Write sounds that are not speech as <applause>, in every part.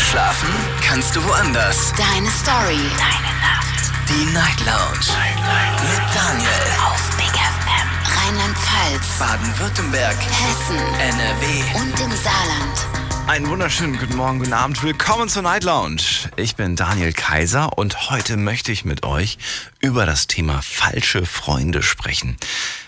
Schlafen kannst du woanders. Deine Story. Deine Nacht. Die Night Lounge. Night, Night. Mit Daniel. Auf Big FM. Rheinland-Pfalz. Baden-Württemberg. Hessen. NRW. Und im Saarland. Einen wunderschönen guten Morgen, guten Abend. Willkommen zur Night Lounge. Ich bin Daniel Kaiser und heute möchte ich mit euch über das Thema falsche Freunde sprechen.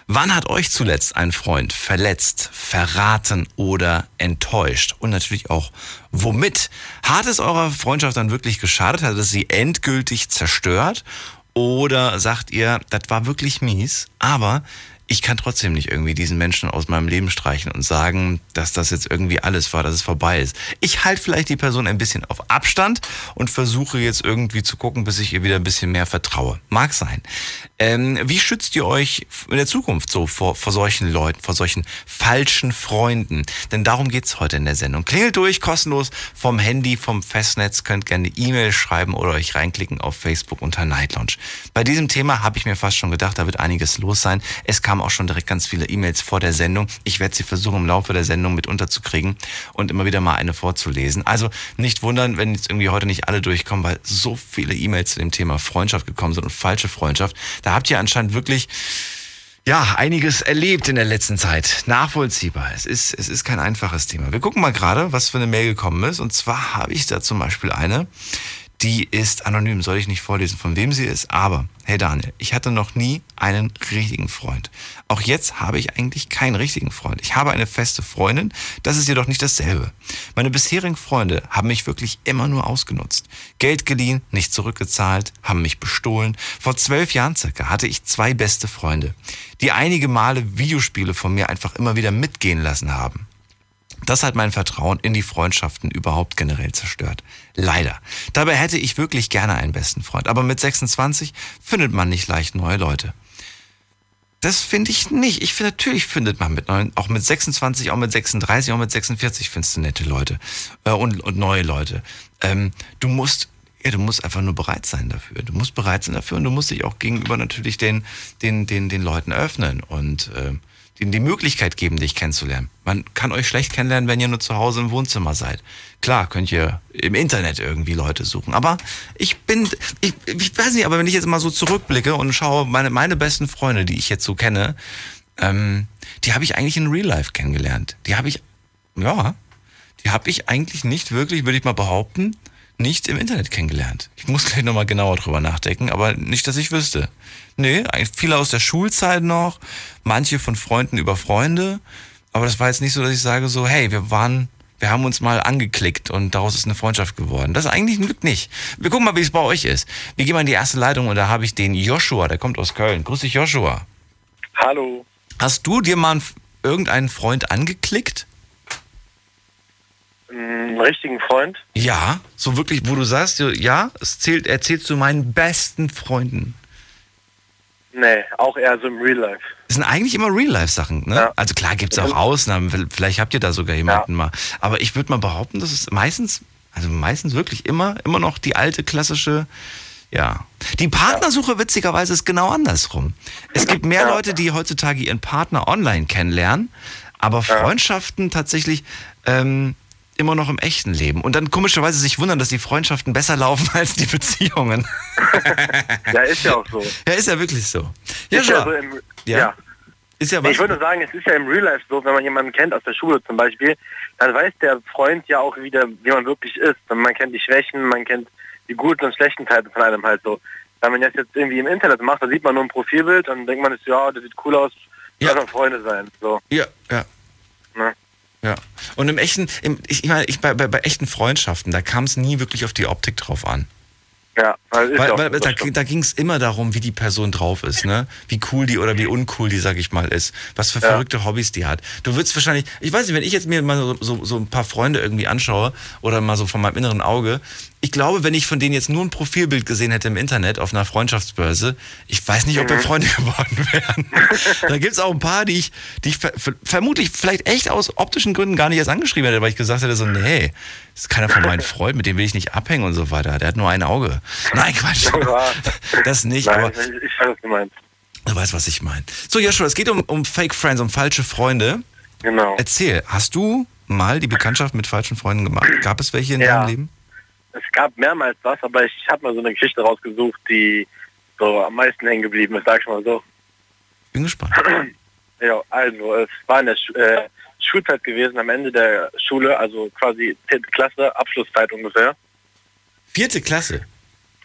Wann hat euch zuletzt ein Freund verletzt, verraten oder enttäuscht? Und natürlich auch, womit? Hat es eurer Freundschaft dann wirklich geschadet? Hat es sie endgültig zerstört? Oder sagt ihr, das war wirklich mies, aber ich kann trotzdem nicht irgendwie diesen Menschen aus meinem Leben streichen und sagen, dass das jetzt irgendwie alles war, dass es vorbei ist. Ich halte vielleicht die Person ein bisschen auf Abstand und versuche jetzt irgendwie zu gucken, bis ich ihr wieder ein bisschen mehr vertraue. Mag sein. Ähm, wie schützt ihr euch in der Zukunft so vor, vor solchen Leuten, vor solchen falschen Freunden? Denn darum geht's heute in der Sendung. Klingelt durch, kostenlos vom Handy, vom Festnetz, könnt gerne E-Mail schreiben oder euch reinklicken auf Facebook unter Night Lounge. Bei diesem Thema habe ich mir fast schon gedacht, da wird einiges los sein. Es kam auch schon direkt ganz viele E-Mails vor der Sendung. Ich werde sie versuchen im Laufe der Sendung mit unterzukriegen und immer wieder mal eine vorzulesen. Also nicht wundern, wenn jetzt irgendwie heute nicht alle durchkommen, weil so viele E-Mails zu dem Thema Freundschaft gekommen sind und falsche Freundschaft. Da habt ihr anscheinend wirklich ja, einiges erlebt in der letzten Zeit. Nachvollziehbar. Es ist, es ist kein einfaches Thema. Wir gucken mal gerade, was für eine Mail gekommen ist. Und zwar habe ich da zum Beispiel eine, die ist anonym, soll ich nicht vorlesen, von wem sie ist. Aber, hey Daniel, ich hatte noch nie einen richtigen Freund. Auch jetzt habe ich eigentlich keinen richtigen Freund. Ich habe eine feste Freundin, das ist jedoch nicht dasselbe. Meine bisherigen Freunde haben mich wirklich immer nur ausgenutzt. Geld geliehen, nicht zurückgezahlt, haben mich bestohlen. Vor zwölf Jahren circa hatte ich zwei beste Freunde, die einige Male Videospiele von mir einfach immer wieder mitgehen lassen haben. Das hat mein Vertrauen in die Freundschaften überhaupt generell zerstört. Leider. Dabei hätte ich wirklich gerne einen besten Freund. Aber mit 26 findet man nicht leicht neue Leute. Das finde ich nicht. Ich finde, natürlich findet man mit neuen, auch mit 26, auch mit 36, auch mit 46 findest du nette Leute äh, und, und neue Leute. Ähm, du musst, ja, du musst einfach nur bereit sein dafür. Du musst bereit sein dafür und du musst dich auch gegenüber natürlich den, den, den, den Leuten öffnen und äh, ihnen die Möglichkeit geben, dich kennenzulernen. Man kann euch schlecht kennenlernen, wenn ihr nur zu Hause im Wohnzimmer seid. Klar, könnt ihr im Internet irgendwie Leute suchen. Aber ich bin, ich, ich weiß nicht, aber wenn ich jetzt mal so zurückblicke und schaue, meine, meine besten Freunde, die ich jetzt so kenne, ähm, die habe ich eigentlich in Real Life kennengelernt. Die habe ich, ja, die habe ich eigentlich nicht wirklich, würde ich mal behaupten, nicht im Internet kennengelernt. Ich muss gleich nochmal genauer drüber nachdenken, aber nicht, dass ich wüsste. Nee, viele aus der Schulzeit noch, manche von Freunden über Freunde. Aber das war jetzt nicht so, dass ich sage so, hey, wir waren, wir haben uns mal angeklickt und daraus ist eine Freundschaft geworden. Das ist eigentlich ein Glück nicht. Wir gucken mal, wie es bei euch ist. Wir gehen mal in die erste Leitung und da habe ich den Joshua, der kommt aus Köln. Grüß dich, Joshua. Hallo. Hast du dir mal irgendeinen Freund angeklickt? Einen richtigen Freund? Ja, so wirklich, wo du sagst, ja, es zählt, erzählst du meinen besten Freunden. Nee, auch eher so im Real Life. Das sind eigentlich immer Real-Life-Sachen, ne? Ja. Also klar gibt es auch Ausnahmen, vielleicht habt ihr da sogar jemanden ja. mal. Aber ich würde mal behaupten, dass es meistens, also meistens wirklich immer, immer noch die alte klassische, ja. Die Partnersuche witzigerweise ist genau andersrum. Es gibt mehr Leute, die heutzutage ihren Partner online kennenlernen, aber Freundschaften tatsächlich ähm, immer noch im echten Leben und dann komischerweise sich wundern, dass die Freundschaften besser laufen <laughs> als die Beziehungen. ja, ist ja auch so. Ja, ist ja wirklich so. Ja, ist ja, so im, ja. ja. Ist ja was ich würde sagen, es ist ja im Real Life so, wenn man jemanden kennt aus der Schule zum Beispiel, dann weiß der Freund ja auch wieder, wie man wirklich ist. Man kennt die Schwächen, man kennt die guten und schlechten Seiten von einem halt so. Wenn man das jetzt irgendwie im Internet macht, dann sieht man nur ein Profilbild und denkt man, ja, das sieht cool aus, ja. lass Freunde sein. So. Ja, ja. Ne? Ja. Und im echten, im, ich, ich meine, ich, bei, bei, bei echten Freundschaften, da kam es nie wirklich auf die Optik drauf an. Ja, weil, weil, weil da, da ging es immer darum, wie die Person drauf ist, ne? Wie cool die oder wie uncool die, sag ich mal, ist. Was für ja. verrückte Hobbys die hat. Du würdest wahrscheinlich, ich weiß nicht, wenn ich jetzt mir mal so, so, so ein paar Freunde irgendwie anschaue oder mal so von meinem inneren Auge, ich glaube, wenn ich von denen jetzt nur ein Profilbild gesehen hätte im Internet auf einer Freundschaftsbörse, ich weiß nicht, ob wir mhm. Freunde <laughs> geworden wären. da gibt es auch ein paar, die ich, die ich ver vermutlich vielleicht echt aus optischen Gründen gar nicht erst angeschrieben hätte, weil ich gesagt hätte, so, nee, das ist keiner von meinen Freunden, mit dem will ich nicht abhängen und so weiter. Der hat nur ein Auge. Nein, Quatsch. <laughs> Das nicht, Nein, aber. Ich weiß, was du meinst. Du weißt, was ich meine. So, Joshua, es geht um, um Fake Friends, um falsche Freunde. Genau. Erzähl, hast du mal die Bekanntschaft mit falschen Freunden gemacht? Gab es welche in ja. deinem Leben? Es gab mehrmals was, aber ich habe mal so eine Geschichte rausgesucht, die so am meisten hängen geblieben ist, sag ich mal so. Bin gespannt. <clears throat> ja, also es war in der Sch äh, Schulzeit gewesen, am Ende der Schule, also quasi 10. Klasse, Abschlusszeit ungefähr. Vierte Klasse?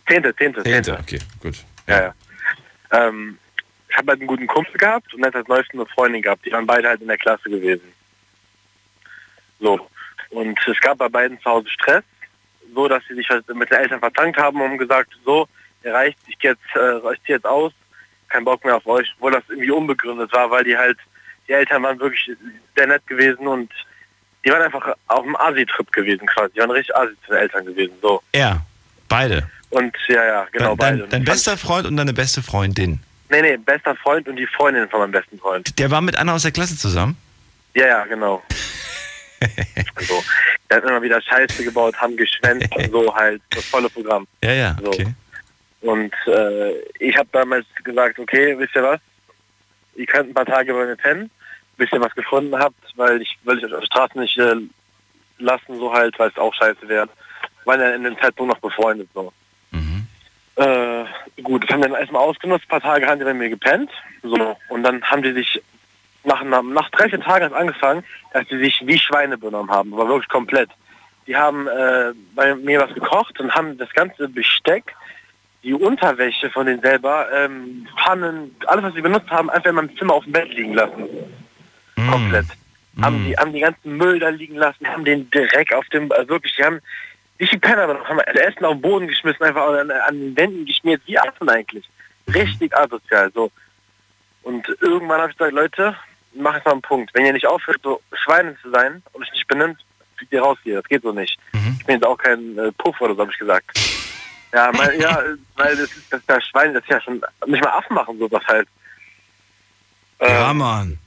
Zehnte, zehnte, zehnte. Okay, gut. Ja, ja. Ähm, ich habe halt einen guten Kumpel gehabt und hat als neuesten eine Freundin gehabt. Die waren beide halt in der Klasse gewesen. So. Und es gab bei beiden zu Hause Stress, so dass sie sich halt mit den Eltern vertankt haben und gesagt, so, ihr reicht, ich gehe jetzt, äh, ich jetzt aus, kein Bock mehr auf euch, obwohl das irgendwie unbegründet war, weil die halt, die Eltern waren wirklich sehr nett gewesen und die waren einfach auf dem Asi-Trip gewesen quasi. Die waren richtig Asi zu den Eltern gewesen. So. Ja, beide. Und ja, ja, genau, dein, beide. Dein, dein bester Freund und deine beste Freundin. Nee, nee, bester Freund und die Freundin von meinem besten Freund. Der war mit Anna aus der Klasse zusammen? Ja, ja, genau. <laughs> so. Der hat immer wieder Scheiße gebaut, haben geschwänzt und so halt, das volle Programm. <laughs> Ja, ja, so. okay. Und äh, ich habe damals gesagt, okay, wisst ihr was? Ihr könnt ein paar Tage bei mir pennen, bis ihr was gefunden habt, weil ich will ich auf der Straße nicht äh, lassen, so halt, weil es auch scheiße wäre. Waren ja in dem Zeitpunkt noch befreundet so. Äh, gut, das haben wir dann erstmal ausgenutzt. Ein paar Tage haben die bei mir gepennt. So. Und dann haben die sich nach, nach drei, vier Tagen angefangen, dass sie sich wie Schweine benommen haben. Aber wirklich komplett. Die haben äh, bei mir was gekocht und haben das ganze Besteck, die Unterwäsche von denen selber, ähm, Pfannen, alles was sie benutzt haben, einfach in meinem Zimmer auf dem Bett liegen lassen. Mm. Komplett. Mm. Haben, die, haben die ganzen Müll da liegen lassen, haben den Dreck auf dem, also wirklich, die haben wie viele Penner noch haben Essen auf den Boden geschmissen, einfach an, an den Wänden geschmiert, wie Affen eigentlich. Richtig asozial, so. Und irgendwann habe ich gesagt, Leute, mach jetzt mal einen Punkt. Wenn ihr nicht aufhört, so Schweine zu sein und euch nicht benimmt, fliegt ihr raus hier. Das geht so nicht. Mhm. Ich bin jetzt auch kein äh, Puff oder so, habe ich gesagt. Ja, weil, ja, <laughs> weil das ist, das ist ja Schweine, das ist ja schon, nicht mal Affen machen sowas halt. Ja, ähm, Mann.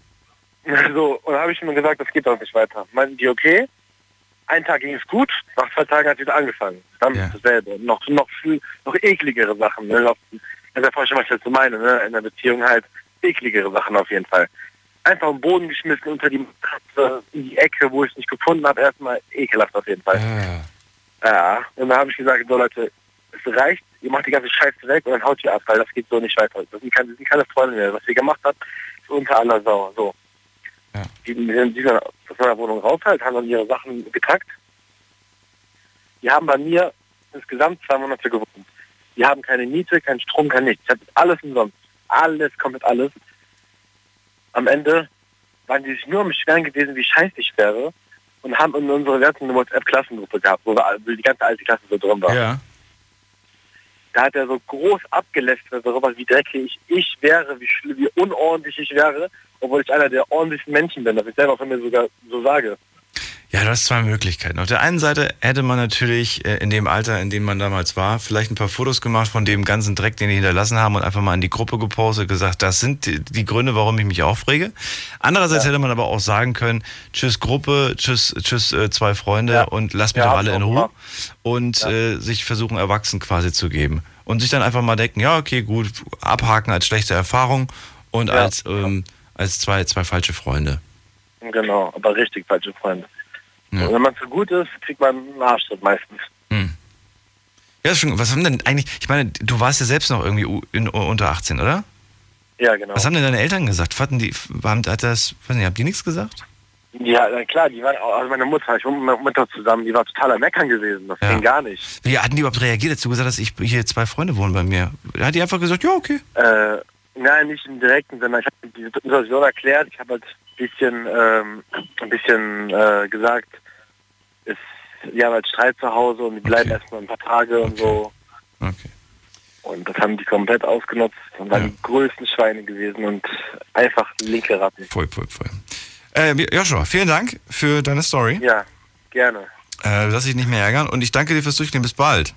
<laughs> So, und da habe ich mir gesagt, das geht doch nicht weiter. Meinten die, okay, ein Tag ging es gut, nach zwei Tagen hat es wieder angefangen. Dann ja. dasselbe. Noch, noch viel, noch ekligere Sachen. Ne? Das ist ja schon, was ich dazu meine, ne? in der Beziehung halt ekligere Sachen auf jeden Fall. Einfach am Boden geschmissen, unter die Matratze, in die Ecke, wo ich es nicht gefunden habe, erstmal ekelhaft auf jeden Fall. Ja. ja. Und dann habe ich gesagt, so Leute, es reicht, ihr macht die ganze Scheiße weg und dann haut ihr ab, weil das geht so nicht weiter. Das sind keine, das sind keine Freunde mehr. Was ihr gemacht habt, ist unter aller Sau. So. Ja. Die, die sind dieser, aus meiner Wohnung raus halt, haben dann ihre Sachen gepackt. Die haben bei mir insgesamt zwei Monate gewohnt. Die haben keine Miete, keinen Strom, kein nichts. Ich habe alles umsonst. Alles, komplett alles. Am Ende waren die sich nur am Beschweren gewesen, wie scheiße ich wäre und haben in unserer ganzen WhatsApp-Klassengruppe gehabt, wo, wir, die ganze alte Klasse so drin war. Ja. Da hat er so groß abgelästert darüber, wie dreckig ich wäre, wie, wie unordentlich ich wäre obwohl ich einer der ordentlichsten Menschen bin, dass ich selber von mir sogar so sage. Ja, du hast zwei Möglichkeiten. Auf der einen Seite hätte man natürlich äh, in dem Alter, in dem man damals war, vielleicht ein paar Fotos gemacht von dem ganzen Dreck, den die hinterlassen haben und einfach mal in die Gruppe gepostet, gesagt, das sind die Gründe, warum ich mich aufrege. Andererseits ja. hätte man aber auch sagen können, tschüss Gruppe, tschüss, tschüss äh, zwei Freunde ja. und lass mich ja, doch alle in Ruhe und äh, sich versuchen erwachsen quasi zu geben und sich dann einfach mal denken, ja okay, gut, abhaken als schlechte Erfahrung und als ähm, als zwei, zwei falsche Freunde. Genau, aber richtig falsche Freunde. Ja. Und wenn man zu gut ist, kriegt man einen Arschtritt meistens. Hm. Ja, schon, was haben denn eigentlich, ich meine, du warst ja selbst noch irgendwie in, unter 18, oder? Ja, genau. Was haben denn deine Eltern gesagt? Fanden die, haben, hat das, weiß nicht, haben die nichts gesagt? Ja, klar, die waren, also meine Mutter, ich wohne mit meiner Mutter zusammen, die war total am Meckern gewesen, das ja. ging gar nicht. Wie hatten die überhaupt reagiert, du gesagt hast, ich, hier zwei Freunde wohnen bei mir? Hat die einfach gesagt, ja, okay. Äh, Nein, nicht im direkten Sinne. Ich habe die Situation erklärt. Ich habe halt ein bisschen, ähm, ein bisschen äh, gesagt, es, die haben halt Streit zu Hause und die bleiben okay. erstmal ein paar Tage okay. und so. Okay. Und das haben die komplett ausgenutzt und waren ja. die größten Schweine gewesen und einfach linke Ratten. Voll, voll, voll. Äh, Joshua, vielen Dank für deine Story. Ja, gerne. Äh, lass dich nicht mehr ärgern und ich danke dir fürs Durchgehen. Bis bald.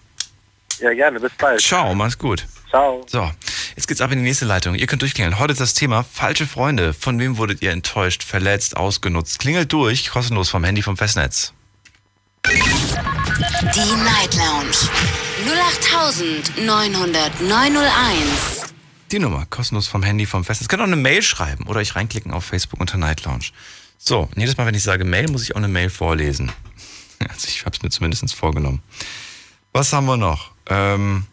Ja, gerne. Bis bald. Ciao, mach's gut. Ciao. So, jetzt geht's ab in die nächste Leitung. Ihr könnt durchklingeln. Heute ist das Thema falsche Freunde. Von wem wurdet ihr enttäuscht, verletzt, ausgenutzt? Klingelt durch, kostenlos vom Handy vom Festnetz. Die Night Lounge 0890901. Die Nummer, kostenlos vom Handy vom Festnetz. Ihr könnt auch eine Mail schreiben oder euch reinklicken auf Facebook unter Night Lounge. So, und jedes Mal, wenn ich sage Mail, muss ich auch eine Mail vorlesen. <laughs> Also ich habe es mir zumindest vorgenommen. Was haben wir noch? Ähm,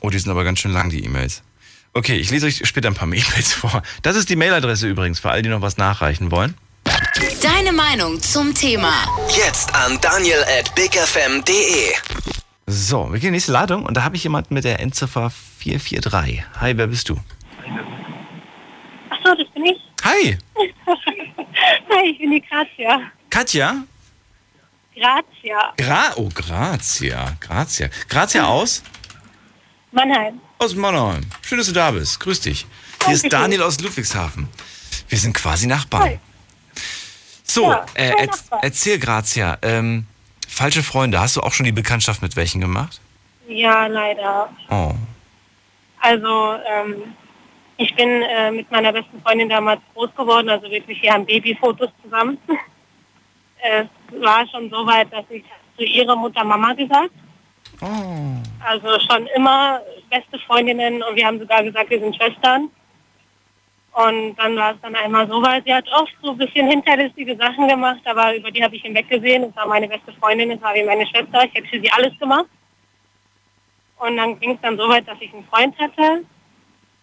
oh, die sind aber ganz schön lang, die E-Mails. Okay, ich lese euch später ein paar E-Mails vor. Das ist die Mailadresse übrigens, für all die noch was nachreichen wollen. Deine Meinung zum Thema. Jetzt an daniel at bigfm.de. So, wir gehen in die nächste Ladung und da habe ich jemanden mit der Endziffer 443. Hi, wer bist du? Achso, das bin ich. Hi. <laughs> Hi, ich bin die Grazia. Katja? Grazia. Gra oh, Grazia. Grazia. Grazia aus? Mannheim. Aus Mannheim. Schön, dass du da bist. Grüß dich. Hier ist Daniel aus Ludwigshafen. Wir sind quasi Nachbarn. So, Ja, äh, zwei erz- Nachbarn. erzähl Grazia. Ähm, falsche Freunde, hast du auch schon die Bekanntschaft mit welchen gemacht? Ja, leider. Oh. Also, ähm, ich bin äh, mit meiner besten Freundin damals groß geworden, also wirklich, wir haben Babyfotos zusammen. <laughs> es war schon so weit, dass ich zu ihrer Mutter Mama gesagt. Oh. Also schon immer beste Freundinnen und wir haben sogar gesagt, wir sind Schwestern. Und dann war es dann einmal so weit, sie hat oft so ein bisschen hinterlistige Sachen gemacht, aber über die habe ich hinweggesehen. Es war meine beste Freundin, es war wie meine Schwester, ich hätte für sie alles gemacht. Und dann ging es dann so weit, dass ich einen Freund hatte.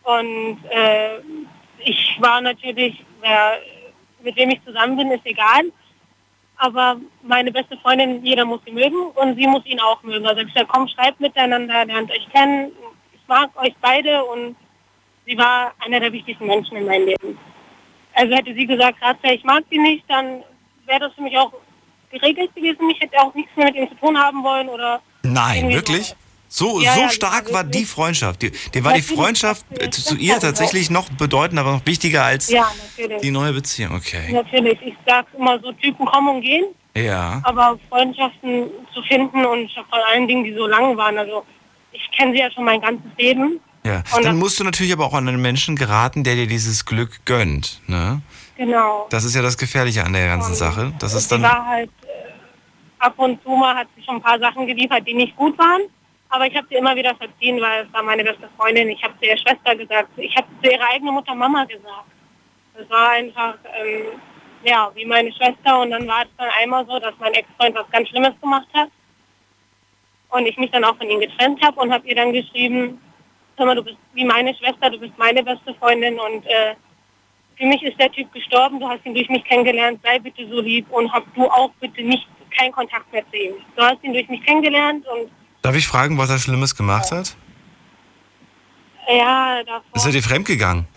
Und äh, ich war natürlich, wer, mit wem ich zusammen bin, ist egal. Aber meine beste Freundin, jeder muss sie mögen und sie muss ihn auch mögen. Also ich gesagt, komm, schreibt miteinander, lernt euch kennen. Ich mag euch beide und sie war einer der wichtigsten Menschen in meinem Leben. Also hätte sie gesagt, Grazia, ich mag sie nicht, dann wäre das für mich auch geregelt gewesen. Ich hätte auch nichts mehr mit ihm zu tun haben wollen oder Nein, wirklich? So, Ja, so ja, stark war die Freundschaft. Die, dir war die Freundschaft äh, zu ihr tatsächlich noch bedeutender, aber noch wichtiger als ja, die neue Beziehung. Okay. Natürlich. Ich sage immer so, Typen kommen und gehen, Ja. aber Freundschaften zu finden und vor allen Dingen, die so lang waren. Also ich kenne sie ja schon mein ganzes Leben. Ja. Und Dann musst du natürlich aber auch an einen Menschen geraten, der dir dieses Glück gönnt. Ne? Genau. Das ist ja das Gefährliche an der ganzen Und Sache. Das ist dann. war halt äh, ab und zu mal hat sie schon ein paar Sachen geliefert, die nicht gut waren. Aber ich habe sie immer wieder verziehen, weil es war meine beste Freundin. Ich habe zu ihrer Schwester gesagt. Ich habe zu ihrer eigenen Mutter Mama gesagt. Es war einfach, ähm, ja, wie meine Schwester. Und dann war es dann einmal so, dass mein Ex-Freund was ganz Schlimmes gemacht hat. Und ich mich dann auch von ihm getrennt habe und habe ihr dann geschrieben, hör mal, du bist wie meine Schwester, du bist meine beste Freundin und äh, für mich ist der Typ gestorben, du hast ihn durch mich kennengelernt, sei bitte so lieb und hab du auch bitte nicht keinen Kontakt mehr zu ihm. Du hast ihn durch mich kennengelernt und Darf ich fragen, was er Schlimmes gemacht hat? ja, davor, Ist er dir fremdgegangen?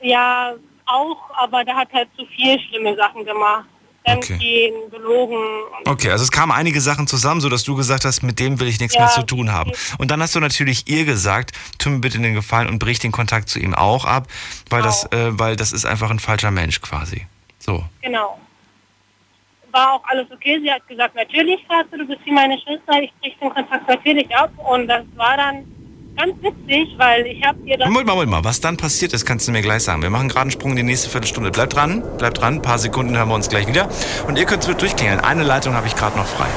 ja, auch, aber der hat halt zu viel schlimme Sachen gemacht. Fremdgehen, belogen. Und Okay, also es kamen einige Sachen zusammen, sodass du gesagt hast, mit dem will ich nichts Ja. mehr zu tun haben. Und dann hast du natürlich ihr gesagt, tu mir bitte den Gefallen und brich den Kontakt zu ihm auch ab, weil das, Genau. äh, weil das ist einfach ein falscher Mensch quasi. So. Genau. War auch alles okay. Sie hat gesagt, natürlich, Vater, du bist wie meine Schwester, ich brich den Kontakt natürlich ab. Und das war dann ganz witzig, weil ich habe ihr das... Moment mal, Moment mal, was dann passiert ist, kannst du mir gleich sagen. Wir machen gerade einen Sprung in die nächste Viertelstunde. Bleibt dran, bleibt dran, ein paar Sekunden hören wir uns gleich wieder. Und ihr könnt mit durchklingeln. Eine Leitung habe ich gerade noch frei.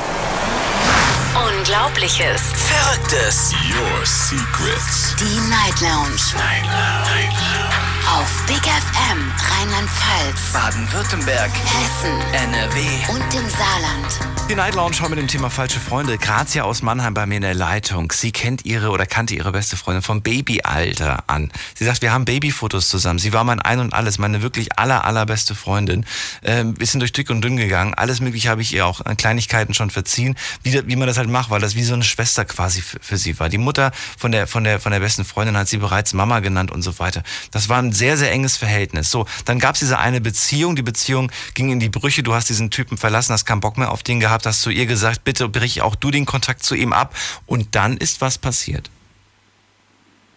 Unglaubliches. Verrücktes. Your Secrets. Die Night Lounge. Night Lounge. Auf Big FM Rheinland-Pfalz, Baden-Württemberg. Hessen NRW. und im Saarland. Die Night Lounge heute mit dem Thema falsche Freunde. Grazia aus Mannheim bei mir in der Leitung. Sie kennt ihre oder kannte ihre beste Freundin vom Babyalter an. Sie sagt, wir haben Babyfotos zusammen. Sie war mein Ein und Alles, meine wirklich aller, allerbeste Freundin. Ähm, wir sind durch dick und dünn gegangen. Alles mögliche habe ich ihr auch an Kleinigkeiten schon verziehen, wie, wie man das halt macht, weil das wie so eine Schwester quasi für, für sie war. Die Mutter von der, von der, von der besten Freundin hat sie bereits Mama genannt und so weiter. Das war ein sehr, sehr enges Verhältnis. So, dann gab es diese eine Beziehung. Die Beziehung ging in die Brüche. Du hast diesen Typen verlassen, hast keinen Bock mehr auf den gehabt, hast zu ihr gesagt, bitte brich auch du den Kontakt zu ihm ab. Und dann ist was passiert.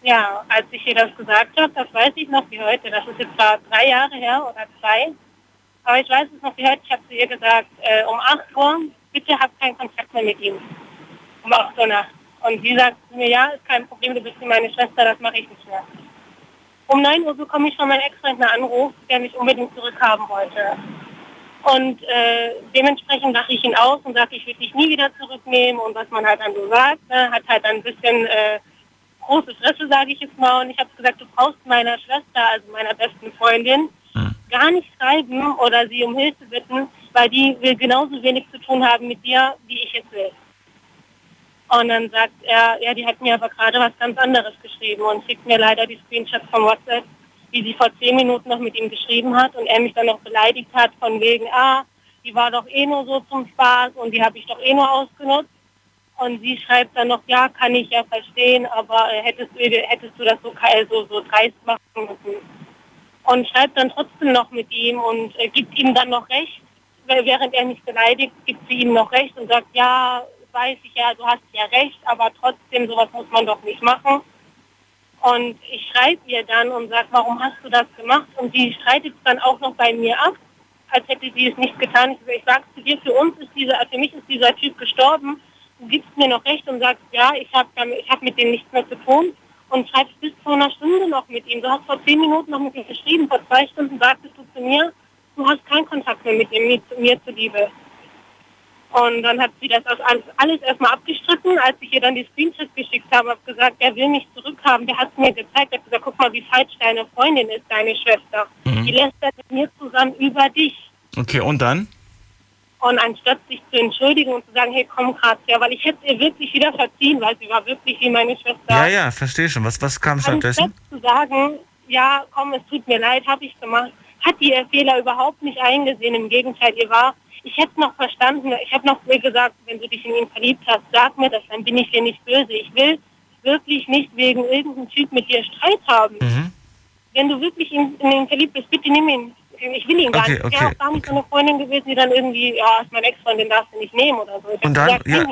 Ja, als ich ihr das gesagt habe, das weiß ich noch wie heute. Das ist jetzt zwar drei Jahre her oder zwei, aber ich weiß es noch wie heute. Ich habe zu ihr gesagt, äh, um 8 Uhr, bitte hab keinen Kontakt mehr mit ihm. Um 8 Uhr nachts. Und sie sagt zu mir, ja, ist kein Problem, du bist wie meine Schwester, das mache ich nicht mehr. Um 9 Uhr bekomme ich von meinem Ex-Freund einen Anruf, der mich unbedingt zurückhaben wollte. Und äh, dementsprechend lache ich ihn aus und sage, ich will dich nie wieder zurücknehmen und was man halt dann so sagt, ne, hat halt ein bisschen äh, große Fresse, sage ich jetzt mal. Und ich habe gesagt, du brauchst meiner Schwester, also meiner besten Freundin, gar nicht schreiben oder sie um Hilfe bitten, weil die will genauso wenig zu tun haben mit dir, wie ich es will. Und dann sagt er, ja, die hat mir aber gerade was ganz anderes geschrieben und schickt mir leider die Screenshots vom WhatsApp, wie sie vor zehn Minuten noch mit ihm geschrieben hat und er mich dann noch beleidigt hat von wegen, ah, die war doch eh nur so zum Spaß und die habe ich doch eh nur ausgenutzt. Und sie schreibt dann noch, ja, kann ich ja verstehen, aber äh, hättest, du, hättest du das so, so, so dreist machen müssen. Und schreibt dann trotzdem noch mit ihm und äh, gibt ihm dann noch recht, während er mich beleidigt, gibt sie ihm noch recht und sagt, ja, weiß ich ja, du hast ja recht, aber trotzdem, sowas muss man doch nicht machen. Und ich schreibe ihr dann und sage, warum hast du das gemacht? Und sie streitet dann auch noch bei mir ab, als hätte sie es nicht getan. Ich, sage zu dir, für uns ist dieser, für mich ist dieser Typ gestorben. Du gibst mir noch recht und sagst, ja, ich habe ich hab mit dem nichts mehr zu tun und schreibst bis vor einer Stunde noch mit ihm. Du hast vor zehn Minuten noch mit ihm geschrieben, vor zwei Stunden sagtest du zu mir, du hast keinen Kontakt mehr mit ihm, mir, zuliebe. Und dann hat sie das alles, erstmal abgestritten. Als ich ihr dann die Screenshots geschickt habe, habe gesagt, er will mich zurückhaben. Der hat mir gezeigt, er hat gesagt, guck mal, wie falsch deine Freundin ist, deine Schwester. Mhm. Die lässt mit mir zusammen über dich. Okay, und dann? Und anstatt sich zu entschuldigen und zu sagen, hey, komm, Grazia, weil ich hätte ihr wirklich wieder verziehen, weil sie war wirklich wie meine Schwester. Ja, ja, verstehe schon. Was, was kam stattdessen? Anstatt zu sagen, ja, komm, es tut mir leid, habe ich gemacht, hat die ihr Fehler überhaupt nicht eingesehen. Im Gegenteil, ihr war ich hätte noch verstanden, ich habe noch gesagt, wenn du dich in ihn verliebt hast, sag mir das, dann bin ich dir nicht böse. Ich will wirklich nicht wegen irgendeinem Typ mit dir Streit haben. Mhm. Wenn du wirklich in, in ihn verliebt bist, bitte nimm ihn. Ich will ihn gar okay, nicht. Okay, ich wäre auch gar nicht okay. so eine Freundin gewesen, die dann irgendwie, ja, ist mein Ex-Freundin, darfst du nicht nehmen oder so. Ich Und dann, gesagt, ja.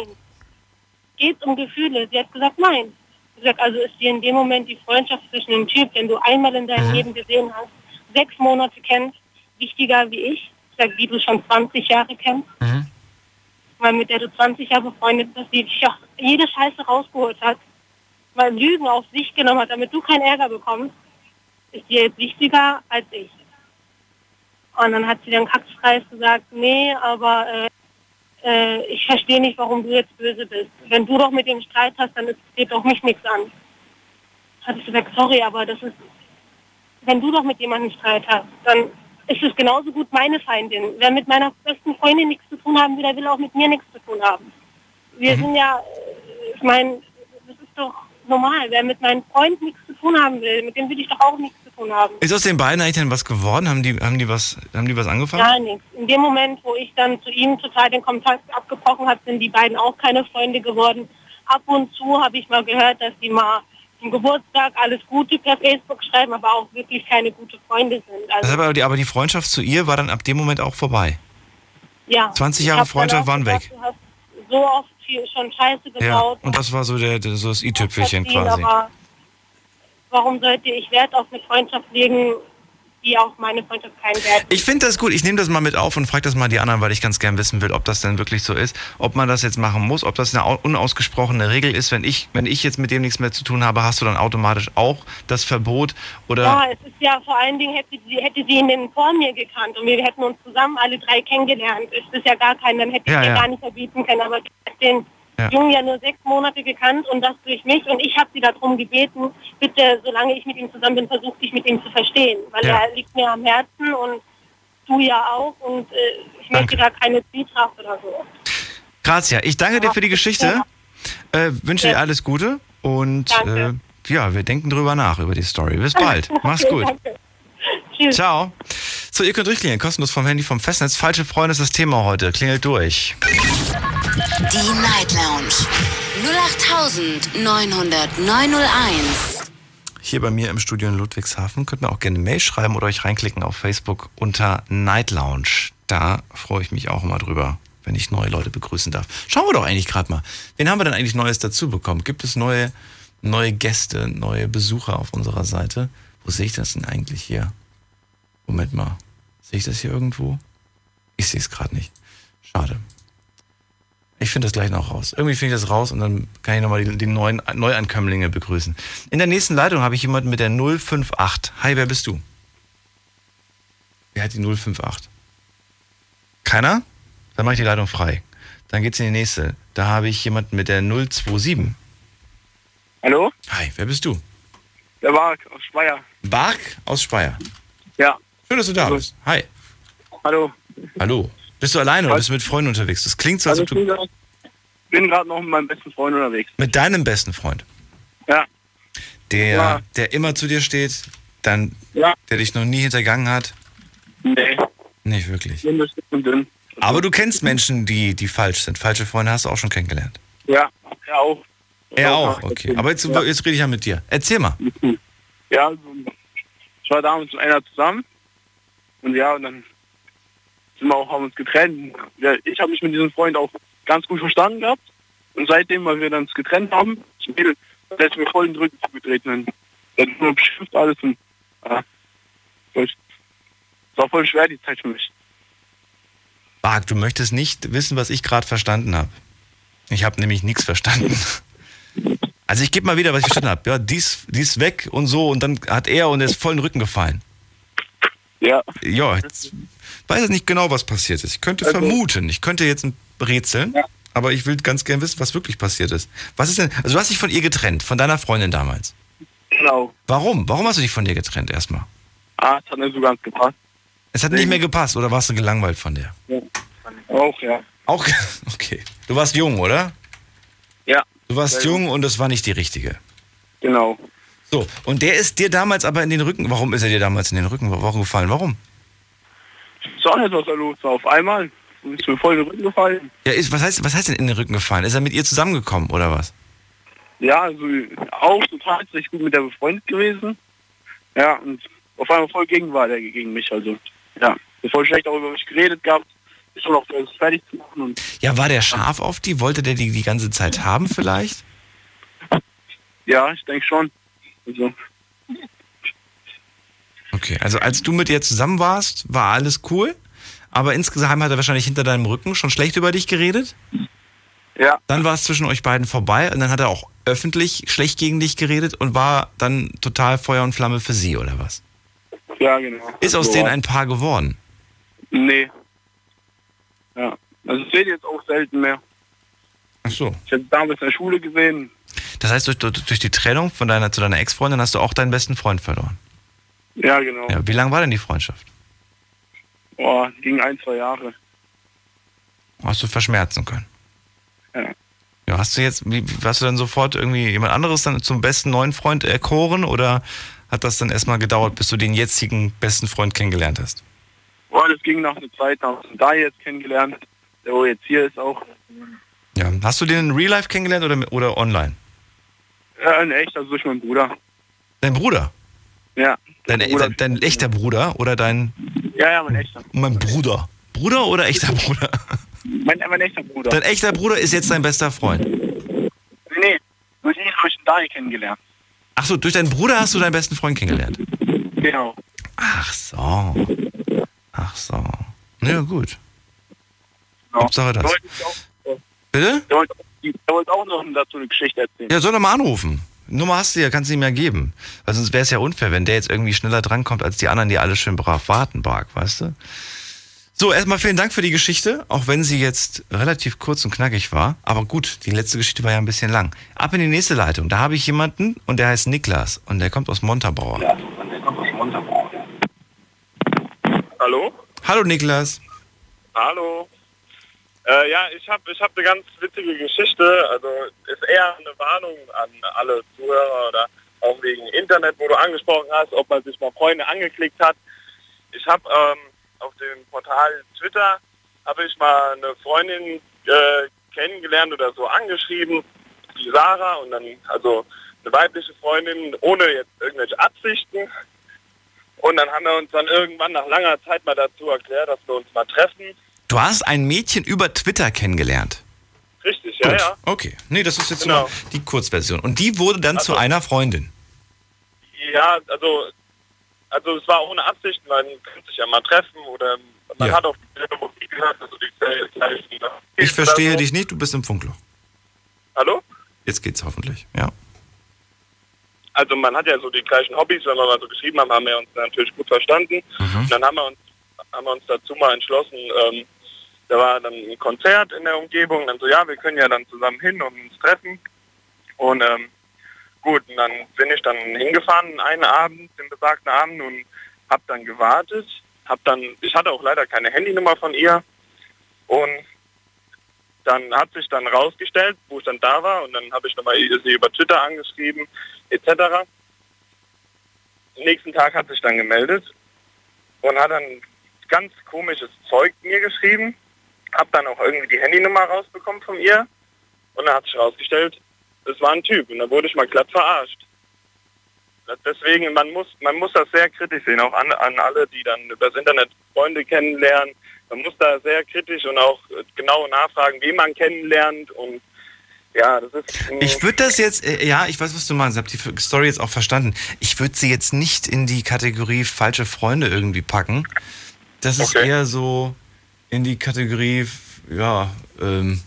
Geht um Gefühle. Sie hat gesagt, nein. Sie sagt, also ist dir in dem Moment die Freundschaft zwischen dem Typ, den du einmal in deinem mhm. Leben gesehen hast, sechs Monate kennst, wichtiger wie ich? Die du schon 20 Jahre kennst. Mhm. Weil mit der du 20 Jahre befreundet bist, die dich auch jede Scheiße rausgeholt hat, mal Lügen auf sich genommen hat, damit du keinen Ärger bekommst, ist dir jetzt wichtiger als ich. Und dann hat sie dann Kackskreis gesagt, nee, aber äh, äh, ich verstehe nicht, warum du jetzt böse bist. Wenn du doch mit dem Streit hast, dann ist, geht doch mich nichts an. Hat ich gesagt, sorry, aber das ist, wenn du doch mit jemandem Streit hast, dann ist es genauso gut meine Feindin. Wer mit meiner besten Freundin nichts zu tun haben will, der will auch mit mir nichts zu tun haben. Wir mhm. sind ja, ich meine, das ist doch normal. Wer mit meinem Freund nichts zu tun haben will, mit dem will ich doch auch nichts zu tun haben. Ist aus den beiden eigentlich denn was geworden? Haben die, haben die, was, haben die was angefangen? Gar nichts. In dem Moment, wo ich dann zu ihm total den Kontakt abgebrochen habe, sind die beiden auch keine Freunde geworden. Ab und zu habe ich mal gehört, dass die mal zum Geburtstag alles Gute per Facebook schreiben, aber auch wirklich keine gute Freunde sind. Also aber, die, aber die Freundschaft zu ihr war dann ab dem Moment auch vorbei? Ja. 20 Jahre Freundschaft waren weg? Du hast so oft schon Scheiße gebaut. Ja, und das war so, der, so das i-Tüpfelchen quasi. Aber warum sollte ich Wert auf eine Freundschaft legen, die auch meine Freundschaft keinen Wert Ich finde das gut. Ich nehme das mal mit auf und frage das mal die anderen, weil ich ganz gern wissen will, ob das denn wirklich so ist, ob man das jetzt machen muss, ob das eine unausgesprochene Regel ist. Wenn ich, wenn ich jetzt mit dem nichts mehr zu tun habe, hast du dann automatisch auch das Verbot oder? Ja, es ist ja vor allen Dingen hätte sie, hätte sie ihn vor mir gekannt und wir hätten uns zusammen alle drei kennengelernt. Es ist ja gar kein, dann hätte ich ja, ja. gar nicht verbieten können, aber den ja. Jungen ja nur sechs Monate gekannt und das durch mich. Und ich habe sie darum gebeten, bitte, solange ich mit ihm zusammen bin, versuch dich mit ihm zu verstehen. Weil ja. er liegt mir am Herzen und du ja auch. Und äh, ich danke. möchte da keine Zwietracht oder so. Grazia, ich danke ja. dir für die Geschichte. Äh, wünsche dir alles Gute und äh, ja, wir denken drüber nach, über die Story. Bis bald. <laughs> Mach's gut. Tschüss. Ciao. So, ihr könnt durchklingeln, kostenlos vom Handy vom Festnetz. Falsche Freunde ist das Thema heute. Klingelt durch. Die Night Lounge 08901. Hier bei mir im Studio in Ludwigshafen. Könnt mir auch gerne Mail schreiben oder euch reinklicken auf Facebook unter Night Lounge. Da freue ich mich auch immer drüber, wenn ich neue Leute begrüßen darf. Schauen wir doch eigentlich gerade mal. Wen haben wir denn eigentlich Neues dazu bekommen? Gibt es neue, neue Gäste, neue Besucher auf unserer Seite? Wo sehe ich das denn eigentlich hier? Moment mal. Sehe ich das hier irgendwo? Ich sehe es gerade nicht. Schade. Ich finde das gleich noch raus. Irgendwie finde ich das raus und dann kann ich nochmal die, die neuen Neuankömmlinge begrüßen. In der nächsten Leitung habe ich jemanden mit der 058. Hi, wer bist du? Wer hat die 058? Keiner? Dann mache ich die Leitung frei. Dann geht's in die nächste. Da habe ich jemanden mit der 027. Hallo? Hi, wer bist du? Der Bark aus Speyer. Bark aus Speyer? Ja. Schön, dass du da Hallo. bist. Hi. Hallo. Hallo. Bist du alleine oder bist du mit Freunden unterwegs? Das klingt so, als ob du. Ich bin gerade noch mit meinem besten Freund unterwegs. Mit deinem besten Freund? Ja. Der, ja. der immer zu dir steht, dann, ja. der dich noch nie hintergangen hat? Nee. Nicht wirklich. Aber du kennst Menschen, die, die falsch sind. Falsche Freunde hast du auch schon kennengelernt. Ja, er auch. Er auch, okay. Aber jetzt, ja. jetzt rede ich ja mit dir. Erzähl mal. Ja, also, ich war damals mit einer zusammen. Und ja, und dann sind wir auch, haben uns getrennt. Ja, ich habe mich mit diesem Freund auch ganz gut verstanden gehabt. Und seitdem, weil wir dann uns getrennt haben, das Mädel, ist mir voll in den Rücken zugetreten. Dann hat mir beschimpft alles und ja, es war voll schwer die Zeit für mich. Marc, du möchtest nicht wissen, was ich gerade verstanden habe. Ich habe nämlich nichts verstanden. <laughs> Also ich gebe mal wieder, was ich verstanden habe. Ja, dies, dies weg und so und dann hat er und er ist voll in den Rücken gefallen. Ja. Ja, jetzt weiß ich nicht genau, was passiert ist. Ich könnte also, vermuten, ich könnte jetzt rätseln, ja. aber ich will ganz gern wissen, was wirklich passiert ist. Was ist denn, also du hast dich von ihr getrennt, von deiner Freundin damals. Genau. Warum? Warum hast du dich von dir getrennt erstmal? Ah, es hat nicht so ganz gepasst. Es hat nicht mehr gepasst oder warst du gelangweilt von der? Ja. Auch, ja. Auch, <laughs> okay. Du warst jung, oder? Ja. Du warst jung und das war nicht die richtige. Genau. So, und der ist dir damals aber in den Rücken, warum ist er dir damals in den Rücken warum gefallen? Warum? Ich weiß nicht, was da los war. Auf einmal ist mir voll in den Rücken gefallen. Ja, ist, was, heißt, was heißt denn in den Rücken gefallen? Ist er mit ihr zusammengekommen oder was? Ja, also auch total recht gut mit der befreundet gewesen. Ja, und auf einmal voll gegen war der gegen mich. Also, ja, voll schlecht auch über mich geredet gehabt. Schon auch das fertig zu machen. Ja, war der scharf auf die? Wollte der die die ganze Zeit haben vielleicht? Ja, ich denke schon. Also. Okay, also als du mit ihr zusammen warst, war alles cool, aber insgesamt hat er wahrscheinlich hinter deinem Rücken schon schlecht über dich geredet? Ja. Dann war es zwischen euch beiden vorbei und dann hat er auch öffentlich schlecht gegen dich geredet und war dann total Feuer und Flamme für sie, oder was? Ja, genau. Ist aus so denen ein Paar geworden? Nee. Ja. Also ich sehe jetzt auch selten mehr. Ach so. Ich habe damals in der Schule gesehen, das heißt, durch, durch die Trennung von deiner, zu deiner Ex-Freundin hast du auch deinen besten Freund verloren. Ja, genau. Ja, wie lange war denn die Freundschaft? Boah, ging ein, zwei Jahre. Hast du verschmerzen können? Ja. Ja, hast du jetzt, wie, hast du dann sofort irgendwie jemand anderes dann zum besten neuen Freund erkoren oder hat das dann erstmal gedauert, bis du den jetzigen besten Freund kennengelernt hast? Boah, das ging nach einer Zeit, haben wir da jetzt kennengelernt, der wo jetzt hier ist auch. Ja. Hast du den in Real Life kennengelernt oder, oder online? Ja, in echt, also durch meinen Bruder. Dein Bruder? Ja. Dein, Bruder. dein, dein echter Bruder oder dein. Ja, ja, mein echter. Mein Bruder. Bruder oder echter Bruder? Mein, mein echter Bruder. Dein echter Bruder ist jetzt dein bester Freund? Nee, nee. Durch ihn habe ich den Daniel kennengelernt. Ach so, durch deinen Bruder hast du deinen besten Freund kennengelernt? Genau. Ach so. Ach so. Na ja, gut. Genau. Hauptsache das. Bitte? Der wollte, der wollte auch noch dazu eine Geschichte erzählen. Ja, soll er mal anrufen. Nummer hast du ja, kannst du ihm ja geben. Weil sonst wäre es ja unfair, wenn der jetzt irgendwie schneller drankommt als die anderen, die alle schön brav warten, Bark, weißt du? So, erstmal vielen Dank für die Geschichte, auch wenn sie jetzt relativ kurz und knackig war. Aber gut, die letzte Geschichte war ja ein bisschen lang. Ab in die nächste Leitung. Da habe ich jemanden und der heißt Niklas und der kommt aus Montabaur. Ja, und der kommt aus Montabaur. Hallo? Hallo Niklas. Hallo. Äh, ja, ich habe ich hab eine ganz witzige Geschichte. Also ist eher eine Warnung an alle Zuhörer oder auch wegen Internet, wo du angesprochen hast, ob man sich mal Freunde angeklickt hat. Ich habe ähm, auf dem Portal Twitter habe ich mal eine Freundin äh, kennengelernt oder so angeschrieben, die Sarah und dann also eine weibliche Freundin ohne jetzt irgendwelche Absichten. Und dann haben wir uns dann irgendwann nach langer Zeit mal dazu erklärt, dass wir uns mal treffen Du hast ein Mädchen über Twitter kennengelernt. Richtig, ja, Gut. ja. Okay. Nee, das ist jetzt genau. nur die Kurzversion. Und die wurde dann also, zu einer Freundin. Ja, also, also es war ohne Absicht, man könnte sich ja mal treffen oder man ja. hat auch die Musik gehört, also die. Ich verstehe dich nicht, du bist im Funkloch. Hallo? Jetzt geht's hoffentlich, ja. Also man hat ja so die gleichen Hobbys, wenn wir mal so geschrieben haben, haben wir uns natürlich gut verstanden. Mhm. Und dann haben wir uns haben wir uns dazu mal entschlossen, ähm, da war dann ein Konzert in der Umgebung, dann so, ja, wir können ja dann zusammen hin und uns treffen. Und ähm, gut, und dann bin ich dann hingefahren einen Abend, den besagten Abend und habe dann gewartet. Hab dann, ich hatte auch leider keine Handynummer von ihr und dann hat sich dann rausgestellt, wo ich dann da war und dann habe ich nochmal sie über Twitter angeschrieben, etc. Nächsten Tag hat sich dann gemeldet und hat dann ganz komisches Zeug mir geschrieben, habe dann auch irgendwie die Handynummer rausbekommen von ihr und dann hat sich herausgestellt, es war ein Typ und da wurde ich mal glatt verarscht. Deswegen, man muss, man muss das sehr kritisch sehen, auch an, an alle, die dann über das Internet Freunde kennenlernen. Man muss da sehr kritisch und auch genau nachfragen, wie man kennenlernt und ja, das ist. Ich würde das jetzt, äh, ja, ich weiß, was du meinst, ich habe die Story jetzt auch verstanden. Ich würde sie jetzt nicht in die Kategorie falsche Freunde irgendwie packen. Das ist okay. eher so in die Kategorie, ja, ähm,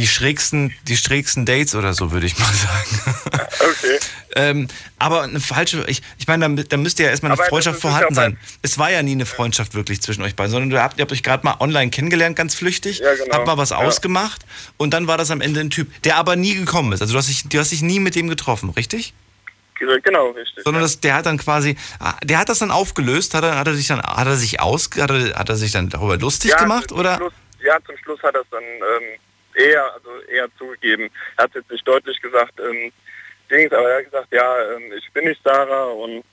die schrägsten, die schrägsten Dates oder so, würde ich mal sagen. <laughs> Okay. ähm, aber eine falsche, ich, ich meine, da, da müsste ja erstmal eine aber Freundschaft vorhanden sein. Es war ja nie eine Freundschaft wirklich zwischen euch beiden, sondern du habt, ihr habt euch gerade mal online kennengelernt, ganz flüchtig, ja, genau. habt mal was ja. ausgemacht und dann war das am Ende ein Typ, der aber nie gekommen ist. Also du hast dich, du hast dich nie mit dem getroffen, richtig? Genau, richtig. Sondern das, der hat dann quasi, der hat das dann aufgelöst, hat er, hat er sich dann, hat er sich aus, hat er, hat er sich dann darüber lustig gemacht, oder? Schluss, ja, zum Schluss hat er es dann ähm, eher, also eher zugegeben. Er hat jetzt nicht deutlich gesagt, ähm, Dings, aber er hat gesagt, ja, ähm, ich bin nicht Sarah und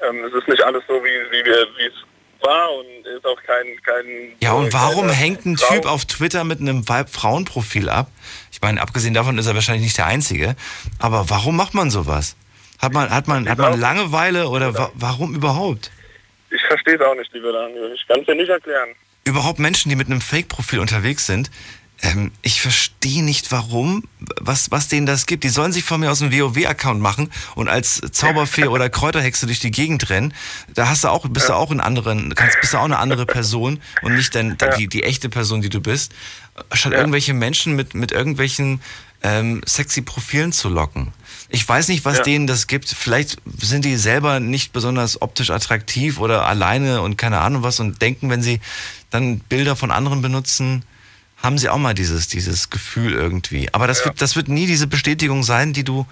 ähm, es ist nicht alles so, wie, wie, wir, wie es war und ist auch kein... kein ja, und warum hängt ein Typ auf Twitter mit einem Weib-Frauen-Profil ab? Ich meine, abgesehen davon ist er wahrscheinlich nicht der Einzige, aber warum macht man sowas? Hat man, hat man, hat man Langeweile oder wa warum überhaupt? Ich verstehe es auch nicht, lieber Daniel. Ich kann es dir nicht erklären. Überhaupt Menschen, die mit einem Fake-Profil unterwegs sind, ähm, ich verstehe nicht, warum, was, was denen das gibt. Die sollen sich von mir aus einem WoW-Account machen und als Zauberfee oder Kräuterhexe durch die Gegend rennen. Da hast du auch, bist ja. du auch ein anderen, kannst, bist du auch eine andere Person und nicht dann ja. die, die echte Person, die du bist. Statt ja. irgendwelche Menschen mit, mit irgendwelchen ähm, sexy Profilen zu locken. Ich weiß nicht, was denen das gibt. Vielleicht sind die selber nicht besonders optisch attraktiv oder alleine und keine Ahnung was und denken, wenn sie dann Bilder von anderen benutzen, haben sie auch mal dieses, dieses Gefühl irgendwie. Aber das, ja. wird, das wird nie diese Bestätigung sein, die du,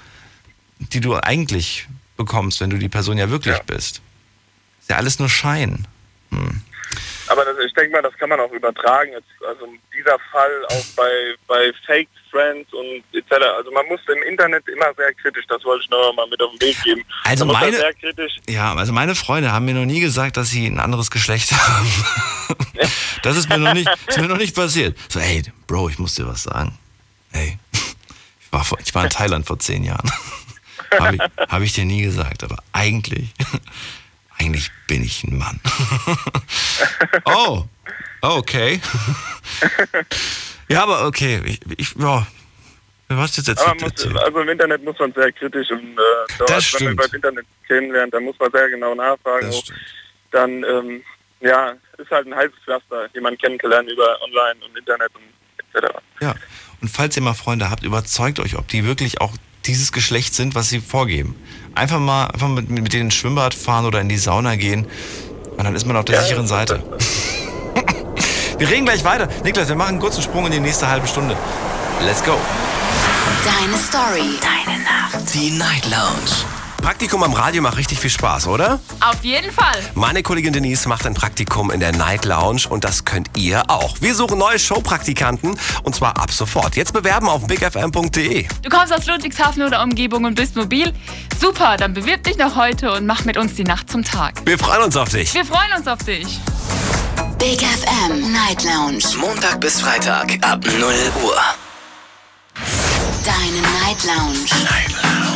die du eigentlich bekommst, wenn du die Person ja wirklich ja. bist. Ist ja alles nur Schein. Hm. Aber das, ich denke mal, das kann man auch übertragen. Jetzt, also dieser Fall auch bei, bei Fake Friends und etc. Also man muss im Internet immer sehr kritisch, das wollte ich noch mal mit auf den Weg geben. Also meine, ja, also meine Freunde haben mir noch nie gesagt, dass sie ein anderes Geschlecht <laughs> haben. das ist mir noch nicht, ist mir noch nicht passiert. So, ey, Bro, ich muss dir was sagen. Ey, <laughs> ich war, vor, ich war in Thailand vor zehn Jahren. <laughs> Habe ich, hab ich dir nie gesagt, aber eigentlich eigentlich bin ich ein Mann. <laughs> oh, okay. <laughs> ja, aber okay. Ich, ich ja. Was jetzt aber muss, also im Internet muss man sehr kritisch und äh, dort, das wenn man über das Internet kennenlernt, dann muss man sehr genau nachfragen. Dann ähm, ja, ist halt ein heißes Pflaster, jemanden kennenzulernen über Online und Internet und etc. Ja. Und falls ihr mal Freunde habt, überzeugt euch, ob die wirklich auch dieses Geschlecht sind, was sie vorgeben. Einfach mal einfach mit, mit denen ins Schwimmbad fahren oder in die Sauna gehen und dann ist man auf der ja, sicheren Seite. <laughs> wir reden gleich weiter. Niklas, wir machen einen kurzen Sprung in die nächste halbe Stunde. Let's go. Deine Story. Deine Nacht. Die Night Lounge. Praktikum am Radio macht richtig viel Spaß, oder? Auf jeden Fall. Meine Kollegin Denise macht ein Praktikum in der Night Lounge und das könnt ihr auch. Wir suchen neue Showpraktikanten und zwar ab sofort. Jetzt bewerben auf bigfm.de. Du kommst aus Ludwigshafen oder Umgebung und bist mobil? Super, dann bewirb dich noch heute und mach mit uns die Nacht zum Tag. Wir freuen uns auf dich. Wir freuen uns auf dich. Big FM Night Lounge. Montag bis Freitag ab 0 Uhr. Deine Night Lounge. Night Lounge.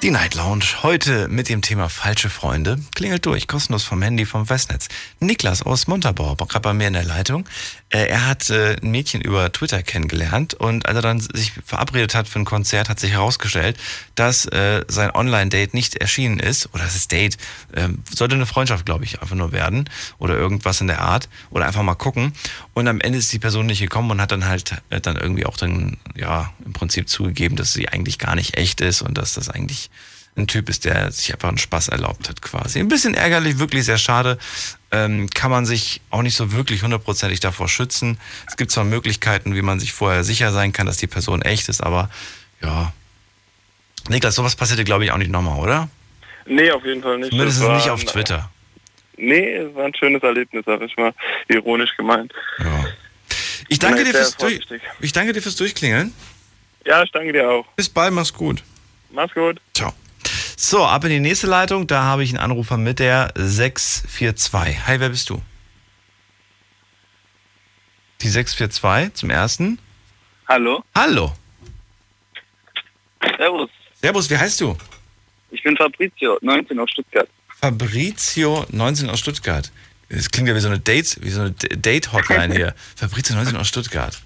Die Night Lounge heute mit dem Thema falsche Freunde. Klingelt durch, kostenlos vom Handy vom Festnetz. Niklas aus Montabaur, gerade bei mir in der Leitung. Äh, er hat äh, ein Mädchen über Twitter kennengelernt und als er dann sich verabredet hat für ein Konzert, hat sich herausgestellt, dass äh, sein Online-Date nicht erschienen ist. Oder das Date. Ähm, sollte eine Freundschaft, glaube ich, einfach nur werden. Oder irgendwas in der Art. Oder einfach mal gucken. Und am Ende ist die Person nicht gekommen und hat dann halt dann irgendwie auch dann, ja, im Prinzip zugegeben, dass sie eigentlich gar nicht echt ist und dass das eigentlich ein Typ ist, der sich einfach einen Spaß erlaubt hat quasi. Ein bisschen ärgerlich, wirklich sehr schade. Ähm, kann man sich auch nicht so wirklich hundertprozentig davor schützen. Es gibt zwar Möglichkeiten, wie man sich vorher sicher sein kann, dass die Person echt ist, aber ja, Niklas, sowas passierte, glaube ich, auch nicht nochmal, oder? Nee, auf jeden Fall nicht. Zumindest nicht auf Twitter. Nee, es war ein schönes Erlebnis, sag ich mal. Ironisch gemeint. Ja. Ich danke, dir fürs durch, ich danke dir fürs Durchklingeln. Ja, ich danke dir auch. Bis bald, mach's gut. Mach's gut. Ciao. So, ab in die nächste Leitung. Da habe ich einen Anrufer mit der 642. Hi, wer bist du? Die 642 zum ersten. Hallo. Hallo. Servus. Servus, wie heißt du? Ich bin Fabrizio, 19 aus Stuttgart. Fabrizio, 19 aus Stuttgart. Das klingt ja wie so eine Date, wie so eine Date-Hotline hier. <laughs> Fabrizio, 19 aus Stuttgart.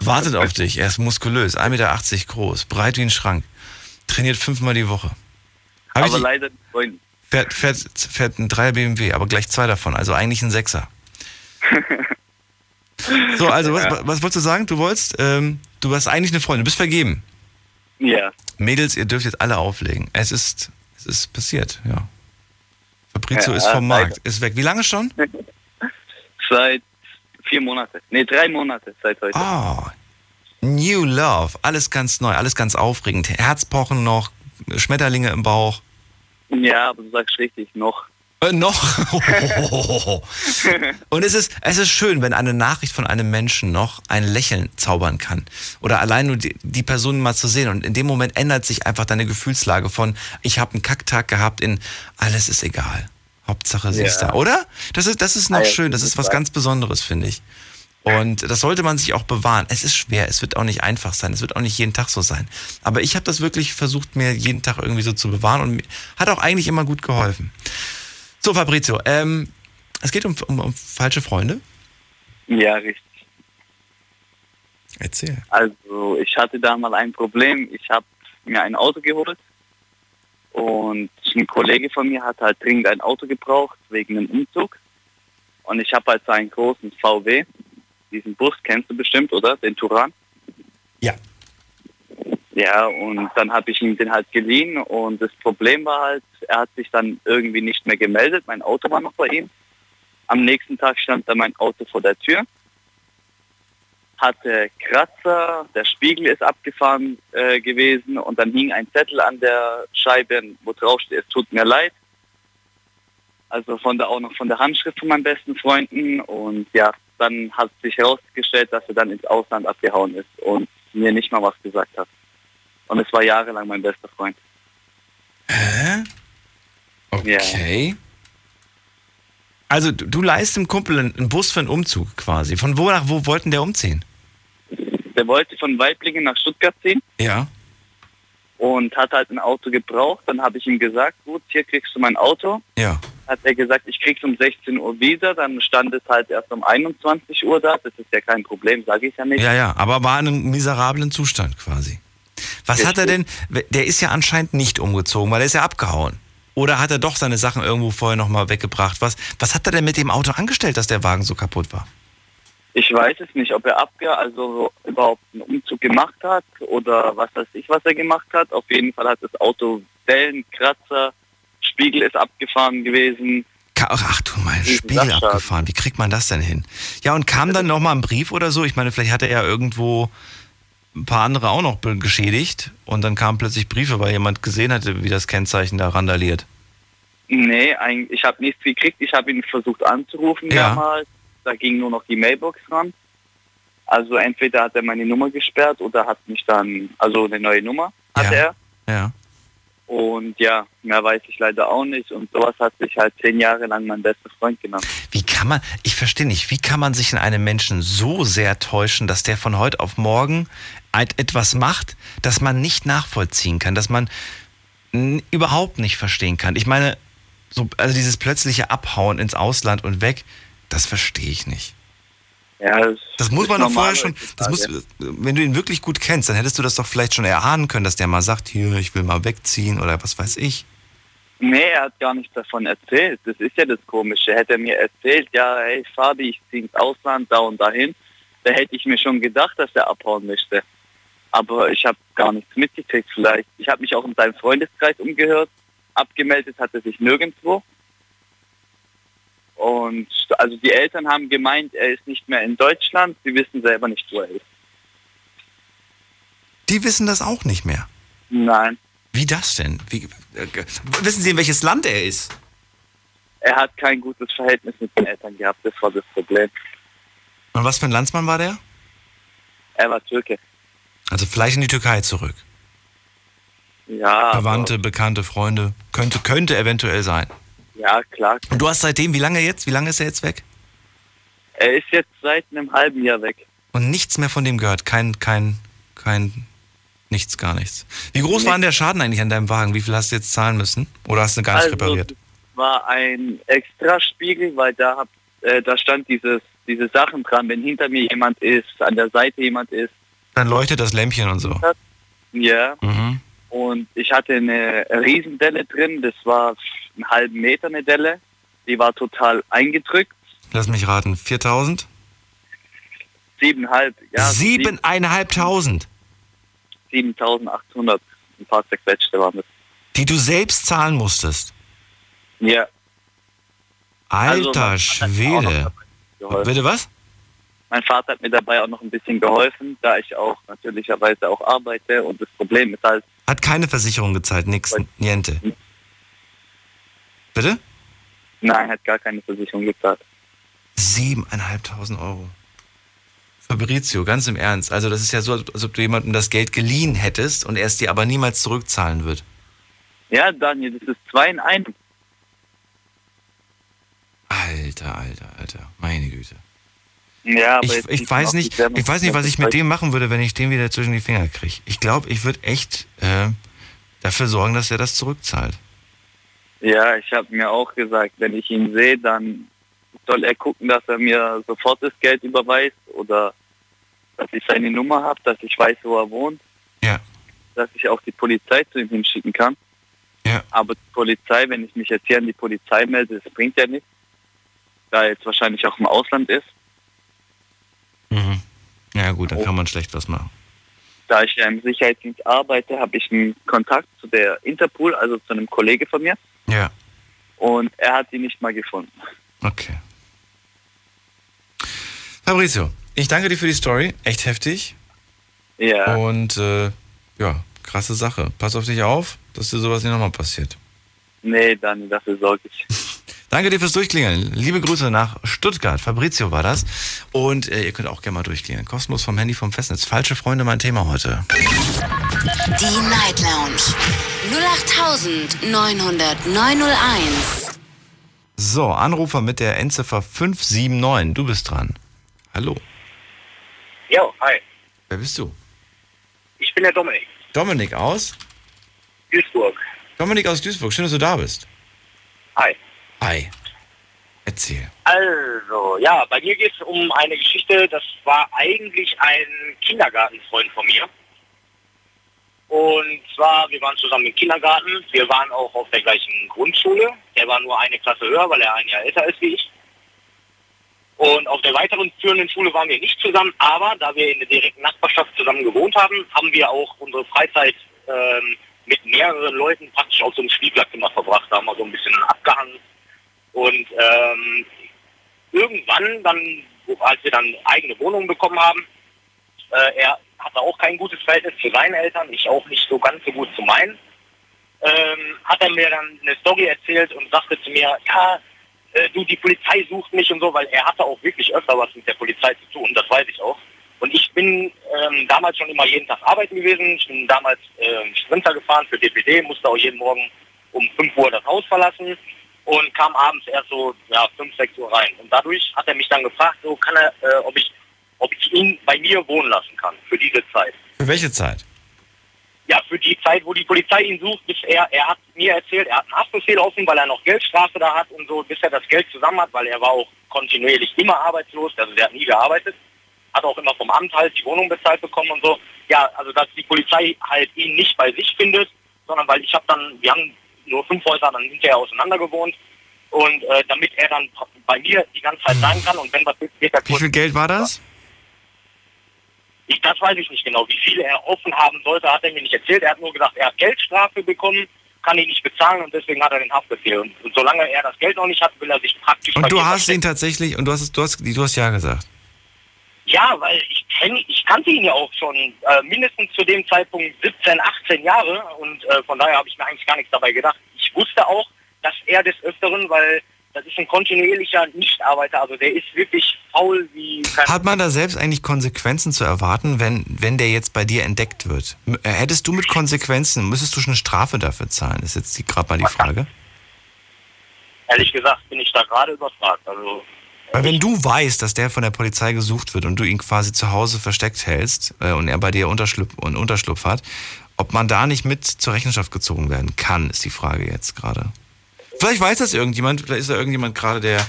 Wartet auf dich. Er ist muskulös, 1,80 Meter groß, breit wie ein Schrank. Trainiert fünfmal die Woche. Hab aber leider Freunde. Fährt, fährt, fährt ein 3er BMW, aber gleich zwei davon, also eigentlich ein Sechser. <laughs> so, also was, was wolltest du sagen? Du wolltest, ähm, du hast eigentlich eine Freundin, du bist vergeben. Ja. Mädels, ihr dürft jetzt alle auflegen. Es ist, es ist passiert, ja. Fabrizio ja, ist vom Markt, leider. ist weg. Wie lange schon? <laughs> seit vier Monaten. Nee, drei Monate seit heute. Oh, New Love. Alles ganz neu, alles ganz aufregend. Herzpochen noch, Schmetterlinge im Bauch. Ja, aber du sagst richtig, noch. Äh, noch? <laughs> Und es ist, es ist schön, wenn eine Nachricht von einem Menschen noch ein Lächeln zaubern kann. Oder allein nur die, die Person mal zu sehen. Und in dem Moment ändert sich einfach deine Gefühlslage von, ich habe einen Kacktag gehabt in, alles ist egal. Hauptsache sie ja. ist da, oder? Das ist, das ist noch ja, schön. Das ist was ganz Besonderes, finde ich. Und das sollte man sich auch bewahren. Es ist schwer, es wird auch nicht einfach sein, es wird auch nicht jeden Tag so sein. Aber ich habe das wirklich versucht, mir jeden Tag irgendwie so zu bewahren und hat auch eigentlich immer gut geholfen. So, Fabrizio, ähm, es geht um, um, um falsche Freunde. Ja, richtig. Erzähl. Also, ich hatte da mal ein Problem. Ich habe mir ein Auto geholt und ein Kollege von mir hat halt dringend ein Auto gebraucht wegen einem Umzug. Und ich habe halt so einen großen VW. Diesen Bus kennst du bestimmt, oder? Den Turan? Ja. Ja, und dann habe ich ihm den halt geliehen und das Problem war halt, er hat sich dann irgendwie nicht mehr gemeldet. Mein Auto war noch bei ihm. Am nächsten Tag stand dann mein Auto vor der Tür, hatte Kratzer, der Spiegel ist abgefahren äh, gewesen und dann hing ein Zettel an der Scheibe, wo drauf steht, es tut mir leid. Also von der auch noch von der Handschrift von meinen besten Freunden und ja, dann hat sich herausgestellt, dass er dann ins Ausland abgehauen ist und mir nicht mal was gesagt hat. Und es war jahrelang mein bester Freund. Hä? Okay. Ja. Also du, du leist dem Kumpel einen Bus für einen Umzug quasi. Von wo nach wo wollten der umziehen? Der wollte von Weiblingen nach Stuttgart ziehen. Ja. Und hat halt ein Auto gebraucht. Dann habe ich ihm gesagt, gut, hier kriegst du mein Auto. Ja. Hat er gesagt, ich krieg's um 16 Uhr wieder. Dann stand es halt erst um 21 Uhr da. Das ist ja kein Problem, sage ich ja nicht. Ja, ja, aber war in einem miserablen Zustand quasi. Was hat er denn? Der ist ja anscheinend nicht umgezogen, weil er ist ja abgehauen. Oder hat er doch seine Sachen irgendwo vorher nochmal weggebracht? Was, was hat er denn mit dem Auto angestellt, dass der Wagen so kaputt war? Ich weiß es nicht, ob er abge also überhaupt einen Umzug gemacht hat oder was weiß ich, was er gemacht hat. Auf jeden Fall hat das Auto Wellen, Kratzer, Spiegel ist abgefahren gewesen. Ach du mein Spiegel abgefahren. Wie kriegt man das denn hin? Ja, und kam dann nochmal ein Brief oder so? Ich meine, vielleicht hatte er irgendwo ein paar andere auch noch geschädigt und dann kamen plötzlich Briefe, weil jemand gesehen hatte, wie das Kennzeichen da randaliert. Nee, ich habe nichts gekriegt. Ich habe ihn versucht anzurufen ja. damals. Da ging nur noch die Mailbox ran. Also entweder hat er meine Nummer gesperrt oder hat mich dann, also eine neue Nummer hatte ja. er. Ja. Und ja, mehr weiß ich leider auch nicht. Und sowas hat sich halt zehn Jahre lang mein bester Freund genannt. Wie kann man, ich verstehe nicht, wie kann man sich in einem Menschen so sehr täuschen, dass der von heute auf morgen etwas macht, das man nicht nachvollziehen kann, das man überhaupt nicht verstehen kann. Ich meine, so, also dieses plötzliche Abhauen ins Ausland und weg, das verstehe ich nicht. Ja, das, das muss man doch vorher schon, das muss, wenn du ihn wirklich gut kennst, dann hättest du das doch vielleicht schon erahnen können, dass der mal sagt, hier, ich will mal wegziehen oder was weiß ich. Nee, er hat gar nichts davon erzählt. Das ist ja das Komische. Hätte er mir erzählt, ja, hey Fabi, ich ziehe ins Ausland, da und dahin, da hätte ich mir schon gedacht, dass er abhauen möchte aber ich habe gar nichts mitgekriegt vielleicht. Ich habe mich auch in seinem Freundeskreis umgehört. Abgemeldet hat er sich nirgendwo. Und also die Eltern haben gemeint, er ist nicht mehr in Deutschland. Sie wissen selber nicht, wo er ist. Die wissen das auch nicht mehr? Nein. Wie das denn? Wie, äh, wissen Sie, in welches Land er ist? Er hat kein gutes Verhältnis mit den Eltern gehabt, das war das Problem. Und was für ein Landsmann war der? Er war Türke. Also vielleicht in die Türkei zurück. Ja. Verwandte, Bekannte, Freunde. Könnte, könnte eventuell sein. Ja, klar. Und du hast seitdem, wie lange jetzt? Wie lange ist er jetzt weg? Er ist jetzt seit einem halben Jahr weg. Und nichts mehr von dem gehört? Kein, kein, kein, nichts, gar nichts. Wie groß war denn der Schaden eigentlich an deinem Wagen? Wie viel hast du jetzt zahlen müssen? Oder hast du gar nicht also, repariert? war ein Extraspiegel, weil da, hab, äh, da stand dieses, diese Sachen dran. Wenn hinter mir jemand ist, an der Seite jemand ist. Dann leuchtet das Lämpchen und so. Ja. Mhm. Und ich hatte eine Riesendelle drin, das war einen halben Meter eine Delle. Die war total eingedrückt. Lass mich raten, 4000? Siebeneinhalb, ja. Siebeneinhalbtausend? 7800, ein paar zerquetschte waren das. Die du selbst zahlen musstest? Ja. Alter also, Schwede. Bitte was? Mein Vater hat mir dabei auch noch ein bisschen geholfen, da ich auch natürlicherweise auch arbeite und das Problem ist halt... Hat keine Versicherung gezahlt, nix, niente. Bitte? Nein, hat gar keine Versicherung gezahlt. Siebeneinhalbtausend Euro. Fabrizio, ganz im Ernst. Also das ist ja so, als ob du jemandem das Geld geliehen hättest und er es dir aber niemals zurückzahlen wird. Ja, Daniel, das ist zwei in einem. Alter, alter, alter. Meine Güte. Ja, aber ich, ich weiß nicht, ich weiß nicht, was ich mit dem machen würde, wenn ich den wieder zwischen die Finger kriege. Ich glaube, ich würde echt äh, dafür sorgen, dass er das zurückzahlt. Ja, ich habe mir auch gesagt, wenn ich ihn sehe, dann soll er gucken, dass er mir sofort das Geld überweist oder dass ich seine Nummer habe, dass ich weiß, wo er wohnt. Ja. Dass ich auch die Polizei zu ihm hinschicken kann. Ja. Aber die Polizei, wenn ich mich jetzt hier an die Polizei melde, das bringt ja nichts. Da er jetzt wahrscheinlich auch im Ausland ist. Mhm. Ja gut, dann kann man schlecht was machen. Da ich ja im Sicherheitsdienst arbeite, habe ich einen Kontakt zu der Interpol, also zu einem Kollege von mir. Ja. Und er hat sie nicht mal gefunden. Okay. Fabrizio, ich danke dir für die Story. Echt heftig. Ja. Und äh, ja, krasse Sache. Pass auf dich auf, dass dir sowas nicht nochmal passiert. Nee, dann dafür sorge ich. <laughs> Danke dir fürs Durchklingeln. Liebe Grüße nach Stuttgart. Fabrizio war das. Und äh, ihr könnt auch gerne mal durchklingeln. Kostenlos vom Handy vom Festnetz. Falsche Freunde, mein Thema heute. Die Night Lounge 0890901. So, Anrufer mit der Endziffer 579. Du bist dran. Hallo. Jo, hi. Wer bist du? Ich bin der Dominik. Dominik aus? Duisburg. Dominik aus Duisburg, schön, dass du da bist. Hi. Hi. Erzähl. Also, ja, bei mir geht es um eine Geschichte, das war eigentlich ein Kindergartenfreund von mir. Und zwar, wir waren zusammen im Kindergarten, wir waren auch auf der gleichen Grundschule. Der war nur eine Klasse höher, weil er ein Jahr älter ist wie ich. Und auf der weiteren führenden Schule waren wir nicht zusammen, aber da wir in der direkten Nachbarschaft zusammen gewohnt haben, haben wir auch unsere Freizeit ähm, mit mehreren Leuten praktisch auf so einem Spielplatz immer verbracht, da haben wir so ein bisschen abgehangen und ähm, irgendwann, dann, als wir dann eigene Wohnungen bekommen haben, äh, er hatte auch kein gutes Verhältnis zu seinen Eltern, ich auch nicht so ganz so gut zu meinen, ähm, hat er mir dann eine Story erzählt und sagte zu mir, ja, äh, du, die Polizei sucht mich und so, weil er hatte auch wirklich öfter was mit der Polizei zu tun, das weiß ich auch. Und ich bin ähm, damals schon immer jeden Tag arbeiten gewesen. Ich bin damals äh, Sprinter gefahren für DPD, musste auch jeden Morgen um 5 Uhr das Haus verlassen und kam abends erst so ja, 5, 6 Uhr rein. Und dadurch hat er mich dann gefragt, so kann er, äh, ob ich ob ich ihn bei mir wohnen lassen kann für diese Zeit. Für welche Zeit? Ja, für die Zeit, wo die Polizei ihn sucht, bis er, er hat mir erzählt, er hat einen Haftbefehl offen, weil er noch Geldstrafe da hat und so, bis er das Geld zusammen hat, weil er war auch kontinuierlich immer arbeitslos, also der hat nie gearbeitet, hat auch immer vom Amt halt die Wohnung bezahlt bekommen und so. Ja, also dass die Polizei halt ihn nicht bei sich findet, sondern weil ich habe dann, wir haben nur fünf Häuser dann hinterher auseinander gewohnt. Und äh, damit er dann bei mir die ganze Zeit sein kann und wenn was ist, geht er Wie viel Geld war das? Ich, das weiß ich nicht genau. Wie viel er offen haben sollte, hat er mir nicht erzählt. Er hat nur gesagt, er hat Geldstrafe bekommen, kann ihn nicht bezahlen und deswegen hat er den Haftbefehl. Und, und solange er das Geld noch nicht hat, will er sich praktisch. Und du hast ihn tatsächlich, und du hast, du hast, du hast ja gesagt. Ja, weil ich kenne, ich kannte ihn ja auch schon äh, mindestens zu dem Zeitpunkt 17, 18 Jahre und äh, von daher habe ich mir eigentlich gar nichts dabei gedacht. Ich wusste auch, dass er des Öfteren, weil das ist ein kontinuierlicher Nichtarbeiter, also der ist wirklich faul wie... Hat man da selbst eigentlich Konsequenzen zu erwarten, wenn, wenn der jetzt bei dir entdeckt wird? Äh, hättest du mit Konsequenzen, müsstest du schon eine Strafe dafür zahlen, ist jetzt gerade mal die Frage. Ehrlich gesagt bin ich da gerade überfragt, also weil wenn du weißt, dass der von der Polizei gesucht wird und du ihn quasi zu Hause versteckt hältst äh, und er bei dir Unterschlupf, und Unterschlupf hat, ob man da nicht mit zur Rechenschaft gezogen werden kann, ist die Frage jetzt gerade. Vielleicht weiß das irgendjemand, vielleicht ist da irgendjemand gerade, der,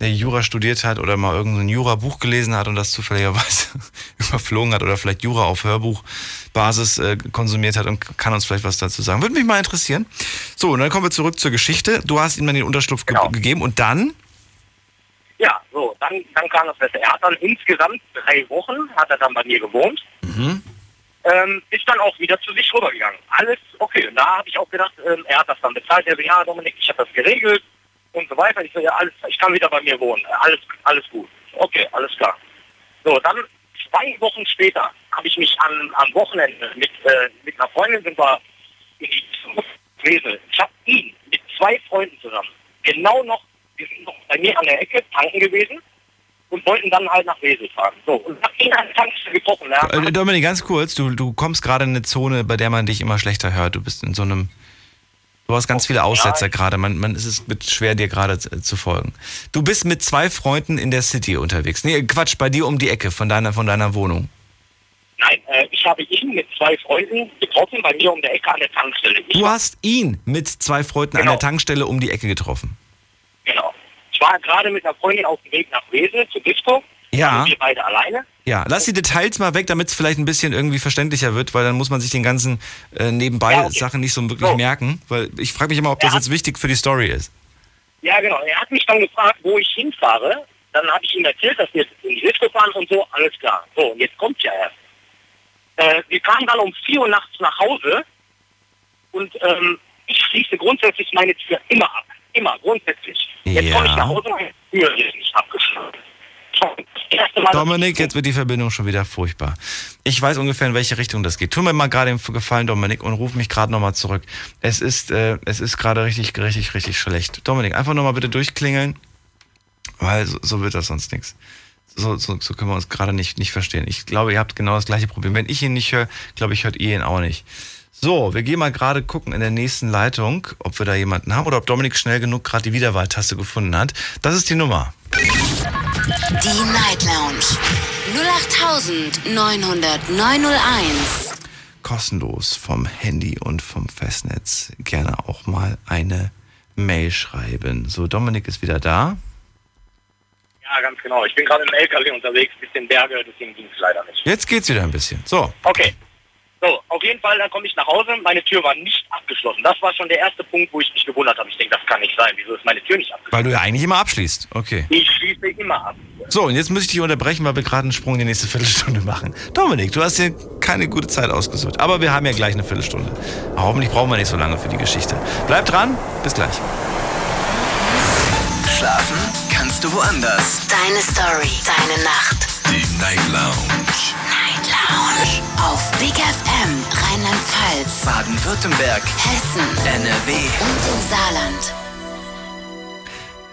der Jura studiert hat oder mal irgendein Jura-Buch gelesen hat und das zufälligerweise <laughs> überflogen hat oder vielleicht Jura auf Hörbuchbasis äh, konsumiert hat und kann uns vielleicht was dazu sagen. Würde mich mal interessieren. So, und dann kommen wir zurück zur Geschichte. Du hast ihm dann den Unterschlupf genau. ge gegeben und dann? Ja, so, dann, dann kam das Wetter. Er hat dann insgesamt drei Wochen, hat er dann bei mir gewohnt. Mhm. Ähm, ist dann auch wieder zu sich rübergegangen. Alles okay. Und da habe ich auch gedacht, ähm, er hat das dann bezahlt. Er so, ja, Dominik, ich habe das geregelt und so weiter. Ich so, ja, alles, ich kann wieder bei mir wohnen. Alles, alles gut. Okay, alles klar. So, dann zwei Wochen später habe ich mich an, am Wochenende mit, äh, mit einer Freundin sind wir in die Wesel. Ich habe ihn mit zwei Freunden zusammen genau noch wir sind noch bei mir an der Ecke tanken gewesen und wollten dann halt nach Wesel fahren. So, und hab ihn an der Tankstelle getroffen. Ja. Äh, Dominik, ganz kurz, du, du kommst gerade in eine Zone, bei der man dich immer schlechter hört. Du bist in so einem... Du hast ganz viele Aussetzer gerade. Man, man ist es schwer, dir gerade zu, zu, folgen. Du bist mit zwei Freunden in der City unterwegs. Nee, Quatsch, bei dir um die Ecke von deiner, von deiner Wohnung. Nein, äh, ich habe ihn mit zwei Freunden getroffen, bei mir um die Ecke an der Tankstelle. Ich du hast ihn mit zwei Freunden genau. an der Tankstelle um die Ecke getroffen. Ich war gerade mit einer Freundin auf dem Weg nach Wesel zu Disco. Ja. Also wir beide alleine. Ja, lass die Details mal weg, damit es vielleicht ein bisschen irgendwie verständlicher wird, weil dann muss man sich den ganzen äh, nebenbei ja, okay. Sachen nicht so wirklich so. merken. Weil ich frage mich immer, ob das jetzt wichtig für die Story ist. Ja, genau. Er hat mich dann gefragt, wo ich hinfahre. Dann habe ich ihm erzählt, dass wir in die Disco fahren und so, alles klar. So, und jetzt kommt ja erst. Äh, wir kamen dann um 4 Uhr nachts nach Hause und ähm, ich schließe grundsätzlich meine Tür immer ab. Immer, grundsätzlich. Jetzt komme ich nach Hause und die Tür ist nicht abgeschlossen. Dominik, jetzt wird die Verbindung schon wieder furchtbar. Ich weiß ungefähr, in welche Richtung das geht. Tu mir mal gerade den Gefallen, Dominik, und ruf mich gerade nochmal zurück. Es ist, äh, es ist gerade richtig, richtig, richtig schlecht. Dominik, einfach nochmal bitte durchklingeln, weil so, so wird das sonst nichts. So, so, so können wir uns gerade nicht, nicht verstehen. Ich glaube, ihr habt genau das gleiche Problem. Wenn ich ihn nicht höre, glaube ich, hört ihr ihn auch nicht. So, wir gehen mal gerade gucken in der nächsten Leitung, ob wir da jemanden haben oder ob Dominik schnell genug gerade die Wiederwahltaste gefunden hat. Das ist die Nummer. Die Night Lounge 08901. Kostenlos vom Handy und vom Festnetz. Gerne auch mal eine Mail schreiben. So, Dominik ist wieder da. Ja, ganz genau. Ich bin gerade im LKW unterwegs, bisschen Berge, deswegen ging es leider nicht. Jetzt geht's wieder ein bisschen. So. Okay. So, auf jeden Fall, dann komme ich nach Hause, meine Tür war nicht abgeschlossen. Das war schon der erste Punkt, wo ich mich gewundert habe. Ich denke, das kann nicht sein. Wieso ist meine Tür nicht abgeschlossen? Weil du ja eigentlich immer abschließt. Okay. Ich schließe immer ab. So, und jetzt muss ich dich unterbrechen, weil wir gerade einen Sprung in die nächste Viertelstunde machen. Dominik, du hast dir keine gute Zeit ausgesucht. Aber wir haben ja gleich eine Viertelstunde. Aber hoffentlich brauchen wir nicht so lange für die Geschichte. Bleib dran, bis gleich. Schlafen kannst du woanders. Deine Story, deine Nacht. Die Night Lounge. Night Lounge. Auf Big FM, Rheinland-Pfalz, Baden-Württemberg, Hessen, NRW und im Saarland.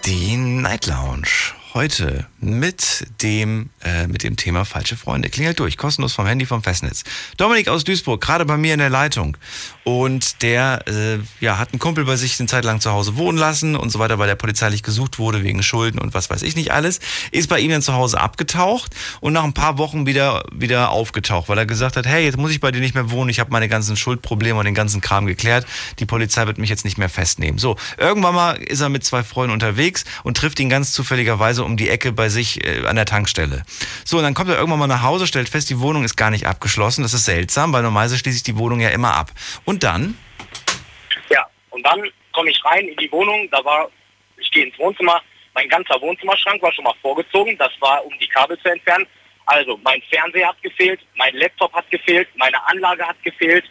Die Night Lounge heute mit dem, äh, mit dem Thema falsche Freunde. Klingelt durch, kostenlos vom Handy vom Festnetz. Dominik aus Duisburg, gerade bei mir in der Leitung. Und der äh, ja, hat einen Kumpel bei sich eine Zeit lang zu Hause wohnen lassen und so weiter, weil er polizeilich gesucht wurde wegen Schulden und was weiß ich nicht alles. Ist bei ihm dann zu Hause abgetaucht und nach ein paar Wochen wieder, wieder aufgetaucht, weil er gesagt hat, hey, jetzt muss ich bei dir nicht mehr wohnen, ich habe meine ganzen Schuldprobleme und den ganzen Kram geklärt. Die Polizei wird mich jetzt nicht mehr festnehmen. So, irgendwann mal ist er mit zwei Freunden unterwegs und trifft ihn ganz zufälligerweise um die Ecke bei sich äh, an der Tankstelle. So, und dann kommt er irgendwann mal nach Hause, stellt fest, die Wohnung ist gar nicht abgeschlossen. Das ist seltsam, weil normalerweise schließe ich die Wohnung ja immer ab. Und dann? Ja, und dann komme ich rein in die Wohnung, da war, ich gehe ins Wohnzimmer, mein ganzer Wohnzimmerschrank war schon mal vorgezogen, das war, um die Kabel zu entfernen. Also, mein Fernseher hat gefehlt, mein Laptop hat gefehlt, meine Anlage hat gefehlt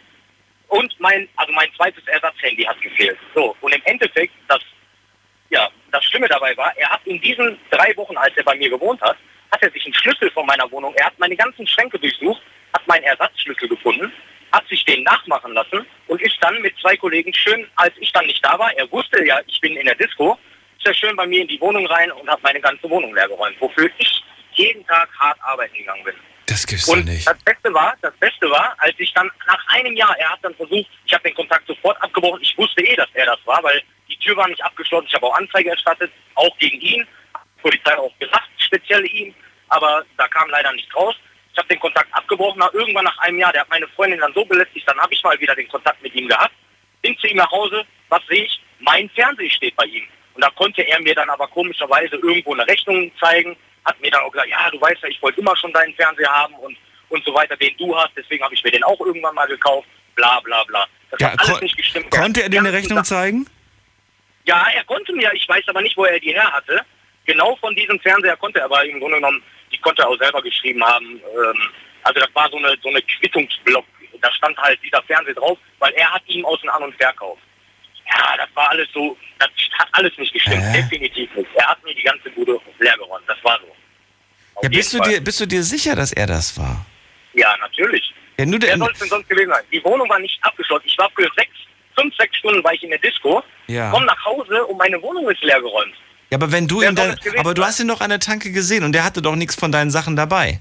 und mein, also mein zweites Ersatzhandy hat gefehlt. So, und im Endeffekt, das, ja, das Schlimme dabei war, er hat in diesen drei Wochen, als er bei mir gewohnt hat, hat er sich einen Schlüssel von meiner Wohnung, er hat meine ganzen Schränke durchsucht, hat meinen Ersatzschlüssel gefunden, hat sich den nachmachen lassen und ist dann mit zwei Kollegen schön, als ich dann nicht da war, er wusste ja, ich bin in der Disco, ist er schön bei mir in die Wohnung rein und hat meine ganze Wohnung leer geräumt, wofür ich jeden Tag hart arbeiten gegangen bin. Das gibt's und nicht. Das Beste war, das Beste war, als ich dann nach einem Jahr, er hat dann versucht, ich habe den Kontakt sofort abgebrochen. Ich wusste eh, dass er das war, weil die Tür war nicht abgeschlossen. Ich habe auch Anzeige erstattet, auch gegen ihn. Die Polizei auch gesagt, speziell ihm, aber da kam leider nicht raus. Ich habe den Kontakt abgebrochen. Nach, irgendwann nach einem Jahr, der hat meine Freundin dann so belästigt, dann habe ich mal wieder den Kontakt mit ihm gehabt. Bin zu ihm nach Hause, was sehe ich? Mein Fernseher steht bei ihm. Und da konnte er mir dann aber komischerweise irgendwo eine Rechnung zeigen, hat mir dann auch gesagt, ja, du weißt ja, ich wollte immer schon deinen Fernseher haben und, und so weiter, den du hast, deswegen habe ich mir den auch irgendwann mal gekauft, bla bla bla. Das Ja, hat alles nicht gestimmt. Konnte er dir eine Rechnung zeigen? Ja, er konnte mir, ich weiß aber nicht, wo er die her hatte. Genau von diesem Fernseher konnte er aber im Grunde genommen, die konnte er auch selber geschrieben haben. Ähm, also das war so eine, so eine Quittungsblock. Da stand halt dieser Fernseher drauf, weil er hat ihm aus dem An- und Verkauf. Ja, das war alles so, das hat alles nicht gestimmt, Hä? definitiv nicht. Er hat mir die ganze Bude leer geräumt, das war so. Auf Ja, bist du, Fall. dir, bist du dir sicher, dass er das war? Ja, natürlich. Ja, nur Wer der, soll es denn sonst gewesen sein? Die Wohnung war nicht abgeschlossen. Ich war für sechs, fünf, sechs Stunden war ich in der Disco, Ja. komm nach Hause und meine Wohnung ist leer geräumt. ja, aber wenn du Wer ihn dann, aber du hast ihn doch an der Tanke gesehen und der hatte doch nichts von deinen Sachen dabei.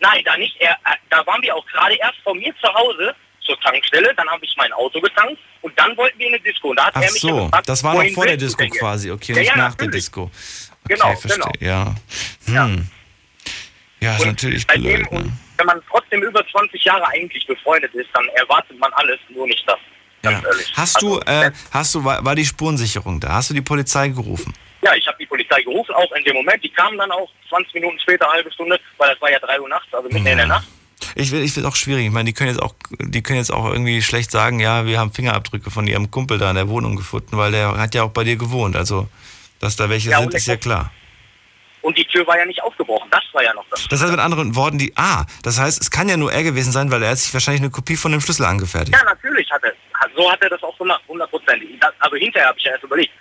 Nein, da nicht. Er, äh, da waren wir auch gerade erst von mir zu Hause zur Tankstelle. Dann habe ich mein Auto getankt und dann wollten wir in eine Disco. Und da hat Ach er mich so, gefragt, das war noch vor der Disco quasi, okay, Ja, nicht ja, nach der. Disco. Okay, Genau, verstehe, genau. ja. Hm. Ja, ist Und natürlich blöd, ne? wenn man trotzdem über 20 Jahre eigentlich befreundet ist, dann erwartet man alles, nur nicht das. Ganz ehrlich. Hast du, Also, äh, hast du, war, war die Spurensicherung da? Hast du die Polizei gerufen? Ja, ich habe die Polizei gerufen, auch in dem Moment. Die kamen dann auch 20 Minuten später, eine halbe Stunde, weil das war ja 3 Uhr nachts, also mitten in der Nacht. Ich will, ich will auch schwierig. Ich meine, die können jetzt auch, die können jetzt auch irgendwie schlecht sagen, ja, wir haben Fingerabdrücke von ihrem Kumpel da in der Wohnung gefunden, weil der hat ja auch bei dir gewohnt. Also, dass da welche Ja, sind, ist ja klar. Und die Tür war ja nicht aufgebrochen. Das war ja noch das. Das heißt mit anderen Worten, die, ah, das heißt, es kann ja nur er gewesen sein, weil er hat sich wahrscheinlich eine Kopie von dem Schlüssel angefertigt. Ja, natürlich hat er. So hat er das auch gemacht, hundertprozentig. Also hinterher habe ich ja erst überlegt,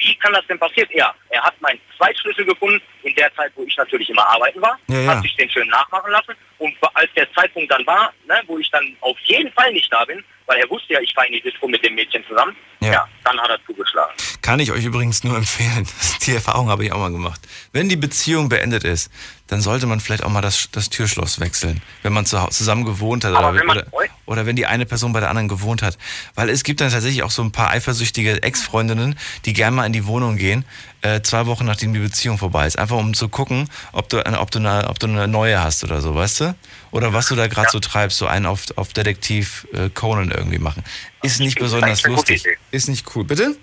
wie kann das denn passieren? Ja, er hat meinen Zweitschlüssel gefunden, in der Zeit, wo ich natürlich immer arbeiten war, Ja, ja. hat sich den schön nachmachen lassen. Und als der Zeitpunkt dann war, ne, wo ich dann auf jeden Fall nicht da bin, weil er wusste ja, ich fahre in die Disco mit dem Mädchen zusammen, Ja. ja, dann hat er zugeschlagen. Kann ich euch übrigens nur empfehlen. <laughs> Die Erfahrung habe ich auch mal gemacht. Wenn die Beziehung beendet ist, dann sollte man vielleicht auch mal das, das Türschloss wechseln, wenn man zu Hause zusammen gewohnt hat Aber oder, wenn man oder, oder wenn die eine Person bei der anderen gewohnt hat. Weil es gibt dann tatsächlich auch so ein paar eifersüchtige Ex-Freundinnen, die gerne mal in die Wohnung gehen, äh, zwei Wochen nachdem die Beziehung vorbei ist. Einfach um zu gucken, ob du, eine, ob du, eine, ob du eine neue hast oder so, weißt du? Oder was du da gerade so treibst, so einen auf, auf Detektiv äh, Conan irgendwie machen. Ist nicht besonders lustig. Ist nicht cool. Bitte?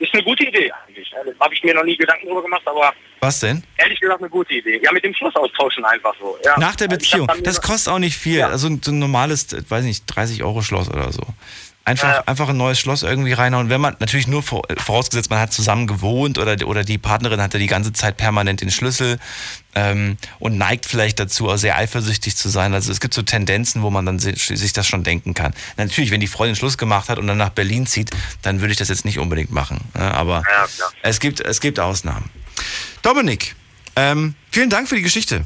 Ist eine gute Idee eigentlich. ne? Habe ich mir noch nie Gedanken drüber gemacht, aber Was denn? ehrlich gesagt eine gute Idee. Ja, mit dem Schluss austauschen einfach so. Ja. Nach der hab Beziehung. Das kostet auch nicht viel. Also ein- so ein normales, weiß nicht, 30 Euro Schloss oder so. Einfach, Ja. einfach ein neues Schloss irgendwie reinhauen. Wenn man natürlich nur vor- vorausgesetzt, man hat zusammen gewohnt oder, oder die Partnerin hatte die ganze Zeit permanent den Schlüssel ähm, und neigt vielleicht dazu, auch sehr eifersüchtig zu sein. Also es gibt so Tendenzen, wo man dann si- sich das schon denken kann. Natürlich, wenn die Freundin Schluss gemacht hat und dann nach Berlin zieht, dann würde ich das jetzt nicht unbedingt machen. Ja, aber Ja, es gibt, es gibt Ausnahmen. Dominik, ähm, vielen Dank für die Geschichte.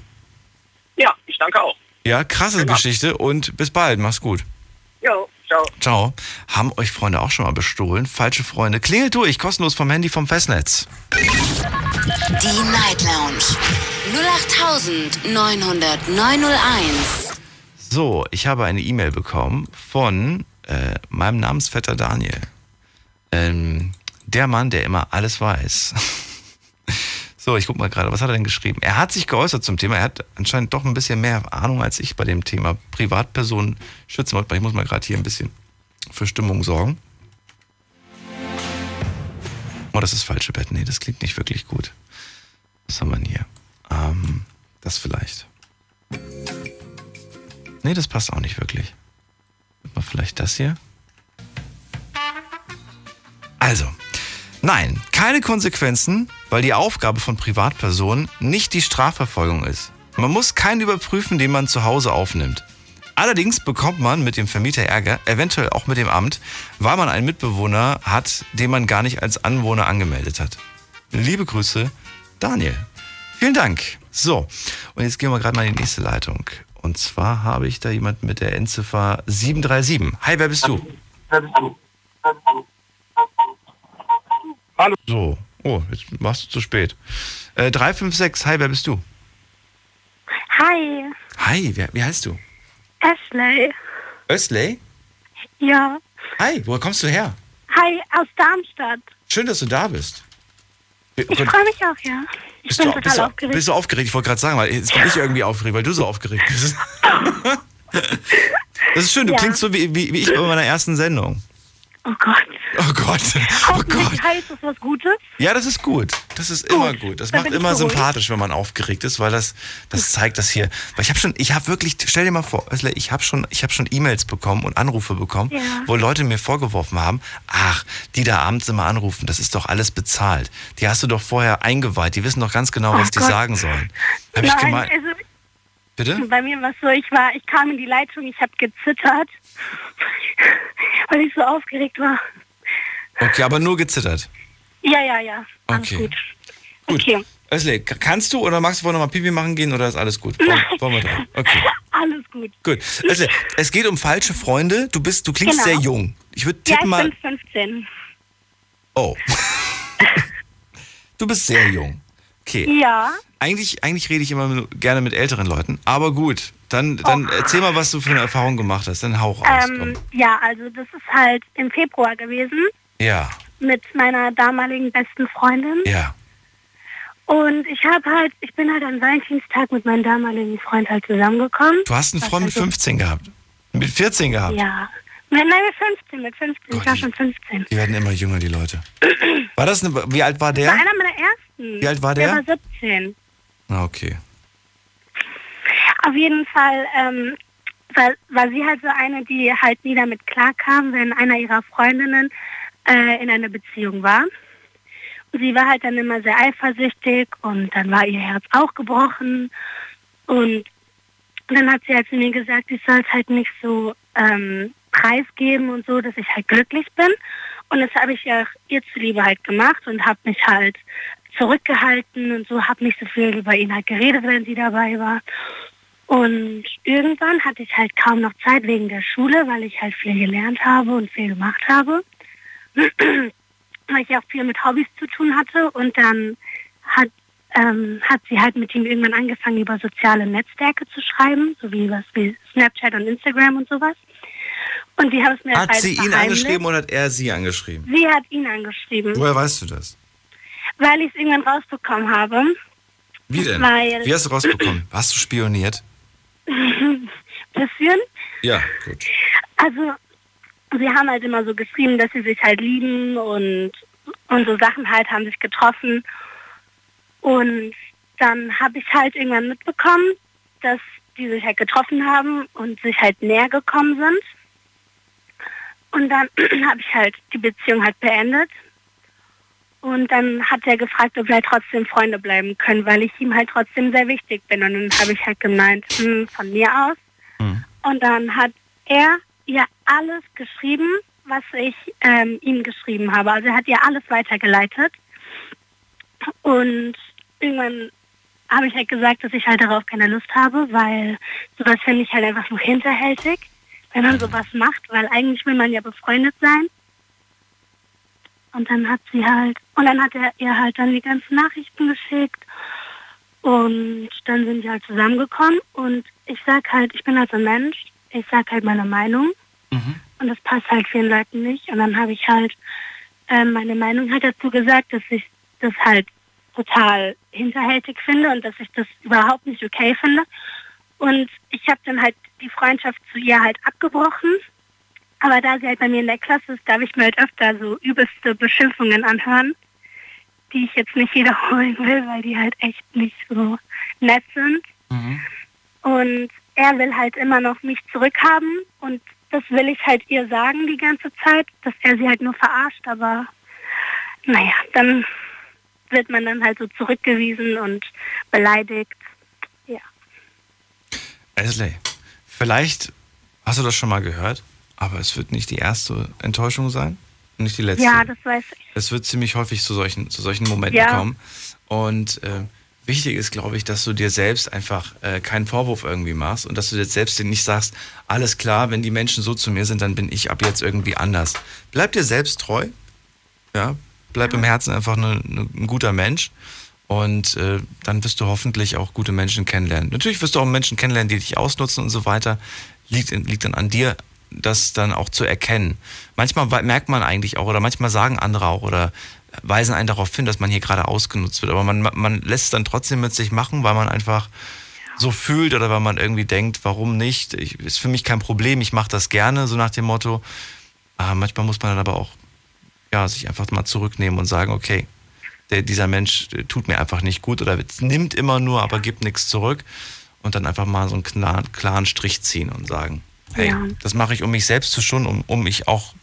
Ja, ich danke auch. Ja, krasse Genau. Geschichte und bis bald. Mach's gut. Jo, ciao. Ciao. Haben euch Freunde auch schon mal bestohlen? Falsche Freunde. Klingelt durch, kostenlos vom Handy vom Festnetz. Die Night Lounge 08901. So, ich habe eine E-Mail bekommen von äh, meinem Namensvetter Daniel. Ähm, der Mann, der immer alles weiß. So, ich guck mal gerade, was hat er denn geschrieben? Er hat sich geäußert zum Thema. Er hat anscheinend doch ein bisschen mehr Ahnung als ich bei dem Thema Privatpersonen schützen. Ich muss mal gerade hier ein bisschen für Stimmung sorgen. Oh, das ist falsche Bett. Nee, das klingt nicht wirklich gut. Was haben wir denn hier? Ähm, das vielleicht. Nee, das passt auch nicht wirklich. Mal vielleicht das hier. Also, nein, keine Konsequenzen, weil die Aufgabe von Privatpersonen nicht die Strafverfolgung ist. Man muss keinen überprüfen, den man zu Hause aufnimmt. Allerdings bekommt man mit dem Vermieter Ärger, eventuell auch mit dem Amt, weil man einen Mitbewohner hat, den man gar nicht als Anwohner angemeldet hat. Liebe Grüße, Daniel. Vielen Dank. So, und jetzt gehen wir gerade mal in die nächste Leitung. Und zwar habe ich da jemanden mit der Endziffer 737. Hi, wer bist du? Hallo. So, oh, jetzt machst du zu spät. Äh, 356, hi, wer bist du? Hi. Hi, wer, wie heißt du? Ashley. Ösley? Ja. Hi, woher kommst du her? Hi, aus Darmstadt. Schön, dass du da bist. Ich freue mich auch, ja. Ich bist bin du, total bist du, aufgeregt. Bist du aufgeregt? Ich wollte gerade sagen, weil jetzt bin ich irgendwie aufgeregt, weil du so aufgeregt bist. <laughs> Das ist schön, du Ja. klingst so wie, wie, wie ich bei meiner ersten Sendung. Oh Gott. Oh Gott. Oh Gott. heißt das was Gutes. Ja, das ist gut. Das ist immer gut. Das dann macht bin ich immer beruhigt. sympathisch, wenn man aufgeregt ist, weil das, das zeigt das hier. Weil ich habe schon, ich habe wirklich, stell dir mal vor, Özle, ich habe schon, ich habe schon E-Mails bekommen und Anrufe bekommen, Ja. wo Leute mir vorgeworfen haben, ach, die da abends immer anrufen, das ist doch alles bezahlt. Die hast du doch vorher eingeweiht, die wissen doch ganz genau, Oh was die Gott. sagen sollen. Hab ich Nein, gemeint. also Bitte? bei mir war es so, ich war, ich kam in die Leitung, ich habe gezittert, <laughs> weil ich so aufgeregt war. Okay, aber nur gezittert. Ja, ja, ja. Alles Okay. gut. Gut. Okay. Özle, k- kannst du oder magst du vorher nochmal Pipi machen gehen oder ist alles gut? Wollen, wollen wir dran? Okay. <laughs> Alles gut. Gut. Özle, es geht um falsche Freunde. Du bist, du klingst Genau. sehr jung. Ich würde Ja, tippen ich mal. bin 15. Oh. <laughs> du bist sehr jung. Okay. Ja. Eigentlich, eigentlich rede ich immer gerne mit älteren Leuten, aber gut. Dann, dann erzähl mal, was du für eine Erfahrung gemacht hast. Dann hau raus. Ähm, ja, also das ist halt im Februar gewesen Ja, mit meiner damaligen besten Freundin. ja. Und ich habe halt, ich bin halt am Valentinstag mit meinem damaligen Freund halt zusammengekommen. Du hast einen Was Freund mit also- 15 gehabt. Mit 14 gehabt. Ja. Nein, mit 15, mit 15. ich war schon 15. Die werden immer jünger, die Leute. War das eine, wie alt war Das der? war einer meiner ersten. Wie alt war Der der? war 17. Ah, okay. Auf jeden Fall ähm, war, war sie halt so eine, die halt nie damit klarkam, wenn einer ihrer Freundinnen äh, in einer Beziehung war. Und sie war halt dann immer sehr eifersüchtig und dann war ihr Herz auch gebrochen. Und dann hat sie halt zu mir gesagt, ich soll es halt nicht so ähm, preisgeben und so, dass ich halt glücklich bin. Und das habe ich ja ihr zuliebe halt gemacht und habe mich halt zurückgehalten und so, habe nicht so viel über ihn halt geredet, wenn sie dabei war. Und irgendwann hatte ich halt kaum noch Zeit wegen der Schule, weil ich halt viel gelernt habe und viel gemacht habe. <clears throat> weil ich auch viel mit Hobbys zu tun hatte. Und dann hat, ähm, hat sie halt mit ihm irgendwann angefangen, über soziale Netzwerke zu schreiben, so wie was wie Snapchat und Instagram und sowas. Und die haben es mir Hat halt sie ihn angeschrieben oder hat er sie angeschrieben? Sie hat ihn angeschrieben, Woher weißt du das? weil ich es irgendwann rausbekommen habe. Wie denn? Weil- Wie hast du rausbekommen? Hast du spioniert? <laughs> Bisschen. Ja, gut. Also, sie haben halt immer so geschrieben, dass sie sich halt lieben und, und so Sachen halt haben sich getroffen. Und dann habe ich halt irgendwann mitbekommen, dass die sich halt getroffen haben und sich halt näher gekommen sind. Und dann <clears throat> habe ich halt die Beziehung halt beendet. Und dann hat er gefragt, ob wir halt trotzdem Freunde bleiben können, weil ich ihm halt trotzdem sehr wichtig bin. Und dann habe ich halt gemeint, hm, von mir aus. Und dann hat er ihr alles geschrieben, was ich ähm, ihm geschrieben habe. Also er hat ihr alles weitergeleitet. Und irgendwann habe ich halt gesagt, dass ich halt darauf keine Lust habe, weil sowas finde ich halt einfach nur hinterhältig, wenn man sowas macht, weil eigentlich will man ja befreundet sein. Und dann hat sie halt, und dann hat er ihr halt dann die ganzen Nachrichten geschickt. Und dann sind wir halt zusammengekommen und ich sag halt, ich bin halt so ein Mensch, ich sag halt meine Meinung und das passt halt vielen Leuten nicht. Und dann habe ich halt ähm, meine Meinung halt dazu gesagt, dass ich das halt total hinterhältig finde und dass ich das überhaupt nicht okay finde. Und ich habe dann halt die Freundschaft zu ihr halt abgebrochen. Aber da sie halt bei mir in der Klasse ist, darf ich mir halt öfter so übelste Beschimpfungen anhören, die ich jetzt nicht wiederholen will, weil die halt echt nicht so nett sind. Und er will halt immer noch mich zurückhaben und das will ich halt ihr sagen die ganze Zeit, dass er sie halt nur verarscht, aber naja, dann wird man dann halt so zurückgewiesen und beleidigt. Ja. Esley, vielleicht hast du das schon mal gehört, aber es wird nicht die erste Enttäuschung sein und nicht die letzte. Ja, das weiß ich. Es wird ziemlich häufig zu solchen, zu solchen Momenten Ja. kommen. Und äh, wichtig ist, glaube ich, dass du dir selbst einfach äh, keinen Vorwurf irgendwie machst und dass du dir selbst nicht sagst, alles klar, wenn die Menschen so zu mir sind, dann bin ich ab jetzt irgendwie anders. Bleib dir selbst treu, ja, bleib im Herzen einfach eine, eine, ein guter Mensch und äh, dann wirst du hoffentlich auch gute Menschen kennenlernen. Natürlich wirst du auch Menschen kennenlernen, die dich ausnutzen und so weiter. Liegt, liegt dann an dir, das dann auch zu erkennen. Manchmal merkt man eigentlich auch oder manchmal sagen andere auch oder weisen einen darauf hin, dass man hier gerade ausgenutzt wird. Aber man, man lässt es dann trotzdem mit sich machen, weil man einfach so fühlt oder weil man irgendwie denkt, warum nicht? Ich, ist für mich kein Problem, ich mache das gerne, so nach dem Motto. Aber manchmal muss man dann aber auch ja, sich einfach mal zurücknehmen und sagen, okay, der, dieser Mensch tut mir einfach nicht gut oder nimmt immer nur, aber gibt nichts zurück. Und dann einfach mal so einen klaren, klaren Strich ziehen und sagen, hey, ja. das mache ich, um mich selbst zu schonen, um, um mich auch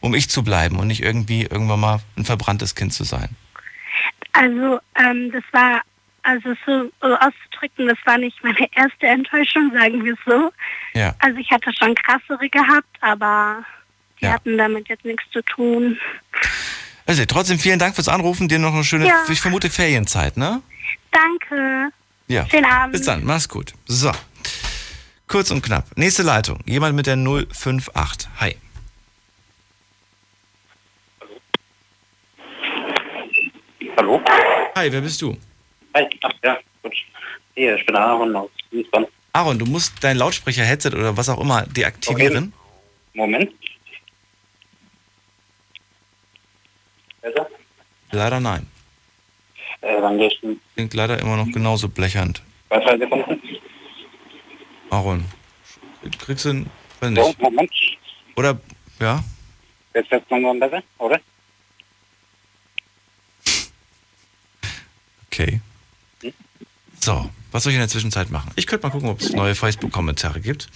um ich zu bleiben und nicht irgendwie irgendwann mal ein verbranntes Kind zu sein? Also ähm, das war, also so auszudrücken, das war nicht meine erste Enttäuschung, sagen wir es so. Ja. Also ich hatte schon krassere gehabt, aber die ja. hatten damit jetzt nichts zu tun. Also trotzdem vielen Dank fürs Anrufen, dir noch eine schöne, ja. ich vermute, Ferienzeit, ne? Danke. Ja. Schönen Abend. Bis dann, mach's gut. So. Kurz und knapp. Nächste Leitung. Jemand mit der 058. Hi. Hallo? Hi, wer bist du? Hi, ach ja, gut. Hier, ich bin Aaron aus Wiesbaden. Aaron, du musst dein Lautsprecher-Headset oder was auch immer deaktivieren. Moment. Besser? Leider nein. Äh, dann gehst du. Klingt leider immer noch genauso blechend. Bei zwei Sekunden. Aaron, kriegst du ihn? Nicht. Moment. Oder, ja? Jetzt wird es langsam besser, oder? Okay. So, was soll ich in der Zwischenzeit machen? Ich könnte mal gucken, ob es neue Facebook-Kommentare gibt.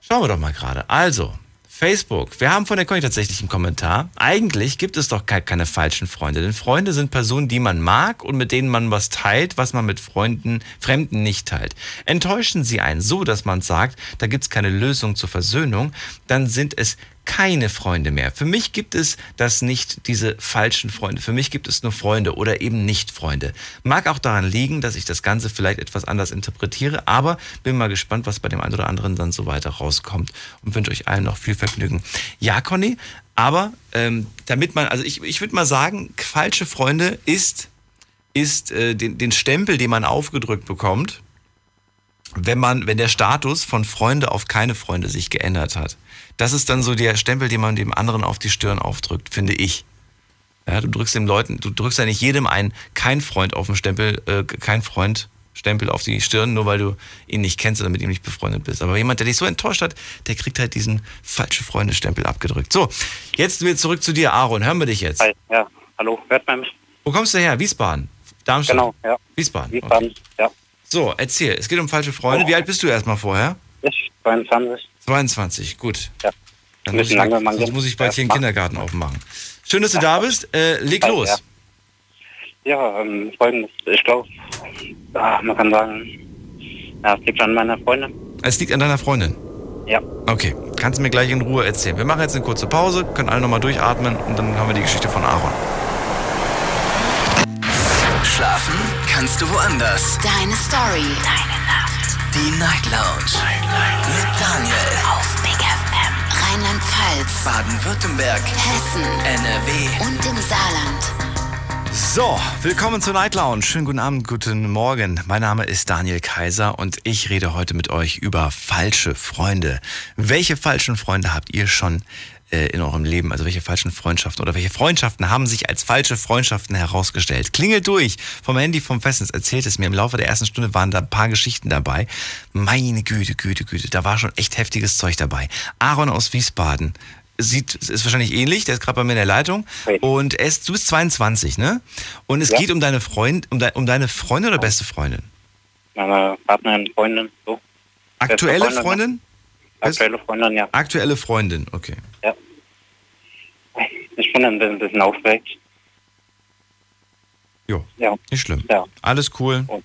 Schauen wir doch mal gerade. Also, Facebook. Wir haben von der Conny tatsächlich einen Kommentar. Eigentlich gibt es doch keine falschen Freunde, denn Freunde sind Personen, die man mag und mit denen man was teilt, was man mit Freunden, Fremden nicht teilt. Enttäuschen sie einen so, dass man sagt, da gibt es keine Lösung zur Versöhnung, dann sind es keine Freunde mehr. Für mich gibt es das nicht, diese falschen Freunde. Für mich gibt es nur Freunde oder eben nicht Freunde. Mag auch daran liegen, dass ich das Ganze vielleicht etwas anders interpretiere, aber bin mal gespannt, was bei dem einen oder anderen dann so weiter rauskommt und wünsche euch allen noch viel Vergnügen. Ja, Conny, aber ähm, damit man, also ich, ich würde mal sagen, falsche Freunde ist, ist äh, den, den Stempel, den man aufgedrückt bekommt, wenn man, wenn der Status von Freunde auf keine Freunde sich geändert hat. Das ist dann so der Stempel, den man dem anderen auf die Stirn aufdrückt, finde ich. Ja, du drückst den Leuten, du drückst ja nicht jedem ein, kein Freund auf den Stempel, äh, kein Freund Stempel auf die Stirn, nur weil du ihn nicht kennst oder mit ihm nicht befreundet bist. Aber jemand, der dich so enttäuscht hat, der kriegt halt diesen falsche Freunde-Stempel abgedrückt. So, jetzt wieder zurück zu dir, Aaron. Hören wir dich jetzt. Hi, ja, hallo, hört man mich? Wo kommst du her? Wiesbaden? Darmstadt? Genau, ja. Wiesbaden? Wiesbaden, okay. ja. So, erzähl. Es geht um falsche Freunde. Wie alt bist du erstmal vorher? Ich, 22. 22, gut. Ja. Dann muss ich, lange sonst muss ich bald hier einen Kindergarten aufmachen. Schön, dass du da bist. Äh, leg los. Ja, ja ähm, folgendes. Ich glaube, ah, man kann sagen, ja, es liegt an meiner Freundin. Es liegt an deiner Freundin? Ja. Okay, kannst du mir gleich in Ruhe erzählen. Wir machen jetzt eine kurze Pause, können alle nochmal durchatmen und dann haben wir die Geschichte von Aaron. Schlafen kannst du woanders. Deine Story. Deine. Die Night Lounge. Night, Night. Mit Daniel. Auf Big FM. Rheinland-Pfalz. Baden-Württemberg. Hessen. NRW. Und im Saarland. So, willkommen zur Night Lounge. Schönen guten Abend, guten Morgen. Mein Name ist Daniel Kaiser und ich rede heute mit euch über falsche Freunde. Welche falschen Freunde habt ihr schon äh, in eurem Leben? Also welche falschen Freundschaften oder welche Freundschaften haben sich als falsche Freundschaften herausgestellt? Klingelt durch vom Handy vom Festnetz, erzählt es mir. Im Laufe der ersten Stunde waren da ein paar Geschichten dabei. Meine Güte, Güte, Güte, da war schon echt heftiges Zeug dabei. Aaron aus Wiesbaden sieht, ist wahrscheinlich ähnlich, der ist gerade bei mir in der Leitung. Und er ist, du bist 22, ne? Und es ja. geht um deine Freund, um, de, um deine Freundin oder beste Freundin? Meine Partnerin, Freundin, so. Aktuelle Freundin? Freundin? Aktuelle Freundin, ja. Aktuelle Freundin, okay. Ja. Ich bin ein bisschen aufgeregt. Jo, ja. nicht schlimm. Ja. Alles cool. Und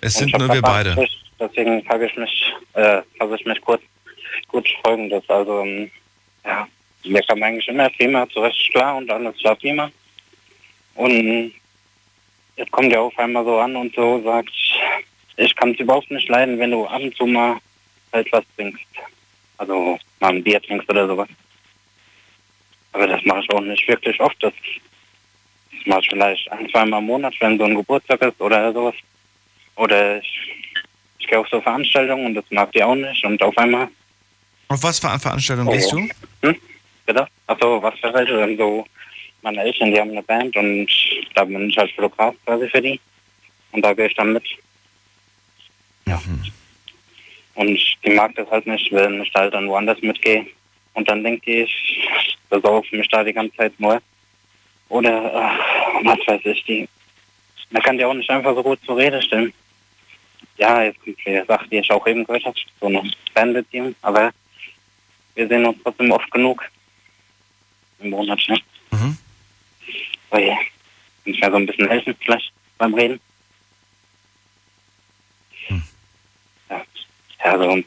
es sind nur wir beide. Nicht, deswegen frage ich mich, äh, frage ich mich kurz, kurz folgendes. Also, ähm, ja, wir kommen eigentlich immer prima zurecht klar und alles war prima. Und jetzt kommt er auf einmal so an und so sagt, ich kann es überhaupt nicht leiden, wenn du ab und zu mal halt was trinkst. Also mal ein Bier trinkst oder sowas. Aber das mache ich auch nicht wirklich oft. Das, das mache ich vielleicht ein, zweimal im Monat, wenn so ein Geburtstag ist oder sowas. Oder ich, ich gehe auf so Veranstaltungen und das mag die auch nicht. Und auf einmal. Auf was für eine Veranstaltung oh. gehst du? Hm? Bitte? Achso, was für welche? Dann so meine Eltern, die haben eine Band und da bin ich halt Fotograf quasi für die. Und da gehe ich dann mit. Ja. Mhm. Und die mag das halt nicht, wenn ich halt dann woanders mitgehe. Und dann denke ich, besaufe mich da die ganze Zeit nur. Oder, ach, was weiß ich, die. Man kann die auch nicht einfach so gut zur Rede stellen. Ja, jetzt kommt die Sache, die ich auch eben gehört habe, so eine Fanbeziehung, aber wir sehen uns trotzdem oft genug im Monat, ne? Mhm. Oh je. Kann ich mir so ein bisschen helfen, vielleicht beim Reden? Hm. Ja. ja, so.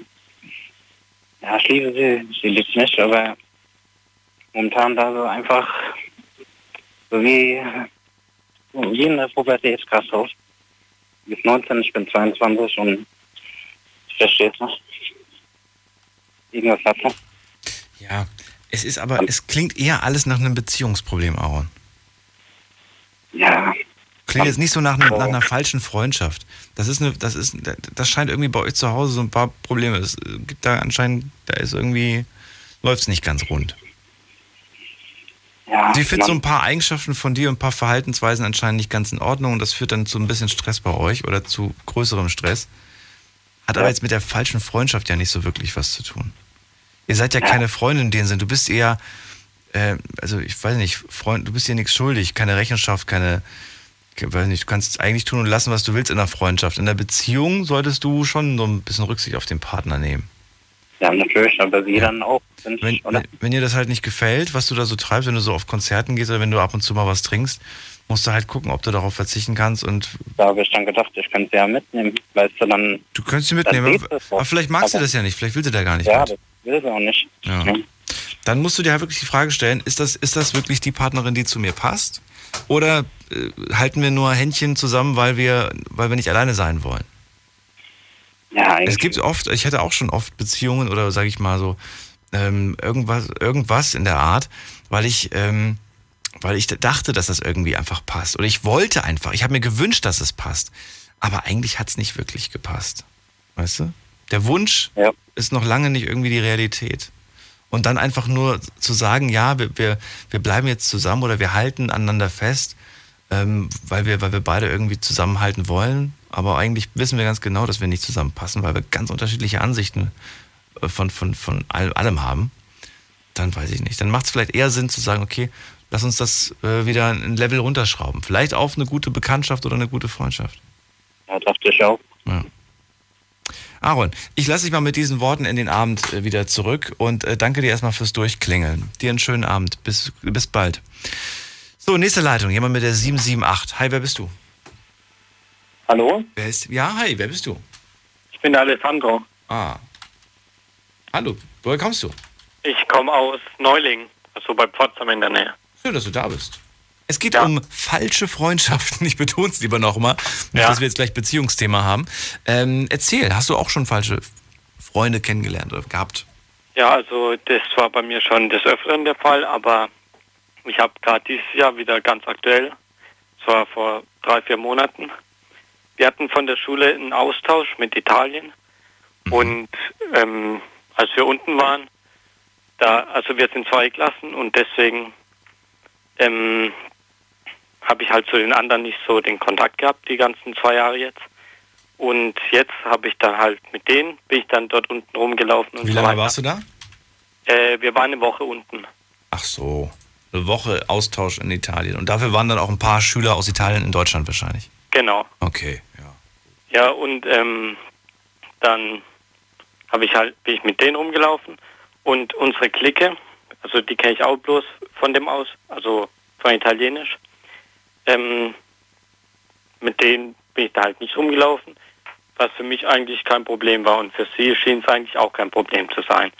Ja, ich liebe sie, sie liebt mich, aber momentan da so einfach so wie, wie in der Pubertät krass aus. Bis 19, ich bin 22 und ich verstehe es noch. Irgendwas hat noch. Ja, es ist aber, es klingt eher alles nach einem Beziehungsproblem, Aaron. Ja. Klingt jetzt nicht so nach, nach einer falschen Freundschaft. Das ist eine, das ist, das scheint irgendwie bei euch zu Hause so ein paar Probleme. Es gibt da anscheinend, da ist irgendwie, läuft es nicht ganz rund. Ja, Sie findet so ein paar Eigenschaften von dir und ein paar Verhaltensweisen anscheinend nicht ganz in Ordnung und das führt dann zu ein bisschen Stress bei euch oder zu größerem Stress. Hat ja. aber jetzt mit der falschen Freundschaft ja nicht so wirklich was zu tun. Ihr seid ja, ja. keine Freundin in dem Sinn. Du bist eher, äh, also ich weiß nicht, Freund, du bist dir nichts schuldig, keine Rechenschaft, keine, ich weiß nicht, du kannst eigentlich tun und lassen, was du willst in der Freundschaft. In der Beziehung solltest du schon so ein bisschen Rücksicht auf den Partner nehmen. Ja, natürlich, aber sie ja. dann auch. Wenn, wenn, wenn, dir das halt nicht gefällt, was du da so treibst, wenn du so auf Konzerten gehst oder wenn du ab und zu mal was trinkst, musst du halt gucken, ob du darauf verzichten kannst und. Da habe ich dann gedacht, ich könnte sie ja mitnehmen, weißt du dann. Du könntest sie mitnehmen, aber, aber, vielleicht magst aber du das ja nicht, vielleicht willst du da gar nicht ja, mit. das will sie auch nicht. Ja. ja. Dann musst du dir halt wirklich die Frage stellen, ist das, ist das wirklich die Partnerin, die zu mir passt? Oder halten wir nur Händchen zusammen, weil wir, weil wir nicht alleine sein wollen? Ja, es gibt oft, ich hatte auch schon oft Beziehungen oder sage ich mal so, ähm, irgendwas, irgendwas in der Art, weil ich, ähm, weil ich dachte, dass das irgendwie einfach passt. Oder ich wollte einfach, ich habe mir gewünscht, dass es passt. Aber eigentlich hat es nicht wirklich gepasst. Weißt du? Der Wunsch ja. ist noch lange nicht irgendwie die Realität. Und dann einfach nur zu sagen, ja, wir, wir, wir bleiben jetzt zusammen oder wir halten aneinander fest, ähm, weil, wir, weil wir beide irgendwie zusammenhalten wollen. Aber eigentlich wissen wir ganz genau, dass wir nicht zusammenpassen, weil wir ganz unterschiedliche Ansichten äh, von, von, von allem haben. Dann weiß ich nicht. Dann macht es vielleicht eher Sinn zu sagen, okay, lass uns das äh, wieder ein Level runterschrauben. Vielleicht auf eine gute Bekanntschaft oder eine gute Freundschaft. Ja, dachte ich auch. Ja. Aaron, ich lasse dich mal mit diesen Worten in den Abend äh, wieder zurück und äh, danke dir erstmal fürs Durchklingeln. Dir einen schönen Abend. Bis, bis bald. So, nächste Leitung. Jemand mit der 778. Hi, wer bist du? Hallo? Wer ist, ja, hi, wer bist du? Ich bin der Alessandro. Ah. Hallo, woher kommst du? Ich komme aus Neuling, also bei Pforzheim in der Nähe. Schön, dass du da bist. Es geht ja. um falsche Freundschaften. Ich betone es lieber nochmal, ja. dass wir jetzt gleich Beziehungsthema haben. Ähm, erzähl, hast du auch schon falsche Freunde kennengelernt oder gehabt? Ja, also das war bei mir schon des Öfteren der Fall, aber ich habe gerade dieses Jahr wieder ganz aktuell, zwar vor drei, vier Monaten, wir hatten von der Schule einen Austausch mit Italien mhm. und ähm, als wir unten waren, da, also wir sind zwei Klassen und deswegen ähm, habe ich halt zu den anderen nicht so den Kontakt gehabt, die ganzen zwei Jahre jetzt. Und jetzt habe ich dann halt mit denen, bin ich dann dort unten rumgelaufen. Und Wie lange so warst du da? Äh, wir waren eine Woche unten. Ach so, Woche Austausch in Italien. Und dafür waren dann auch ein paar Schüler aus Italien in Deutschland wahrscheinlich. Genau. Okay, ja. Ja, und ähm, dann habe ich halt, bin ich mit denen rumgelaufen und unsere Clique, also die kenne ich auch bloß von dem aus, also von Italienisch. Ähm, mit denen bin ich da halt nicht rumgelaufen, was für mich eigentlich kein Problem war und für sie schien es eigentlich auch kein Problem zu sein.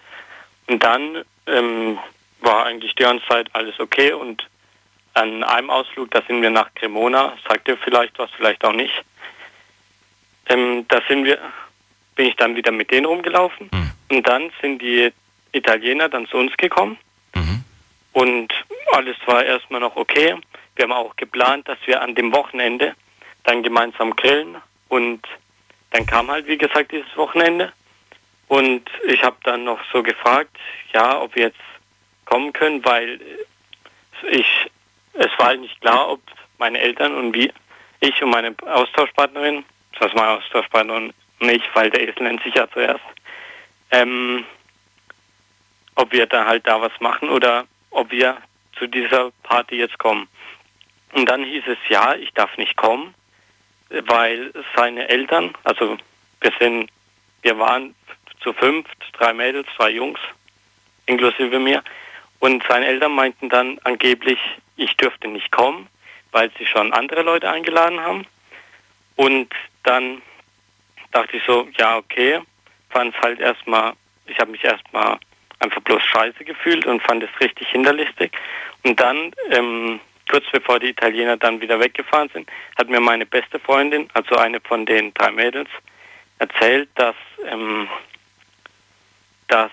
Und dann ähm, war eigentlich die ganze Zeit alles okay und an einem Ausflug, da sind wir nach Cremona, sagt ihr vielleicht was, vielleicht auch nicht. Ähm, da sind wir, bin ich dann wieder mit denen rumgelaufen mhm. und dann sind die Italiener dann zu uns gekommen mhm. und alles war erstmal noch okay. Wir haben auch geplant, dass wir an dem Wochenende dann gemeinsam grillen und dann kam halt, wie gesagt, dieses Wochenende und ich habe dann noch so gefragt, ja, ob wir jetzt kommen können, weil ich, es war halt nicht klar, ob meine Eltern und wie ich und meine Austauschpartnerin, das war meine Austauschpartnerin nicht, weil der Esel nennt sich ja zuerst, ähm, ob wir da halt da was machen oder ob wir zu dieser Party jetzt kommen. Und dann hieß es, ja, ich darf nicht kommen, weil seine Eltern, also wir sind, wir waren zu fünft, drei Mädels, zwei Jungs, inklusive mir, und seine Eltern meinten dann angeblich, ich dürfte nicht kommen, weil sie schon andere Leute eingeladen haben. Und dann dachte ich so, ja, okay, fand es halt erstmal, ich habe mich erstmal einfach bloß scheiße gefühlt und fand es richtig hinterlistig. Und dann, ähm, kurz bevor die Italiener dann wieder weggefahren sind, hat mir meine beste Freundin, also eine von den drei Mädels, erzählt, dass, ähm, dass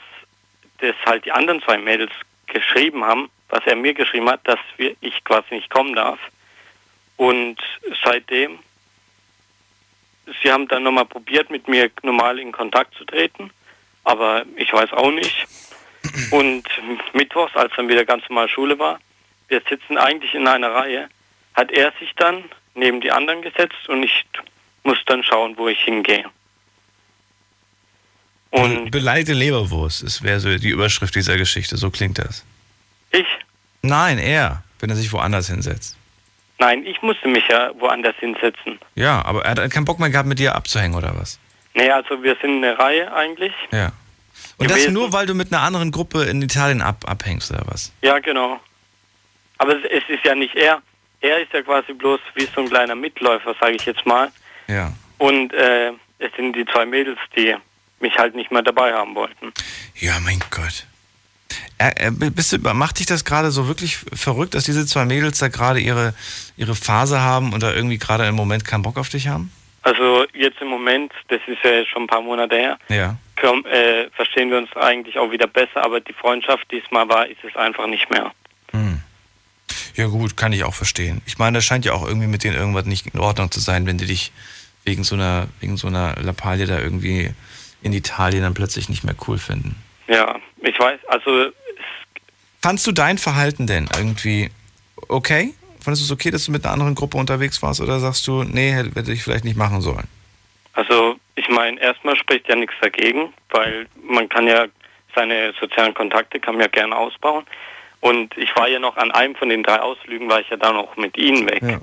das halt die anderen zwei Mädels geschrieben haben, was er mir geschrieben hat, dass wir, ich quasi nicht kommen darf. Und seitdem, sie haben dann nochmal probiert, mit mir normal in Kontakt zu treten, aber ich weiß auch nicht. <clears throat> Und mittwochs, als dann wieder ganz normal Schule war, wir sitzen eigentlich in einer Reihe, hat er sich dann neben die anderen gesetzt und ich muss dann schauen, wo ich hingehe. Und Beleide Leberwurst, das wäre so die Überschrift dieser Geschichte, so klingt das. Ich? Nein, er, wenn er sich woanders hinsetzt. Nein, ich musste mich ja woanders hinsetzen. Ja, aber er hat keinen Bock mehr gehabt, mit dir abzuhängen, oder was? Nee, also wir sind eine Reihe eigentlich. Ja. Und gewesen. das nur, weil du mit einer anderen Gruppe in Italien ab, abhängst, oder was? Ja, genau. Aber es ist ja nicht er. Er ist ja quasi bloß wie so ein kleiner Mitläufer, sage ich jetzt mal. Ja. Und äh, es sind die zwei Mädels, die mich halt nicht mehr dabei haben wollten. Ja, mein Gott. Äh, bist du, macht dich das gerade so wirklich verrückt, dass diese zwei Mädels da gerade ihre, ihre Phase haben und da irgendwie gerade im Moment keinen Bock auf dich haben? Also jetzt im Moment, das ist ja schon ein paar Monate her, ja. Komm, äh, verstehen wir uns eigentlich auch wieder besser, aber die Freundschaft diesmal war, ist es einfach nicht mehr. Hm. Ja gut, kann ich auch verstehen. Ich meine, das scheint ja auch irgendwie mit denen irgendwas nicht in Ordnung zu sein, wenn die dich wegen so einer, wegen so einer Lappalie da irgendwie in Italien dann plötzlich nicht mehr cool finden. Ja, ich weiß, also. Fandst du dein Verhalten denn irgendwie okay? Fandest du es okay, dass du mit einer anderen Gruppe unterwegs warst oder sagst du, nee, hätte ich vielleicht nicht machen sollen? Also, ich meine, erstmal spricht ja nichts dagegen, weil man kann ja seine sozialen Kontakte kann man ja gerne ausbauen. Und ich war ja noch an einem von den drei Ausflügen, war ich ja dann auch mit ihnen weg. Ja.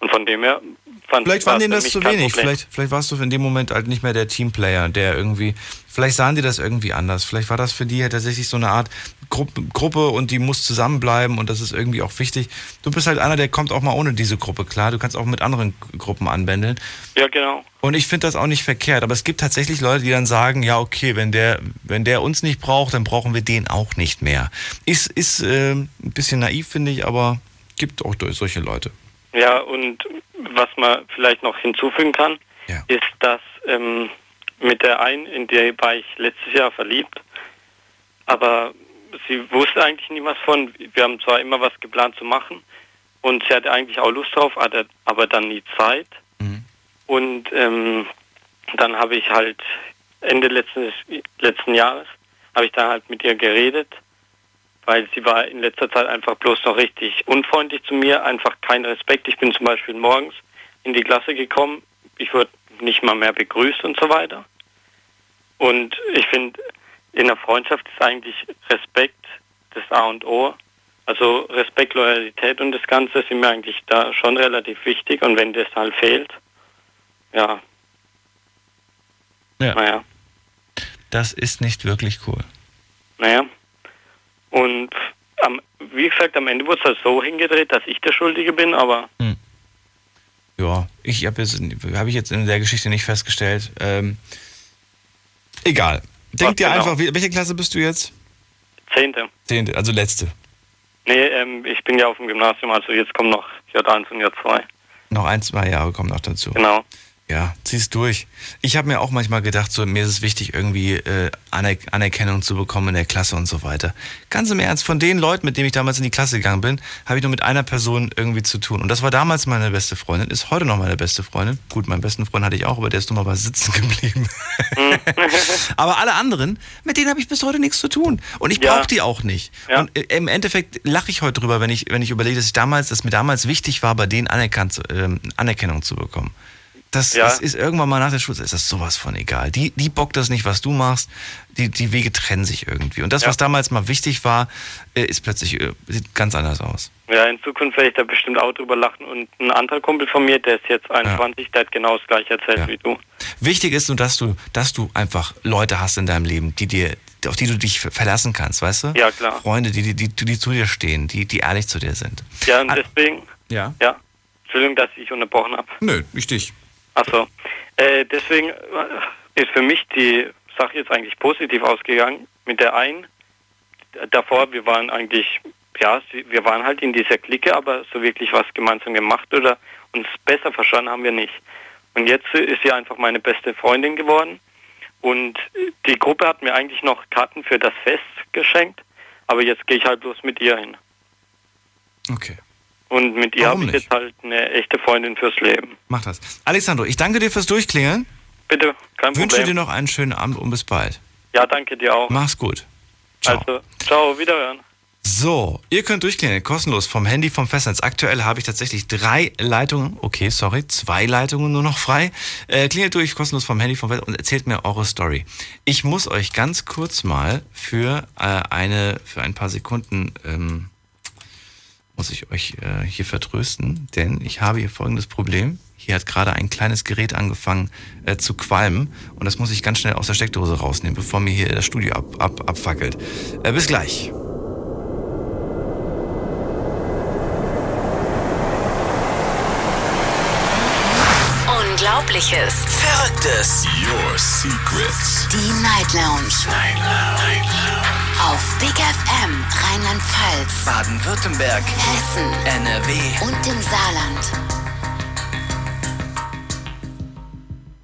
Und von dem her fand Vielleicht waren denen das zu wenig. Vielleicht, vielleicht warst du in dem Moment halt nicht mehr der Teamplayer, der irgendwie. Vielleicht sahen die das irgendwie anders. Vielleicht war das für die halt tatsächlich so eine Art Gruppe, Gruppe und die muss zusammenbleiben und das ist irgendwie auch wichtig. Du bist halt einer, der kommt auch mal ohne diese Gruppe klar. Du kannst auch mit anderen Gruppen anbändeln. Ja, genau. Und ich finde das auch nicht verkehrt. Aber es gibt tatsächlich Leute, die dann sagen, ja, okay, wenn der, wenn der uns nicht braucht, dann brauchen wir den auch nicht mehr. Ist, ist äh, ein bisschen naiv, finde ich, aber gibt auch solche Leute. Ja, und was man vielleicht noch hinzufügen kann, ja. ist, dass ähm, mit der einen, in der war ich letztes Jahr verliebt, aber sie wusste eigentlich nie was von. Wir haben zwar immer was geplant zu machen und sie hatte eigentlich auch Lust drauf, aber dann nie Zeit. Mhm. Und ähm, dann habe ich halt Ende letzten, letzten Jahres, habe ich dann halt mit ihr geredet weil sie war in letzter Zeit einfach bloß noch richtig unfreundlich zu mir, einfach kein Respekt. Ich bin zum Beispiel morgens in die Klasse gekommen, ich wurde nicht mal mehr begrüßt und so weiter. Und ich finde, in der Freundschaft ist eigentlich Respekt das A und O. Also Respekt, Loyalität und das Ganze sind mir eigentlich da schon relativ wichtig. Und wenn das halt fehlt, ja. Ja. Naja. Das ist nicht wirklich cool. Naja. Und am, wie gesagt, am Ende wurde es halt so hingedreht, dass ich der Schuldige bin, aber. Hm. Ja, ich habe jetzt, hab ich jetzt in der Geschichte nicht festgestellt. Ähm, egal. Denk dir genau. einfach, welche Klasse bist du jetzt? Zehnte. Zehnte, also letzte. Nee, ähm, ich bin ja auf dem Gymnasium, also jetzt kommen noch J1 und J2. Noch ein, zwei Jahre kommen noch dazu. Genau. Ja, zieh's durch. Ich habe mir auch manchmal gedacht, so mir ist es wichtig, irgendwie äh, Aner Anerkennung zu bekommen in der Klasse und so weiter. Ganz im Ernst, von den Leuten, mit denen ich damals in die Klasse gegangen bin, habe ich nur mit einer Person irgendwie zu tun. Und das war damals meine beste Freundin, ist heute noch meine beste Freundin. Gut, meinen besten Freund hatte ich auch, aber der ist mal was sitzen <laughs> geblieben. <laughs> aber alle anderen, mit denen habe ich bis heute nichts zu tun. Und ich brauche die auch nicht. Ja. Und äh, im Endeffekt lache ich heute drüber, wenn ich, wenn ich überlege, dass ich damals, dass mir damals wichtig war, bei denen anerkannt, äh, Anerkennung zu bekommen. Das, ja. das, ist irgendwann mal nach der Schule, ist das sowas von egal. Die, die bockt das nicht, was du machst. Die, die Wege trennen sich irgendwie. Und das, ja. was damals mal wichtig war, äh, ist plötzlich, äh, sieht ganz anders aus. Ja, in Zukunft werde ich da bestimmt auch drüber lachen. Und ein anderer Kumpel von mir, der ist jetzt 21, ja. der hat genau das gleiche erzählt wie du. Wichtig ist nur, dass du, dass du einfach Leute hast in deinem Leben, die dir, auf die du dich verlassen kannst, weißt du? Ja, klar. Freunde, die, die, die, die zu dir stehen, die, die ehrlich zu dir sind. Ja, und deswegen. Ja. Ja. Entschuldigung, dass ich unterbrochen habe. Nö, nicht dich. Achso. Äh, deswegen ist für mich die Sache jetzt eigentlich positiv ausgegangen. Mit der einen, davor, wir waren eigentlich, ja, wir waren halt in dieser Clique, aber so wirklich was gemeinsam gemacht oder uns besser verstanden haben wir nicht. Und jetzt ist sie einfach meine beste Freundin geworden. Und die Gruppe hat mir eigentlich noch Karten für das Fest geschenkt, aber jetzt gehe ich halt bloß mit ihr hin. Okay. Und mit ihr habe ich jetzt halt eine echte Freundin fürs Leben. Mach das. Alessandro, ich danke dir fürs Durchklingeln. Bitte, kein Problem. Wünsche dir noch einen schönen Abend und bis bald. Ja, danke dir auch. Mach's gut. Ciao. Also, ciao, wiederhören. So, ihr könnt durchklingeln, kostenlos vom Handy, vom Festnetz. Aktuell habe ich tatsächlich drei Leitungen, okay, sorry, zwei Leitungen nur noch frei. Äh, klingelt durch, kostenlos vom Handy, vom Festnetz und erzählt mir eure Story. Ich muss euch ganz kurz mal für äh, eine, für ein paar Sekunden ähm, muss ich euch äh, hier vertrösten, denn ich habe hier folgendes Problem. Hier hat gerade ein kleines Gerät angefangen äh, zu qualmen und das muss ich ganz schnell aus der Steckdose rausnehmen, bevor mir hier das Studio ab, ab, abfackelt. Äh, bis gleich. Unglaubliches. Verrücktes. Your Secrets. Die Night Lounge. Night Lounge. Night Lounge. Auf Big FM Rheinland-Pfalz, Baden-Württemberg, Hessen, NRW und im Saarland.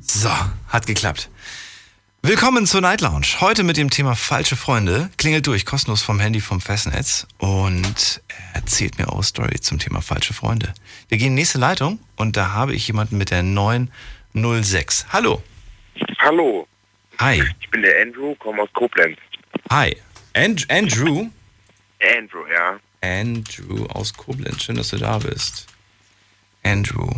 So, hat geklappt. Willkommen zur Night Lounge. Heute mit dem Thema falsche Freunde. Klingelt durch, kostenlos vom Handy vom Festnetz und erzählt mir eure Story zum Thema falsche Freunde. Wir gehen in die nächste Leitung und da habe ich jemanden mit der 906. Hallo. Hallo. Hi. Ich bin der Andrew, komme aus Koblenz. Hi. And Andrew? Andrew, ja. Andrew aus Koblenz. Schön, dass du da bist. Andrew.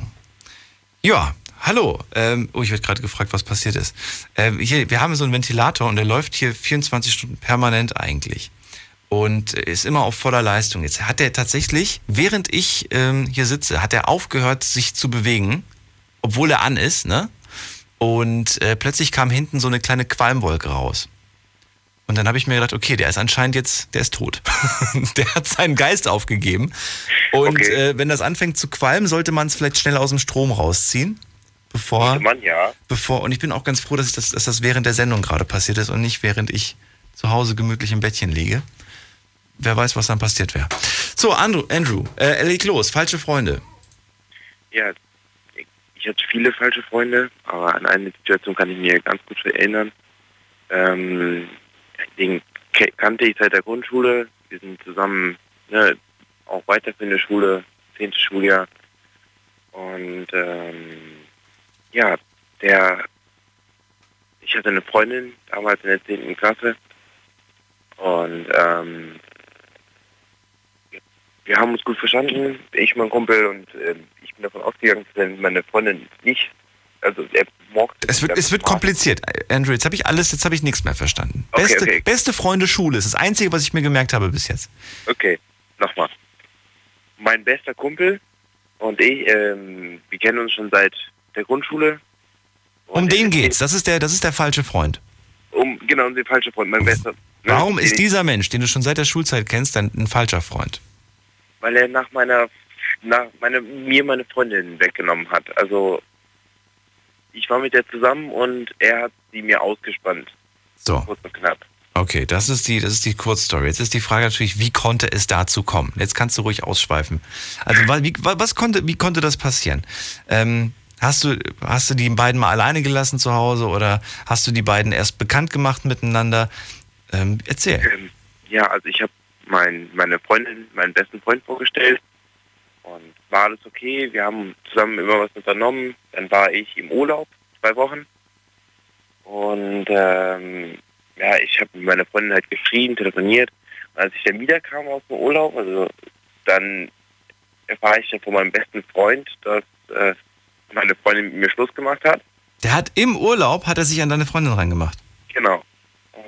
Ja, hallo. Ähm, oh, ich werde gerade gefragt, was passiert ist. Ähm, hier, wir haben so einen Ventilator und der läuft hier 24 Stunden permanent eigentlich. Und ist immer auf voller Leistung. Jetzt hat er tatsächlich, während ich ähm, hier sitze, hat er aufgehört, sich zu bewegen, obwohl er an ist, ne? Und äh, plötzlich kam hinten so eine kleine Qualmwolke raus. Und dann habe ich mir gedacht, okay, der ist anscheinend jetzt, der ist tot. <laughs> der hat seinen Geist aufgegeben. Und okay. äh, wenn das anfängt zu qualmen, sollte man es vielleicht schnell aus dem Strom rausziehen. Bevor, man, ja. bevor, und ich bin auch ganz froh, dass, das, dass das während der Sendung gerade passiert ist und nicht während ich zu Hause gemütlich im Bettchen liege. Wer weiß, was dann passiert wäre. So, Andrew, Andrew äh, leg los, falsche Freunde. Ja, ich hatte viele falsche Freunde, aber an eine Situation kann ich mir ganz gut erinnern. Ähm, den kannte ich seit der Grundschule. Wir sind zusammen ne, auch weiter für eine Schule, 10. Schuljahr. Und ähm, ja, der, ich hatte eine Freundin damals in der 10. Klasse. Und ähm, wir haben uns gut verstanden, ich, mein Kumpel, und äh, ich bin davon ausgegangen, dass meine Freundin nicht also er mochte. Es wird, es wird kompliziert. Andrew, jetzt habe ich alles, jetzt habe ich nichts mehr verstanden. Okay, beste, okay. beste Freunde Schule ist das Einzige, was ich mir gemerkt habe bis jetzt. Okay, nochmal. Mein bester Kumpel und ich, ähm, wir kennen uns schon seit der Grundschule. Um den geht's. Das ist der, das ist der falsche Freund. Um genau um den falschen Freund, mein bester. Ne, Warum ist dieser Mensch, den du schon seit der Schulzeit kennst, dann ein falscher Freund? Weil er nach meiner, nach meine, mir meine Freundin weggenommen hat. Also ich war mit der zusammen und er hat sie mir ausgespannt. So. Kurz und knapp. Okay, das ist die, das ist die Kurzstory. Jetzt ist die Frage natürlich, wie konnte es dazu kommen? Jetzt kannst du ruhig ausschweifen. Also, wie, was konnte, wie konnte das passieren? Ähm, hast du, hast du die beiden mal alleine gelassen zu Hause oder hast du die beiden erst bekannt gemacht miteinander? Ähm, erzähl. Ähm, ja, also ich habe mein, meine Freundin, meinen besten Freund vorgestellt und war alles okay. Wir haben zusammen immer was unternommen. Dann war ich im Urlaub, zwei Wochen. Und ähm, ja, ich habe mit meiner Freundin halt geschrien, telefoniert. Und als ich dann wiederkam aus dem Urlaub, also dann erfahre ich dann von meinem besten Freund, dass äh, meine Freundin mit mir Schluss gemacht hat. Der hat im Urlaub, hat er sich an deine Freundin reingemacht? Genau.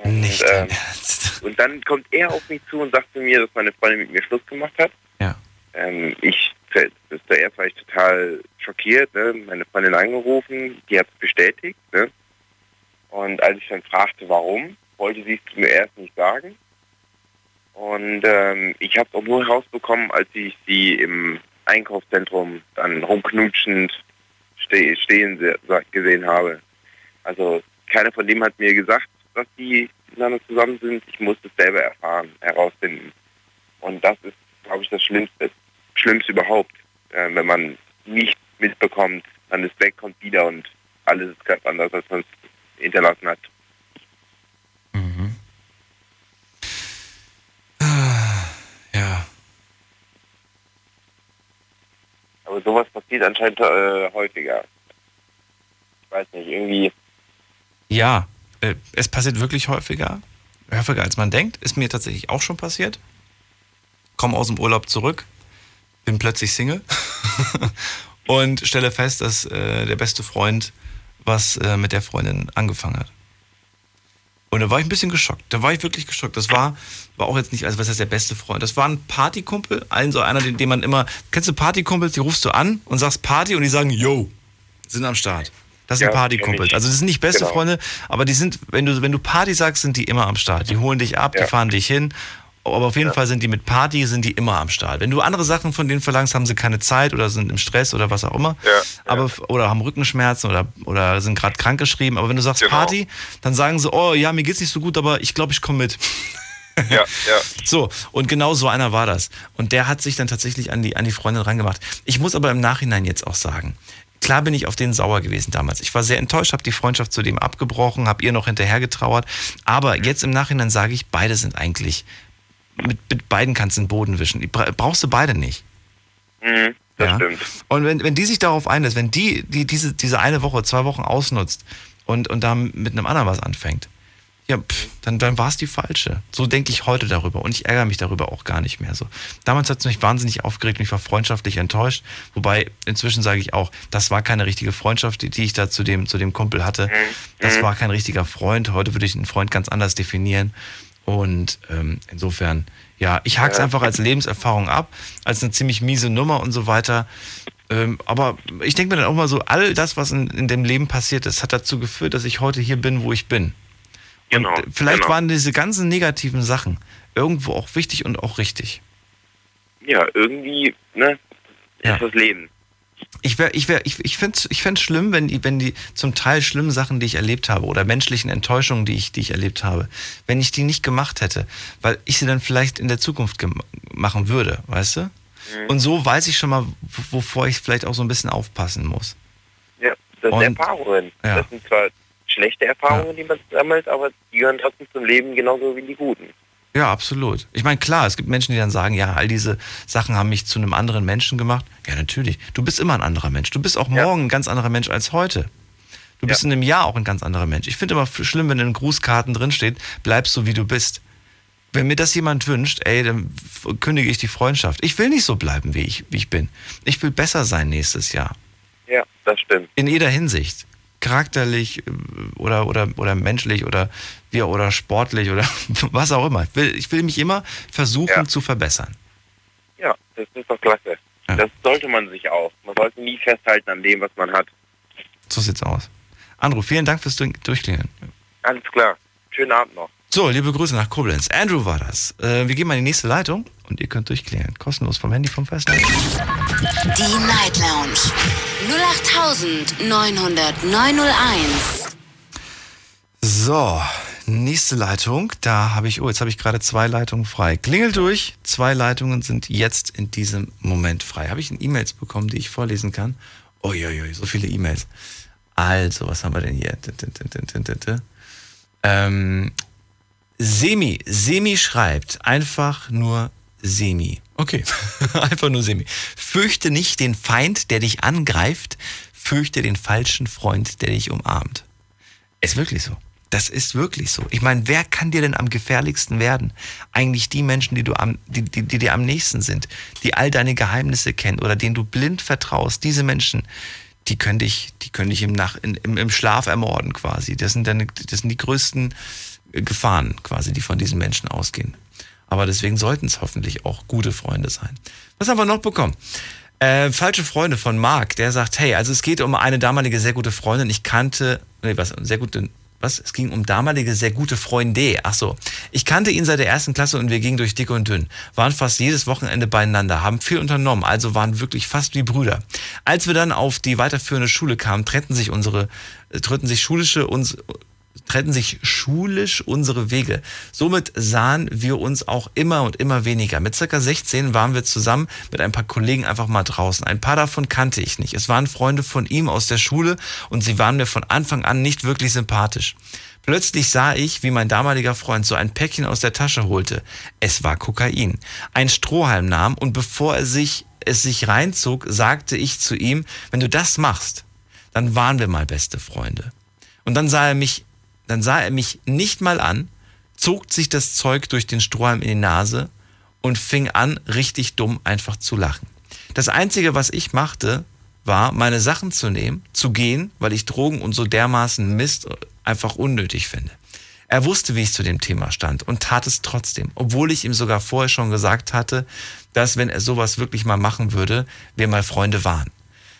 Und, Nicht ähm, <laughs> Und dann kommt er auf mich zu und sagt zu mir, dass meine Freundin mit mir Schluss gemacht hat. Ja. Ähm, ich, zuerst war ich total schockiert, ne? meine Freundin angerufen, die hat es bestätigt. Ne? Und als ich dann fragte, warum, wollte sie es mir erst nicht sagen. Und ähm, ich habe es auch nur herausbekommen, als ich sie im Einkaufszentrum dann rumknutschend ste stehen gesehen habe. Also keiner von dem hat mir gesagt, dass die miteinander zusammen sind. Ich musste es selber erfahren, herausfinden. Und das ist, glaube ich, das Schlimmste, Schlimmste überhaupt, äh, wenn man nicht mitbekommt, man ist weg, kommt wieder und alles ist ganz anders, als man es hinterlassen hat. Aber sowas passiert anscheinend äh, häufiger. Ich weiß nicht, irgendwie. Ja, äh, es passiert wirklich häufiger. Häufiger als man denkt. Ist mir tatsächlich auch schon passiert. Komme aus dem Urlaub zurück, bin plötzlich Single <laughs> und stelle fest, dass äh, der beste Freund was äh, mit der Freundin angefangen hat. Und da war ich ein bisschen geschockt. Da war ich wirklich geschockt. Das war, war auch jetzt nicht, also was heißt der beste Freund? Das war ein Partykumpel, ein so einer, den, den man immer, kennst du Partykumpels, die rufst du an und sagst Party und die sagen, yo, sind am Start. Das sind ja, Partykumpels. Also das sind nicht beste genau. Freunde, aber die sind, wenn du, wenn du Party sagst, sind die immer am Start. Die holen dich ab, ja. die fahren dich hin aber auf jeden ja. Fall sind die mit Party, sind die immer am Start. Wenn du andere Sachen von denen verlangst, haben sie keine Zeit oder sind im Stress oder was auch immer. Ja, aber, ja. Oder haben Rückenschmerzen oder, oder sind gerade krankgeschrieben. Aber wenn du sagst genau. Party, dann sagen sie, oh ja, mir geht's nicht so gut, aber ich glaube, ich komme mit. Ja, ja. <laughs> So, und genau so einer war das. Und der hat sich dann tatsächlich an die, an die Freundin rangemacht. Ich muss aber im Nachhinein jetzt auch sagen, klar bin ich auf den sauer gewesen damals. Ich war sehr enttäuscht, habe die Freundschaft zu dem abgebrochen, habe ihr noch hinterher getrauert. Aber jetzt im Nachhinein sage ich, beide sind eigentlich mit, mit beiden kannst du den Boden wischen. Die brauchst du beide nicht. Mhm, das ja? stimmt. Und wenn, wenn die sich darauf einlässt, wenn die, die diese, diese eine Woche, zwei Wochen ausnutzt und, und da mit einem anderen was anfängt, ja, pff, dann, dann war es die falsche. So denke ich heute darüber und ich ärgere mich darüber auch gar nicht mehr so. Damals hat es mich wahnsinnig aufgeregt und ich war freundschaftlich enttäuscht. Wobei inzwischen sage ich auch, das war keine richtige Freundschaft, die, die ich da zu dem, zu dem Kumpel hatte. Mhm. Das mhm. war kein richtiger Freund. Heute würde ich einen Freund ganz anders definieren. Und ähm, insofern, ja, ich hake es einfach als Lebenserfahrung ab, als eine ziemlich miese Nummer und so weiter. Ähm, aber ich denke mir dann auch mal so, all das, was in, in dem Leben passiert ist, hat dazu geführt, dass ich heute hier bin, wo ich bin. Genau. Und vielleicht genau. waren diese ganzen negativen Sachen irgendwo auch wichtig und auch richtig. Ja, irgendwie, ne, ist ja. das Leben ich wäre, ich wäre, ich, ich finde es ich schlimm, wenn die, wenn die zum Teil schlimmen Sachen, die ich erlebt habe, oder menschlichen Enttäuschungen, die ich, die ich erlebt habe, wenn ich die nicht gemacht hätte, weil ich sie dann vielleicht in der Zukunft machen würde, weißt du? Mhm. Und so weiß ich schon mal, wovor ich vielleicht auch so ein bisschen aufpassen muss. Ja, das sind Erfahrungen. Ja. Das sind zwar schlechte Erfahrungen, ja. die man sammelt, aber die gehören trotzdem zum Leben genauso wie die guten. Ja, absolut. Ich meine, klar, es gibt Menschen, die dann sagen, ja, all diese Sachen haben mich zu einem anderen Menschen gemacht. Ja, natürlich. Du bist immer ein anderer Mensch. Du bist auch morgen ja. ein ganz anderer Mensch als heute. Du bist ja. in einem Jahr auch ein ganz anderer Mensch. Ich finde immer schlimm, wenn in Grußkarten drinsteht, bleibst so wie du bist. Wenn mir das jemand wünscht, ey, dann kündige ich die Freundschaft. Ich will nicht so bleiben, wie ich, wie ich bin. Ich will besser sein nächstes Jahr. Ja, das stimmt. In jeder Hinsicht charakterlich äh, oder, oder, oder menschlich oder, wie, oder sportlich oder <laughs> was auch immer. Ich will, ich will mich immer versuchen ja. zu verbessern. Ja, das ist doch klasse. Ja. Das sollte man sich auch. Man sollte nie festhalten an dem, was man hat. So sieht's aus. Andrew, vielen Dank fürs Durchklingeln. Alles klar. Schönen Abend noch. So, liebe Grüße nach Koblenz. Andrew war das. Äh, wir gehen mal in die nächste Leitung und ihr könnt durchklären. Kostenlos vom Handy vom Festnetz. Die Night Lounge 0890901. So, nächste Leitung. Da habe ich, oh, jetzt habe ich gerade zwei Leitungen frei. Klingel durch. Zwei Leitungen sind jetzt in diesem Moment frei. Habe ich E-Mails bekommen, die ich vorlesen kann? Uiuiui, so viele E-Mails. Also, was haben wir denn hier? Ähm, Semi, Semi schreibt einfach nur Semi. Okay, <laughs> einfach nur Semi. Fürchte nicht den Feind, der dich angreift, fürchte den falschen Freund, der dich umarmt. Ist wirklich so. Das ist wirklich so. Ich meine, wer kann dir denn am gefährlichsten werden? Eigentlich die Menschen, die, du am, die, die, die dir am nächsten sind, die all deine Geheimnisse kennen oder denen du blind vertraust. Diese Menschen, die können dich, die können dich im, Nach, im, im Schlaf ermorden quasi. Das sind, deine, das sind die größten Gefahren quasi, die von diesen Menschen ausgehen. Aber deswegen sollten es hoffentlich auch gute Freunde sein. Was haben wir noch bekommen? Äh, falsche Freunde von Marc, der sagt, hey, also es geht um eine damalige sehr gute Freundin. Ich kannte, nee, was, sehr gute, was? Es ging um damalige sehr gute Freunde. Ach so. Ich kannte ihn seit der ersten Klasse und wir gingen durch dick und dünn. Waren fast jedes Wochenende beieinander, haben viel unternommen, also waren wirklich fast wie Brüder. Als wir dann auf die weiterführende Schule kamen, trennten sich unsere, äh, trennten sich schulische, uns, trennten sich schulisch unsere Wege. Somit sahen wir uns auch immer und immer weniger. Mit circa 16 waren wir zusammen mit ein paar Kollegen einfach mal draußen. Ein paar davon kannte ich nicht. Es waren Freunde von ihm aus der Schule und sie waren mir von Anfang an nicht wirklich sympathisch. Plötzlich sah ich, wie mein damaliger Freund so ein Päckchen aus der Tasche holte. Es war Kokain. Ein Strohhalm nahm und bevor er sich, es sich reinzog, sagte ich zu ihm, wenn du das machst, dann waren wir mal beste Freunde. Und dann sah er mich dann sah er mich nicht mal an, zog sich das Zeug durch den Strohhalm in die Nase und fing an, richtig dumm einfach zu lachen. Das Einzige, was ich machte, war, meine Sachen zu nehmen, zu gehen, weil ich Drogen und so dermaßen Mist einfach unnötig finde. Er wusste, wie ich zu dem Thema stand und tat es trotzdem, obwohl ich ihm sogar vorher schon gesagt hatte, dass wenn er sowas wirklich mal machen würde, wir mal Freunde waren.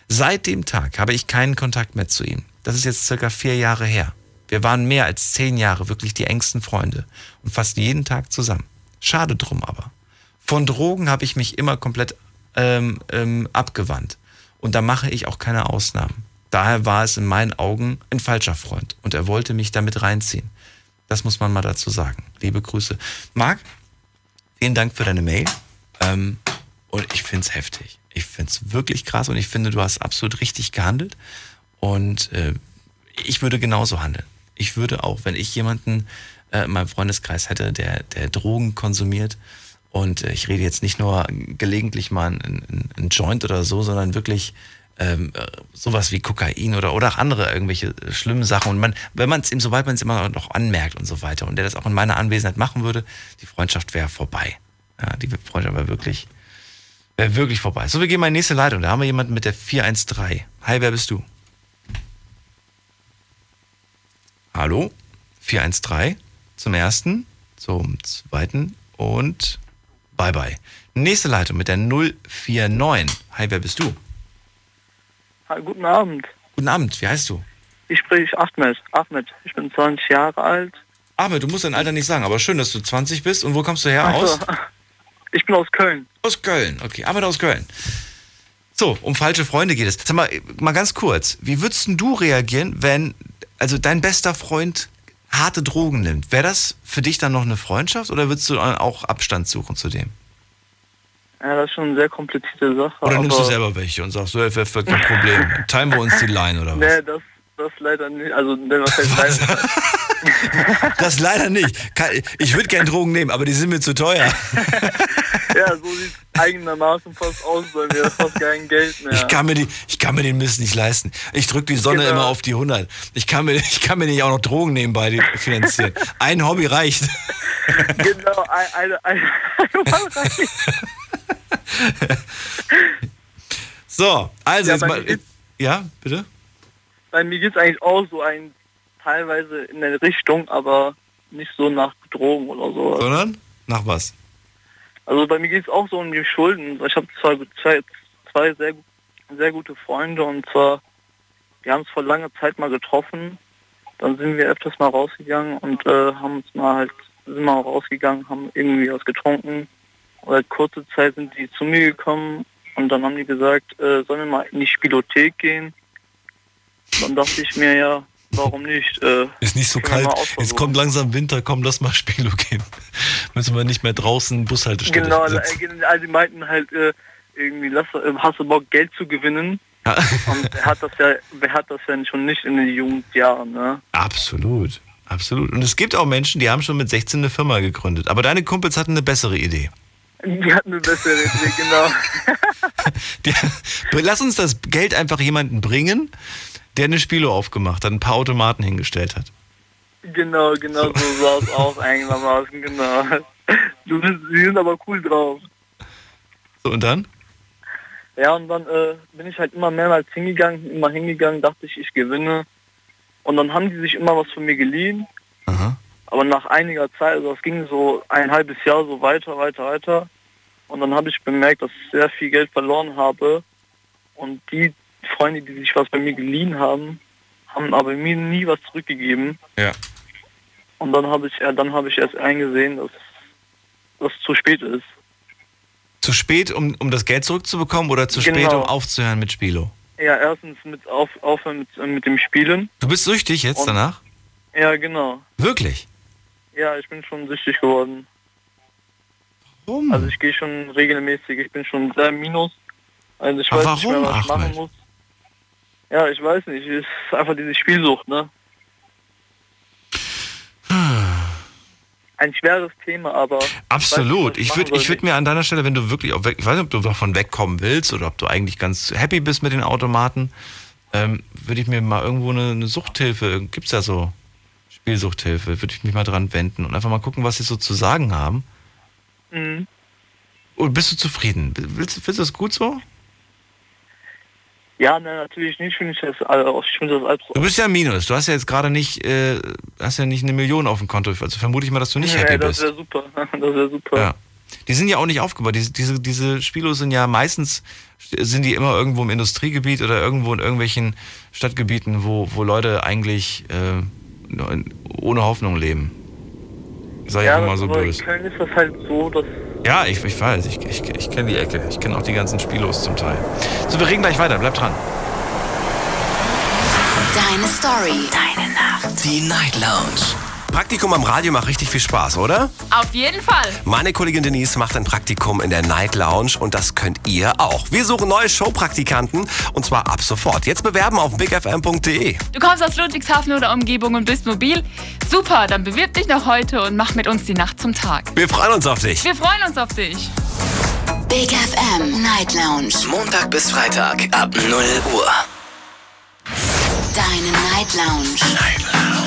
Seit dem Tag habe ich keinen Kontakt mehr zu ihm. Das ist jetzt circa vier Jahre her. Wir waren mehr als zehn Jahre wirklich die engsten Freunde und fast jeden Tag zusammen. Schade drum aber. Von Drogen habe ich mich immer komplett ähm, ähm, abgewandt. Und da mache ich auch keine Ausnahmen. Daher war es in meinen Augen ein falscher Freund und er wollte mich damit reinziehen. Das muss man mal dazu sagen. Liebe Grüße. Marc, vielen Dank für deine Mail. Ähm, und ich finde es heftig. Ich finde es wirklich krass und ich finde, du hast absolut richtig gehandelt. Und äh, ich würde genauso handeln ich würde auch, wenn ich jemanden äh, in meinem Freundeskreis hätte, der, der Drogen konsumiert, und äh, ich rede jetzt nicht nur gelegentlich mal ein, ein, Joint oder so, sondern wirklich ähm, äh, sowas wie Kokain oder, oder auch andere irgendwelche schlimmen Sachen. Und man, wenn man es ihm, sobald man es immer noch anmerkt und so weiter, und der das auch in meiner Anwesenheit machen würde, die Freundschaft wäre vorbei. Ja, die Freundschaft wäre wirklich, wäre wirklich vorbei. So, wir gehen mal in die nächste Leitung. Da haben wir jemanden mit der 413. Hi, wer bist du? Hallo, 413 zum ersten, zum zweiten und bye bye. Nächste Leitung mit der 049. Hi, wer bist du? Hi, guten Abend. Guten Abend, wie heißt du? Ich spreche Ahmed. Ahmed, ich bin 20 Jahre alt. Ahmed, du musst dein Alter nicht sagen, aber schön, dass du 20 bist. Und wo kommst du her also, aus? <laughs> Ich bin aus Köln. Aus Köln, okay. Ahmed aus Köln. So, um falsche Freunde geht es. Sag mal, mal ganz kurz. Wie würdest du reagieren, wenn also dein bester Freund harte Drogen nimmt, wäre das für dich dann noch eine Freundschaft oder würdest du auch Abstand suchen zu dem? Ja, das ist schon eine sehr komplizierte Sache. Oder nimmst du selber welche und sagst, so, wäre kein Problem. <laughs> Teilen wir uns die Line oder was? Nee, das, das leider nicht. Also, was heißt <laughs> leider? <laughs> das leider nicht. Ich würde gerne Drogen nehmen, aber die sind mir zu teuer. <laughs> ja, so sieht es eigenermaßen fast aus bei mir. Fast kein Geld mehr. Ich kann mir, die, ich kann mir den Mist nicht leisten. Ich drücke die Sonne genau. immer auf die 100. Ich kann, mir, ich kann mir nicht auch noch Drogen nebenbei finanzieren. Ein Hobby reicht. <laughs> genau, ein, eine, eine, eine reicht. so, also ja, jetzt mal. Ja, bitte? bei mir geht es eigentlich auch so ein teilweise in der Richtung, aber nicht so nach Drogen oder so. Sondern nach was? Also bei mir geht es auch so um die Schulden. Ich habe zwei, zwei, zwei sehr, sehr gute Freunde und zwar, wir haben es vor langer Zeit mal getroffen. Dann sind wir öfters mal rausgegangen und äh, haben uns mal halt, sind mal rausgegangen, haben irgendwie was getrunken. Und seit kurzer Zeit sind die zu mir gekommen und dann haben die gesagt, äh, sollen wir mal in die Spielothek gehen. Dann dachte ich mir ja, warum nicht? Äh, ist nicht so kalt. Jetzt kommt langsam Winter, komm, lass mal <laughs> Spielo gehen. Müssen wir nicht mehr draußen Bushaltestelle Genau, sitzen. also die meinten halt äh, irgendwie, lass, äh, hast du Bock Geld zu gewinnen? Ja. Und wer hat das ja, wer hat das ja schon nicht in den Jugendjahren, ne? Absolut. Absolut. Und es gibt auch Menschen, die haben schon mit 16 eine Firma gegründet. Aber deine Kumpels hatten eine bessere Idee. Die hatten eine bessere Idee, genau. <laughs> die, lass uns das Geld einfach jemanden bringen, der eine Spielo aufgemacht hat, ein paar Automaten hingestellt hat. Genau, genau so sah es auch einigermaßen, genau. Du bist, die sind aber cool drauf. So, und dann? Ja, und dann äh, bin ich halt immer mehrmals hingegangen, immer hingegangen, dachte ich, ich gewinne. Und dann haben die sich immer was von mir geliehen. Aha. Aber nach einiger Zeit, also es ging so ein halbes Jahr so weiter, weiter, weiter. Und dann habe ich bemerkt, dass ich sehr viel Geld verloren habe. Und die Freunde, die sich was bei mir geliehen haben, haben aber mir nie was zurückgegeben. Ja. Und dann habe ich, ja, dann habe ich erst eingesehen, dass das zu spät ist. Zu spät, um, um das Geld zurückzubekommen oder zu genau. spät, um aufzuhören mit Spielo? Ja, erstens mit auf, aufhören mit, äh, mit dem Spielen. Du bist süchtig jetzt Und, danach? Ja, genau. Wirklich? Ja, ich bin schon süchtig geworden. Warum? Also ich gehe schon regelmäßig, ich bin schon sehr minus. Also ich weiß warum, nicht mehr, was ich machen muss. Ja, ich weiß nicht. Es ist einfach diese Spielsucht, ne? Ein schweres Thema, aber. Absolut. Ich, würde ich würd mir an deiner Stelle, wenn du wirklich, weg, ich weiß nicht, ob du davon wegkommen willst oder ob du eigentlich ganz happy bist mit den Automaten, ähm, würde ich mir mal irgendwo eine, eine Suchthilfe, gibt es ja so Spielsuchthilfe, würde ich mich mal dran wenden und einfach mal gucken, was sie so zu sagen haben. Mhm. Und bist du zufrieden? Willst, findest du das gut so? Ja, ne, natürlich nicht, finde ich das, also, find das als Du bist ja Minus, du hast ja jetzt gerade nicht, äh, hast ja nicht eine Million auf dem Konto, also vermute ich mal, dass du nicht nee, happy das bist. <laughs> Das wäre super, das wäre super. Ja. Die sind ja auch nicht aufgebaut, diese, diese, diese Spielos sind ja meistens, sind die immer irgendwo im Industriegebiet oder irgendwo in irgendwelchen Stadtgebieten, wo, wo Leute eigentlich äh, ohne Hoffnung leben. Sei ja, mal so böse. In Köln ist das halt so, dass ja, ich, ich weiß, ich, ich, ich kenne die Ecke. Ich kenne auch die ganzen Spielos zum Teil. So, wir reden gleich weiter. Bleib dran. Deine Story. Deine Nacht. Die Night Lounge. Praktikum am Radio macht richtig viel Spaß, oder? Auf jeden Fall. Meine Kollegin Denise macht ein Praktikum in der Night Lounge und das könnt ihr auch. Wir suchen neue Showpraktikanten und zwar ab sofort. Jetzt bewerben auf bigfm.de. Du kommst aus Ludwigshafen oder Umgebung und bist mobil? Super, dann bewirb dich noch heute und mach mit uns die Nacht zum Tag. Wir freuen uns auf dich. Wir freuen uns auf dich. Big FM Night Lounge. Montag bis Freitag ab 0 Uhr. Deine Night Lounge. Night Lounge.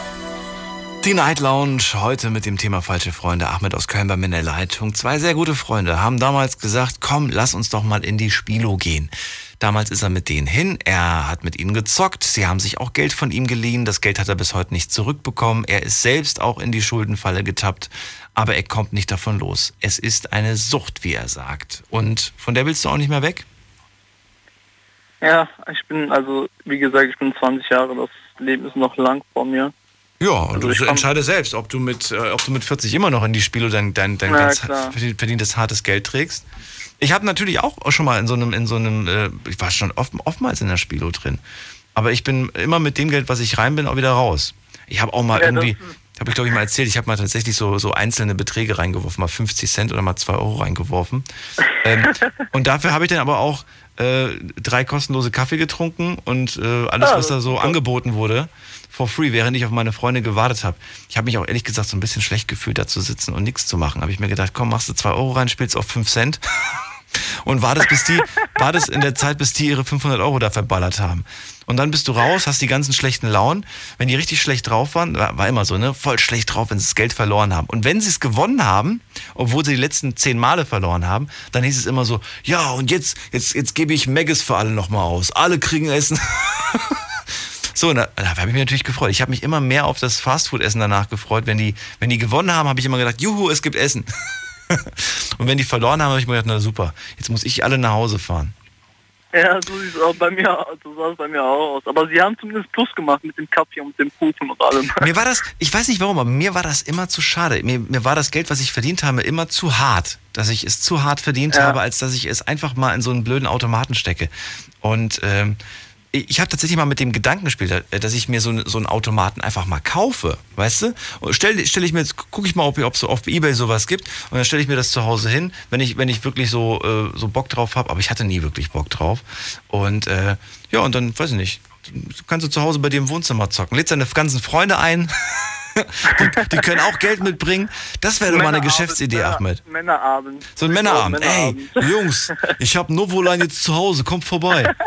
Die Night Lounge heute mit dem Thema falsche Freunde. Ahmed aus Köln bei mir in der Leitung. Zwei sehr gute Freunde haben damals gesagt, komm, lass uns doch mal in die Spilo gehen. Damals ist er mit denen hin, er hat mit ihnen gezockt, sie haben sich auch Geld von ihm geliehen, das Geld hat er bis heute nicht zurückbekommen, er ist selbst auch in die Schuldenfalle getappt, aber er kommt nicht davon los. Es ist eine Sucht, wie er sagt. Und von der willst du auch nicht mehr weg? Ja, ich bin, also wie gesagt, ich bin 20 Jahre, das Leben ist noch lang vor mir. Ja, und also du entscheidest selbst, ob du mit, äh, ob du mit 40 immer noch in die Spiele dein, dein, dein ja, ganz verdientes hartes Geld trägst. Ich habe natürlich auch schon mal in so einem, in so einem, äh, ich war schon oft, oftmals in der Spielo drin. Aber ich bin immer mit dem Geld, was ich rein bin, auch wieder raus. Ich habe auch mal ja, irgendwie, habe ich glaube ich mal erzählt, ich habe mal tatsächlich so, so einzelne Beträge reingeworfen, mal 50 Cent oder mal 2 Euro reingeworfen. ähm, <laughs> und dafür habe ich dann aber auch äh, drei kostenlose Kaffee getrunken und äh, alles, ah, was da so angeboten wurde for free, während ich auf meine Freunde gewartet habe. Ich habe mich auch ehrlich gesagt so ein bisschen schlecht gefühlt, da zu sitzen und nichts zu machen. Habe ich mir gedacht, komm, machst du zwei Euro rein, spielst auf fünf Cent. <laughs> und war das, bis die, war das in der Zeit, bis die ihre 500 Euro da verballert haben. Und dann bist du raus, hast die ganzen schlechten Launen. Wenn die richtig schlecht drauf waren, war, war immer so, ne? Voll schlecht drauf, wenn sie das Geld verloren haben. Und wenn sie es gewonnen haben, obwohl sie die letzten zehn Male verloren haben, dann hieß es immer so, ja, und jetzt, jetzt, jetzt gebe ich Megis für alle nochmal aus. Alle kriegen Essen. <laughs> So, da, da habe ich mich natürlich gefreut. Ich habe mich immer mehr auf das Fastfood-Essen danach gefreut. Wenn die, wenn die gewonnen haben, habe ich immer gedacht, juhu, es gibt Essen. <laughs> Und wenn die verloren haben, habe ich mir gedacht, na super, jetzt muss ich alle nach Hause fahren. Ja, so sieht es auch bei mir, so sah es bei mir auch aus. Aber sie haben zumindest Plus gemacht mit dem Kaffee und dem Kuchen und allem. <laughs> Mir war das, ich weiß nicht warum, aber mir war das immer zu schade. Mir, mir war das Geld, was ich verdient habe, immer zu hart. Dass ich es zu hart verdient ja. habe, als dass ich es einfach mal in so einen blöden Automaten stecke. Und ähm, ich habe tatsächlich mal mit dem Gedanken gespielt, äh, dass ich mir so, so einen Automaten einfach mal kaufe, weißt du? Und stell, stell ich mir jetzt, gucke ich mal, ob es so auf Ebay sowas gibt und dann stelle ich mir das zu Hause hin, wenn ich, wenn ich wirklich so, äh, so Bock drauf habe, aber ich hatte nie wirklich Bock drauf. Und äh, ja, und dann, weiß ich nicht, kannst du zu Hause bei dir im Wohnzimmer zocken. Lädst deine ganzen Freunde ein. <laughs> die, die, können auch Geld mitbringen. Das wäre doch mal eine Geschäftsidee, Männer, Ahmed. Männerabend. So ein Männerabend. Männerabend. Ey, Jungs, ich habe Novoline jetzt zu Hause, kommt vorbei. <laughs>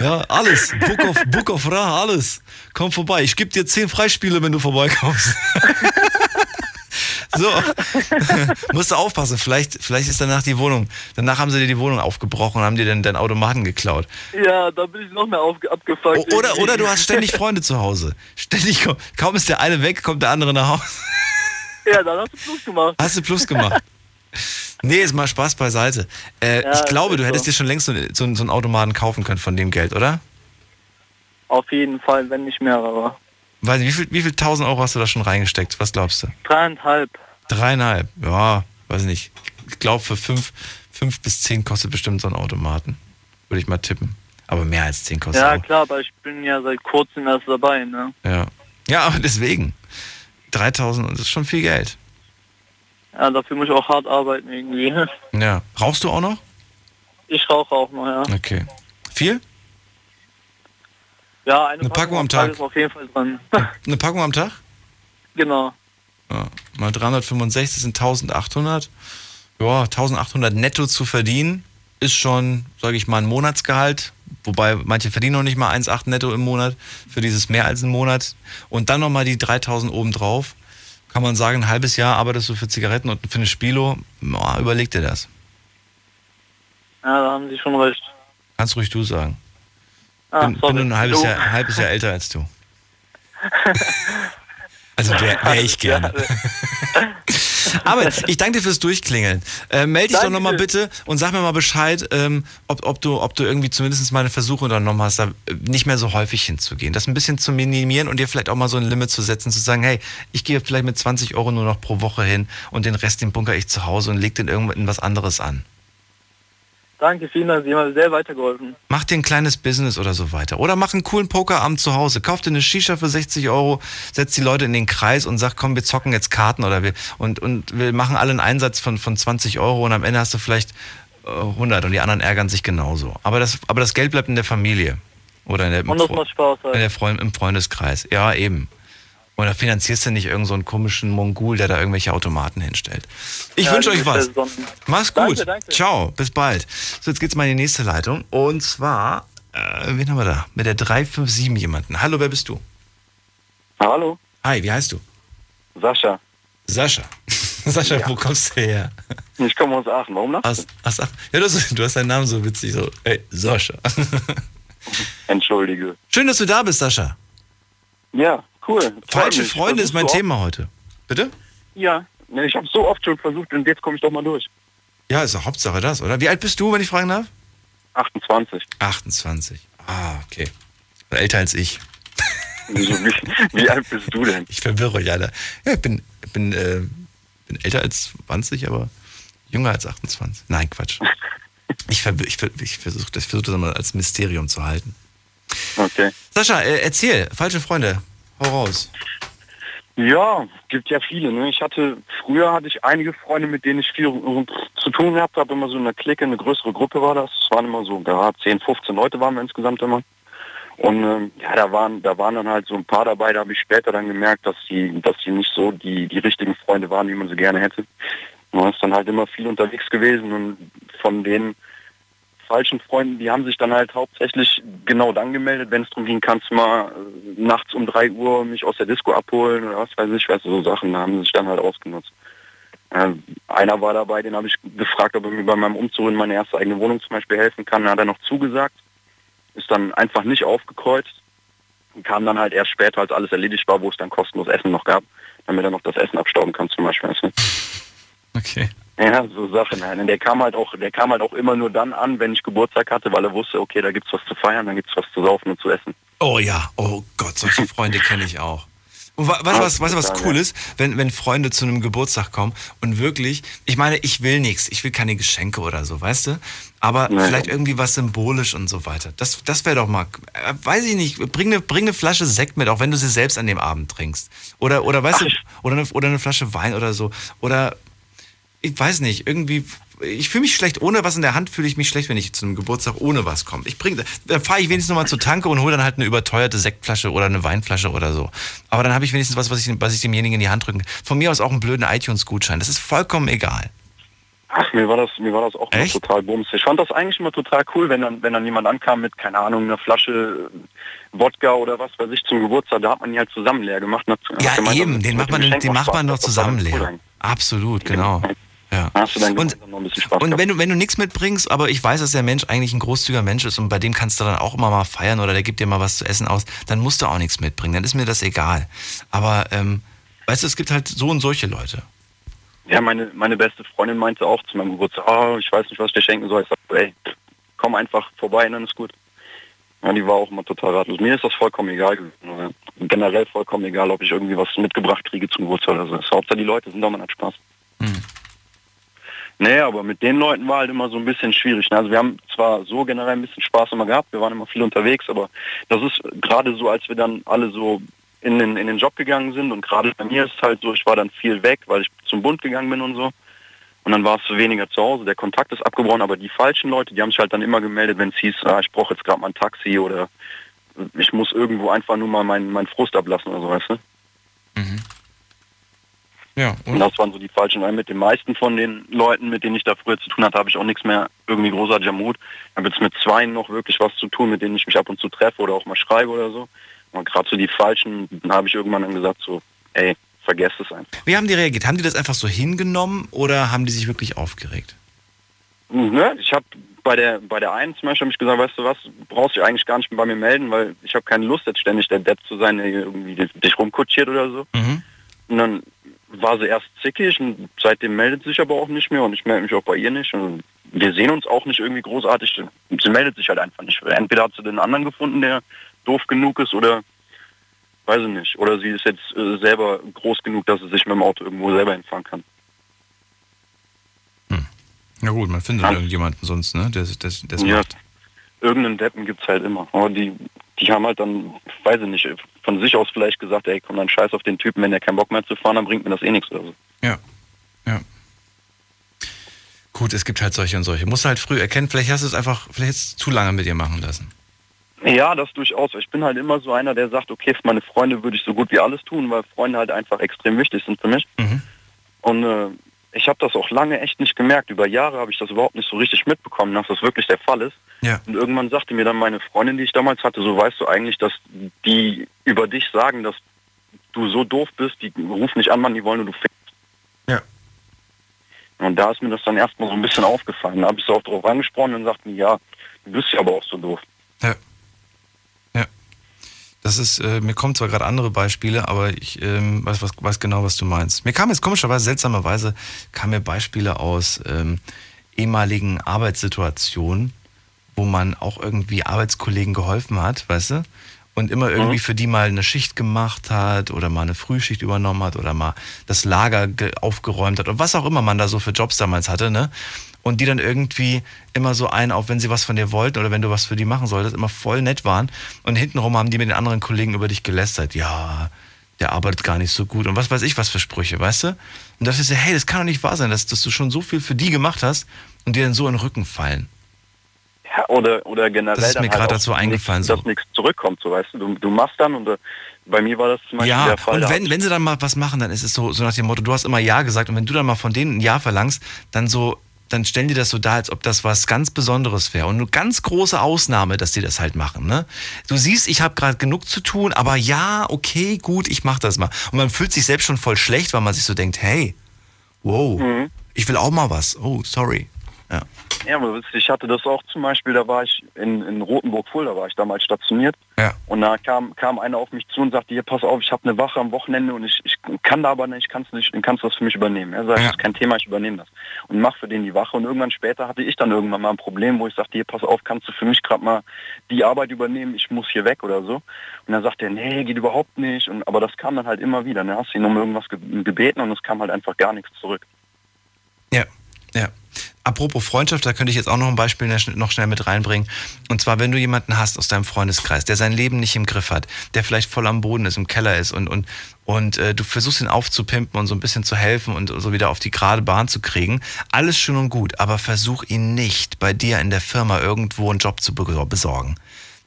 Ja, alles. Book of, Book of Ra, alles. Komm vorbei. Ich gebe dir zehn Freispiele, wenn du vorbeikommst. so. <laughs> Musst du aufpassen. Vielleicht, vielleicht ist danach die Wohnung. Danach haben sie dir die Wohnung aufgebrochen und haben dir den, den Automaten geklaut. Ja, da bin ich noch mehr auf, abgefuckt. Oder, oder du hast ständig Freunde zu Hause. Ständig, kaum ist der eine weg, kommt der andere nach Hause. Ja, dann hast du Plus gemacht. Hast du Plus gemacht. <laughs> Nee, ist mal Spaß beiseite. Äh, ja, ich glaube, du hättest so. dir schon längst so, so, so einen Automaten kaufen können von dem Geld, oder? Auf jeden Fall, wenn nicht mehrere. Weiß nicht, wie viel, wie viel tausend Euro hast du da schon reingesteckt? Was glaubst du? Dreieinhalb. Dreieinhalb, ja, weiß nicht. Ich glaube, für fünf, fünf bis zehn kostet bestimmt so ein Automaten. Würde ich mal tippen. Aber mehr als zehn kostet Ja, auch. klar, aber ich bin ja seit kurzem erst dabei, ne? Ja. Ja, aber deswegen. 3000, das ist schon viel Geld. Ja, dafür muss ich auch hart arbeiten irgendwie. Ja. Rauchst du auch noch? Ich rauche auch noch, ja. Okay. Viel? Ja, eine, eine Packung, Packung am Tag. ist auf jeden Fall dran. <laughs> Eine Packung am Tag? Genau. Ja, mal 365 sind 1800. Ja, 1800 netto zu verdienen ist schon, sage ich mal, ein Monatsgehalt. Wobei manche verdienen noch nicht mal 1,8 netto im Monat für dieses mehr als einen Monat. Und dann nochmal die 3000 obendrauf kann man sagen, ein halbes Jahr arbeitest du für Zigaretten und für eine Spilo, oh, überleg dir das. Ja, da haben Sie schon recht. Kannst ruhig du sagen. Ah, bin, bin ein halbes Jahr, ein halbes Jahr älter als du. <laughs> Also wäre wär ich gerne. <laughs> <laughs> Aber ich danke dir fürs Durchklingeln. Äh, melde dich doch nochmal bitte und sag mir mal Bescheid, ähm, ob, ob, du, ob du irgendwie zumindest meine Versuche unternommen hast, da nicht mehr so häufig hinzugehen. Das ein bisschen zu minimieren und dir vielleicht auch mal so ein Limit zu setzen, zu sagen, hey, ich gehe vielleicht mit 20 Euro nur noch pro Woche hin und den Rest, den bunker ich zu Hause und leg den irgendwas anderes an. Danke, vielen Dank. Sie haben mir sehr weitergeholfen. Mach dir ein kleines Business oder so weiter. Oder mach einen coolen Pokerabend zu Hause. Kauf dir eine Shisha für 60 Euro, setz die Leute in den Kreis und sag, komm, wir zocken jetzt Karten oder wir, und, und wir machen alle einen Einsatz von, von 20 Euro und am Ende hast du vielleicht äh, 100 und die anderen ärgern sich genauso. Aber das, aber das Geld bleibt in der Familie. Oder in der, und das macht Spaß halt. in der Freund, im Freundeskreis. Ja, eben. Oder finanzierst du nicht irgendeinen so komischen Mongol, der da irgendwelche Automaten hinstellt? Ich ja, wünsche euch was. Mach's gut. Danke, danke. Ciao, bis bald. So, jetzt geht's mal in die nächste Leitung. Und zwar, äh, wen haben wir da? Mit der 357 jemanden. Hallo, wer bist du? Hallo. Hi, wie heißt du? Sascha. Sascha. <laughs> Sascha, ja. wo kommst du her? Ich komme aus Aachen. Warum lachst aus, aus Aachen. Ja, du hast, du hast deinen Namen so witzig. So, ey, Sascha. <laughs> Entschuldige. Schön, dass du da bist, Sascha. Ja, Cool. Falsche Freunde ist mein Thema heute. Bitte? Ja, ich habe so oft schon versucht und jetzt komme ich doch mal durch. Ja, ist doch Hauptsache das, oder? Wie alt bist du, wenn ich fragen darf? 28. 28. Ah, okay. Älter als ich. <laughs> Wieso, wie, wie, alt bist du denn? Ich verwirre euch alle. Ja, ich bin, bin, äh, bin älter als 20, aber jünger als 28. Nein, Quatsch. <laughs> Ich, ich, ich versuche das, versuch das mal als Mysterium zu halten. Okay. Sascha, äh, erzähl, falsche Freunde. Hau. Ja, gibt ja viele. Ne? Ich hatte, früher hatte ich einige Freunde, mit denen ich viel zu tun gehabt habe. Immer so eine Clique, eine größere Gruppe war das. Es waren immer so, ja, 10, 15 Leute waren wir insgesamt immer. Und ähm, ja, da waren, da waren dann halt so ein paar dabei, da habe ich später dann gemerkt, dass sie, dass sie nicht so die, die richtigen Freunde waren, wie man sie gerne hätte. Man ist dann halt immer viel unterwegs gewesen und von denen falschen Freunden, die haben sich dann halt hauptsächlich genau dann gemeldet, wenn es darum ging, kannst du mal äh, nachts um 3 Uhr mich aus der Disco abholen oder was weiß ich, was so Sachen, da haben sich dann halt ausgenutzt. Äh, einer war dabei, den habe ich gefragt, ob er mir bei meinem Umzug in meine erste eigene Wohnung zum Beispiel helfen kann. Da hat er noch zugesagt, ist dann einfach nicht aufgekreuzt und kam dann halt erst später, als alles erledigt war, wo es dann kostenlos Essen noch gab, damit er noch das Essen abstauben kann zum Beispiel. Okay. Ja, so Sachen. Nein, der kam halt auch, der kam halt auch immer nur dann an, wenn ich Geburtstag hatte, weil er wusste, okay, da gibt's was zu feiern, dann gibt's was zu saufen und zu essen. Oh ja, oh Gott, solche Freunde kenne ich auch. Und weißt du, was, was, was cool ist, wenn, wenn Freunde zu einem Geburtstag kommen und wirklich, ich meine, ich will nichts, ich will keine Geschenke oder so, weißt du? Aber Nein. vielleicht irgendwie was symbolisch und so weiter. Das, das wäre doch mal, äh, weiß ich nicht, bring eine, bring eine Flasche Sekt mit, auch wenn du sie selbst an dem Abend trinkst. Oder, oder weißt Ach. du, oder eine, oder eine Flasche Wein oder so. Oder, ich weiß nicht, irgendwie ich fühle mich schlecht ohne was in der Hand, fühle ich mich schlecht, wenn ich zu einem Geburtstag ohne was komme. Ich bringe, da fahre ich wenigstens nochmal zur Tanke und hole dann halt eine überteuerte Sektflasche oder eine Weinflasche oder so. Aber dann habe ich wenigstens was, was ich, was ich demjenigen in die Hand drücken. Von mir aus auch einen blöden iTunes-Gutschein. Das ist vollkommen egal. Ach, mir war das, mir war das auch total bums. Ich fand das eigentlich immer total cool, wenn dann, wenn dann jemand ankam mit, keine Ahnung, einer Flasche Wodka oder was weiß ich zum Geburtstag, da hat man die halt zusammen leer gemacht. Ne? Ja, eben, den macht man, den macht man doch zusammen leer. Absolut, genau. <laughs> Ja. Hast du dann und, noch ein bisschen Spaß und wenn du, wenn du nichts mitbringst, aber ich weiß, dass der Mensch eigentlich ein großzügiger Mensch ist und bei dem kannst du dann auch immer mal feiern oder der gibt dir mal was zu essen aus, dann musst du auch nichts mitbringen, dann ist mir das egal. Aber ähm, weißt du, es gibt halt so und solche Leute. Ja, meine, meine beste Freundin meinte auch zu meinem Geburtstag, oh, ich weiß nicht, was ich dir schenken soll. Ich sag, ey, komm einfach vorbei, dann ist gut. Ja, die war auch immer total ratlos. Mir ist das vollkommen egal gewesen. Generell vollkommen egal, ob ich irgendwie was mitgebracht kriege zum Geburtstag oder so. Hauptsache die Leute sind doch mal hat Spaß. Hm. Nee, aber mit den Leuten war halt immer so ein bisschen schwierig. Ne? Also wir haben zwar so generell ein bisschen Spaß immer gehabt, wir waren immer viel unterwegs, aber das ist gerade so, als wir dann alle so in den, in den Job gegangen sind und gerade bei mir ist es halt so, ich war dann viel weg, weil ich zum Bund gegangen bin und so. Und dann war es weniger zu Hause, der Kontakt ist abgebrochen, aber die falschen Leute, die haben sich halt dann immer gemeldet, wenn es hieß, ah, ich brauche jetzt gerade mal ein Taxi oder ich muss irgendwo einfach nur mal meinen mein Frust ablassen oder so, weißt du? Mhm. Ja, und? und? das waren so die falschen, mit den meisten von den Leuten, mit denen ich da früher zu tun hatte, habe ich auch nichts mehr irgendwie großartiger Mut. Ich habe jetzt mit zwei noch wirklich was zu tun, mit denen ich mich ab und zu treffe oder auch mal schreibe oder so. Und gerade so die falschen, dann habe ich irgendwann dann gesagt so, ey, vergesst es einfach. Wie haben die reagiert? Haben die das einfach so hingenommen oder haben die sich wirklich aufgeregt? Ne, ich habe bei der bei der einen zum Beispiel habe ich gesagt, weißt du was, brauchst du eigentlich gar nicht mehr bei mir melden, weil ich habe keine Lust jetzt ständig der Depp zu sein, der irgendwie dich rumkutschiert oder so. Mhm. Und dann war sie erst zickig und seitdem meldet sie sich aber auch nicht mehr und ich melde mich auch bei ihr nicht. Und wir sehen uns auch nicht irgendwie großartig. Sie meldet sich halt einfach nicht. Entweder hat sie den anderen gefunden, der doof genug ist oder weiß ich nicht. Oder sie ist jetzt äh, selber groß genug, dass sie sich mit dem Auto irgendwo selber hinfahren kann. Hm. Ja gut, man findet ja. irgendjemanden sonst, ne? Der, der, der ja. macht. Irgendeinen Deppen gibt es halt immer. Aber die die haben halt dann, weiß ich nicht, von sich aus vielleicht gesagt, ey, komm dann scheiß auf den Typen, wenn der keinen Bock mehr zu fahren, dann bringt mir das eh nichts oder so. Ja, ja. Gut, es gibt halt solche und solche. Musst du halt früh erkennen, vielleicht hast du es einfach, vielleicht hast du zu lange mit dir machen lassen. Ja, das durchaus. Ich bin halt immer so einer, der sagt, okay, für meine Freunde würde ich so gut wie alles tun, weil Freunde halt einfach extrem wichtig sind für mich. Mhm. Und äh, ich habe das auch lange echt nicht gemerkt. Über Jahre habe ich das überhaupt nicht so richtig mitbekommen, dass das wirklich der Fall ist. Ja. Und irgendwann sagte mir dann meine Freundin, die ich damals hatte, so weißt du eigentlich, dass die über dich sagen, dass du so doof bist, die rufen nicht an, Mann, die wollen nur du fickst. Ja. Und da ist mir das dann erstmal so ein bisschen aufgefallen. Da habe ich so auch drauf angesprochen und sagten, ja, du bist ja aber auch so doof. Ja. Ja. Das ist, äh, mir kommen zwar gerade andere Beispiele, aber ich ähm, weiß, was, weiß genau, was du meinst. Mir kam jetzt komischerweise, seltsamerweise, kamen mir Beispiele aus ähm, ehemaligen Arbeitssituationen, wo man auch irgendwie Arbeitskollegen geholfen hat, weißt du? Und immer irgendwie mhm. für die mal eine Schicht gemacht hat oder mal eine Frühschicht übernommen hat oder mal das Lager aufgeräumt hat oder was auch immer man da so für Jobs damals hatte, ne? Und die dann irgendwie immer so ein, auch wenn sie was von dir wollten oder wenn du was für die machen solltest, immer voll nett waren. Und hintenrum haben die mit den anderen Kollegen über dich gelästert. Ja, der arbeitet gar nicht so gut und was weiß ich was für Sprüche, weißt du? Und da dachte ich so, hey, das kann doch nicht wahr sein, dass, dass du schon so viel für die gemacht hast und dir dann so in den Rücken fallen. Ja, oder, oder generell. Das ist mir halt gerade dazu eingefallen. Nichts, so. Dass nichts zurückkommt, so weißt du. Du, du machst dann und äh, bei mir war das zum Beispiel ja, der Fall. Und wenn, wenn sie dann mal was machen, dann ist es so, so nach dem Motto, du hast immer Ja gesagt und wenn du dann mal von denen ein Ja verlangst, dann so, dann stellen die das so dar, als ob das was ganz Besonderes wäre. Und eine ganz große Ausnahme, dass die das halt machen. Ne? Du siehst, ich habe gerade genug zu tun, aber ja, okay, gut, ich mach das mal. Und man fühlt sich selbst schon voll schlecht, weil man sich so denkt, hey, wow, mhm. ich will auch mal was. Oh, sorry. Ja. Ja, aber ich hatte das auch zum Beispiel, da war ich in, in Rotenburg-Fuhl, da war ich damals stationiert. Ja. Und da kam, kam einer auf mich zu und sagte, hier, pass auf, ich habe eine Wache am Wochenende und ich, ich kann da aber nicht, kannst nicht, kannst du das für mich übernehmen. Er sagt, Ja. das ist kein Thema, ich übernehme das. Und mach für den die Wache. Und irgendwann später hatte ich dann irgendwann mal ein Problem, wo ich sagte, hier, pass auf, kannst du für mich gerade mal die Arbeit übernehmen, ich muss hier weg oder so. Und dann sagte er, nee, geht überhaupt nicht. Und, aber das kam dann halt immer wieder. Dann hast du ihn um irgendwas ge- gebeten und es kam halt einfach gar nichts zurück. Ja, ja. Apropos Freundschaft, da könnte ich jetzt auch noch ein Beispiel ne- noch schnell mit reinbringen. Und zwar, wenn du jemanden hast aus deinem Freundeskreis, der sein Leben nicht im Griff hat, der vielleicht voll am Boden ist, im Keller ist und, und, und äh, du versuchst ihn aufzupimpen und so ein bisschen zu helfen und so wieder auf die gerade Bahn zu kriegen, alles schön und gut, aber versuch ihn nicht bei dir in der Firma irgendwo einen Job zu be- besorgen.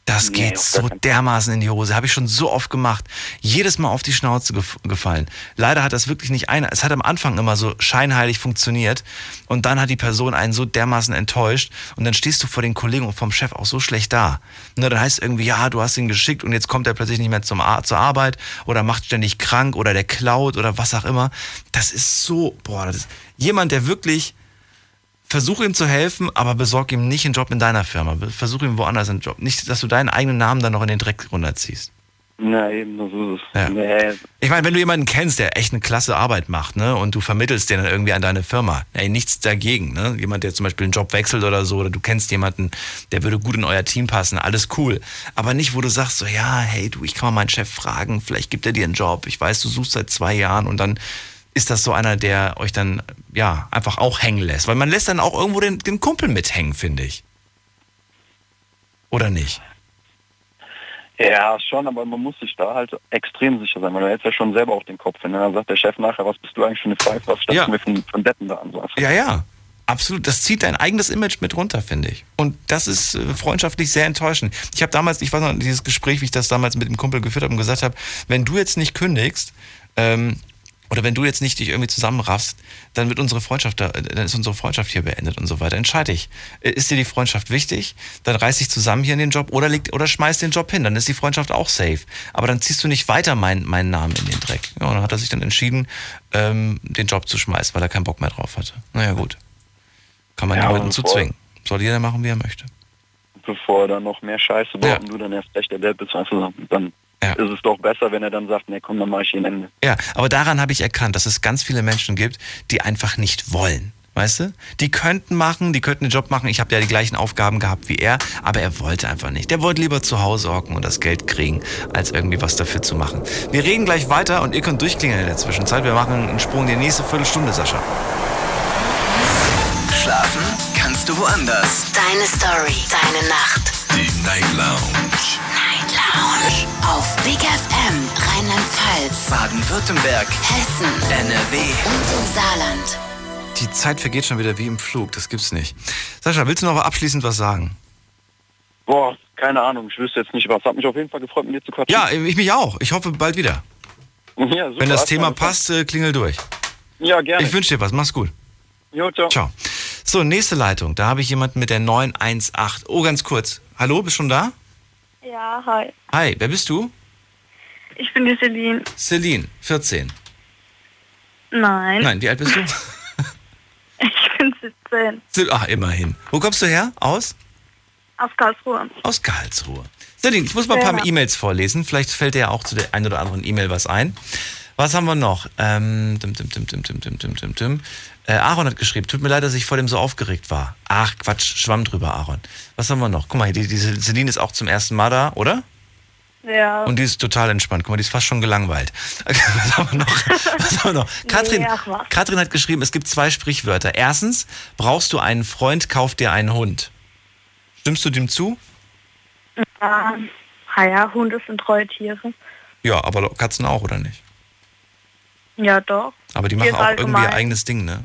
Das Nee, geht so dermaßen in die Hose. Habe ich schon so oft gemacht. Jedes Mal auf die Schnauze gef gefallen. Leider hat das wirklich nicht einer. Es hat am Anfang immer so scheinheilig funktioniert. Und dann hat die Person einen so dermaßen enttäuscht. Und dann stehst du vor den Kollegen und vom Chef auch so schlecht da. Und dann heißt es irgendwie, ja, du hast ihn geschickt und jetzt kommt er plötzlich nicht mehr zum Ar zur Arbeit oder macht ständig krank oder der klaut oder was auch immer. Das ist so, boah, das ist jemand, der wirklich versuch ihm zu helfen, aber besorg ihm nicht einen Job in deiner Firma. Versuch ihm woanders einen Job. Nicht, dass du deinen eigenen Namen dann noch in den Dreck runterziehst. Na eben, so ist es. Ja. Nee, Ich meine, wenn du jemanden kennst, der echt eine klasse Arbeit macht, ne, und du vermittelst den dann irgendwie an deine Firma, ey, nichts dagegen, ne? Jemand, der zum Beispiel einen Job wechselt oder so, oder du kennst jemanden, der würde gut in euer Team passen, alles cool. Aber nicht, wo du sagst so, ja, hey, du, ich kann mal meinen Chef fragen, vielleicht gibt er dir einen Job. Ich weiß, du suchst seit zwei Jahren und dann ist das so einer, der euch dann, ja, einfach auch hängen lässt. Weil man lässt dann auch irgendwo den, den Kumpel mithängen, finde ich. Oder nicht? Ja, schon, aber man muss sich da halt extrem sicher sein, weil du hältst ja schon selber auf den Kopf. Wenn dann sagt der Chef nachher, was bist du eigentlich für eine Pfeife, was stellst Ja. du mir von, von Deppen da an? Ja, ja. Absolut. Das zieht dein eigenes Image mit runter, finde ich. Und das ist äh, freundschaftlich sehr enttäuschend. Ich habe damals, ich weiß noch, dieses Gespräch, wie ich das damals mit dem Kumpel geführt habe und gesagt habe, wenn du jetzt nicht kündigst, ähm, oder wenn du jetzt nicht dich irgendwie zusammenraffst, dann wird unsere Freundschaft, da, dann ist unsere Freundschaft hier beendet und so weiter. Entscheide ich. Äh, Ist dir die Freundschaft wichtig? Dann reiß dich zusammen hier in den Job oder leg, oder schmeiß den Job hin. Dann ist die Freundschaft auch safe. Aber dann ziehst du nicht weiter mein, meinen Namen in den Dreck. Ja, und dann hat er sich dann entschieden, ähm, den Job zu schmeißen, weil er keinen Bock mehr drauf hatte. Naja, gut. Kann man Ja, niemanden zu zwingen. Soll jeder machen, wie er möchte. Bevor er dann noch mehr Scheiße baut und du dann erst recht der Depp bist, weißt du, dann ist es doch besser, wenn er dann sagt, nee, komm, dann mache ich hier ein Ende. Ja, aber daran habe ich erkannt, dass es ganz viele Menschen gibt, die einfach nicht wollen. Weißt du? Die könnten machen, die könnten den Job machen. Ich habe ja die gleichen Aufgaben gehabt wie er, aber er wollte einfach nicht. Der wollte lieber zu Hause hocken und das Geld kriegen, als irgendwie was dafür zu machen. Wir reden gleich weiter und ihr könnt durchklingeln in der Zwischenzeit. Wir machen einen Sprung in die nächste Viertelstunde, Sascha. Schlafen kannst du woanders. Deine Story, deine Nacht. Die Night Lounge. Lounge. Auf Big FM, Rheinland-Pfalz, Baden-Württemberg. Hessen, NRW. und im Saarland. Die Zeit vergeht schon wieder wie im Flug, das gibt's nicht. Sascha, willst du noch abschließend was sagen? Boah, keine Ahnung, ich wüsste jetzt nicht was. Hat mich auf jeden Fall gefreut, mit dir zu quatschen. Ja, ich mich auch. Ich hoffe bald wieder. Ja, super, Wenn das hast Thema passt, äh, klingel durch. Ja, gerne. Ich wünsche dir was. Mach's gut. Jo, ciao. Ciao. So, nächste Leitung. Da habe ich jemanden mit der 918. Oh, ganz kurz. Hallo, bist schon da? Ja, hi. Hi, wer bist du? Ich bin die Celine. Celine, 14. Nein. Nein, wie alt bist du? <laughs> <laughs> Ich bin 17. Se- Ach, immerhin. Wo kommst du her? Aus? Aus Karlsruhe. Aus Karlsruhe. Celine, ich muss mal ein paar Ja. E-Mails vorlesen. Vielleicht fällt dir ja auch zu der einen oder anderen E-Mail was ein. Was haben wir noch? Ähm, dim, dim, dim, dim, dim, dim, dim, dim, dim. Äh, Aaron hat geschrieben, tut mir leid, dass ich vor dem so aufgeregt war. Ach, Quatsch, schwamm drüber, Aaron. Was haben wir noch? Guck mal, hier, die, diese Celine ist auch zum ersten Mal da, oder? Ja. Und die ist total entspannt. Guck mal, die ist fast schon gelangweilt. Was haben wir noch? Was haben wir noch? <laughs> Katrin, Nee, ach. Katrin hat geschrieben, es gibt zwei Sprichwörter. Erstens, brauchst du einen Freund, kauf dir einen Hund. Stimmst du dem zu? Ja, ah ja, Hunde sind treue Tiere. Ja, aber Katzen auch, oder nicht? Ja, doch. Aber die machen auch irgendwie ihr eigenes Ding, ne?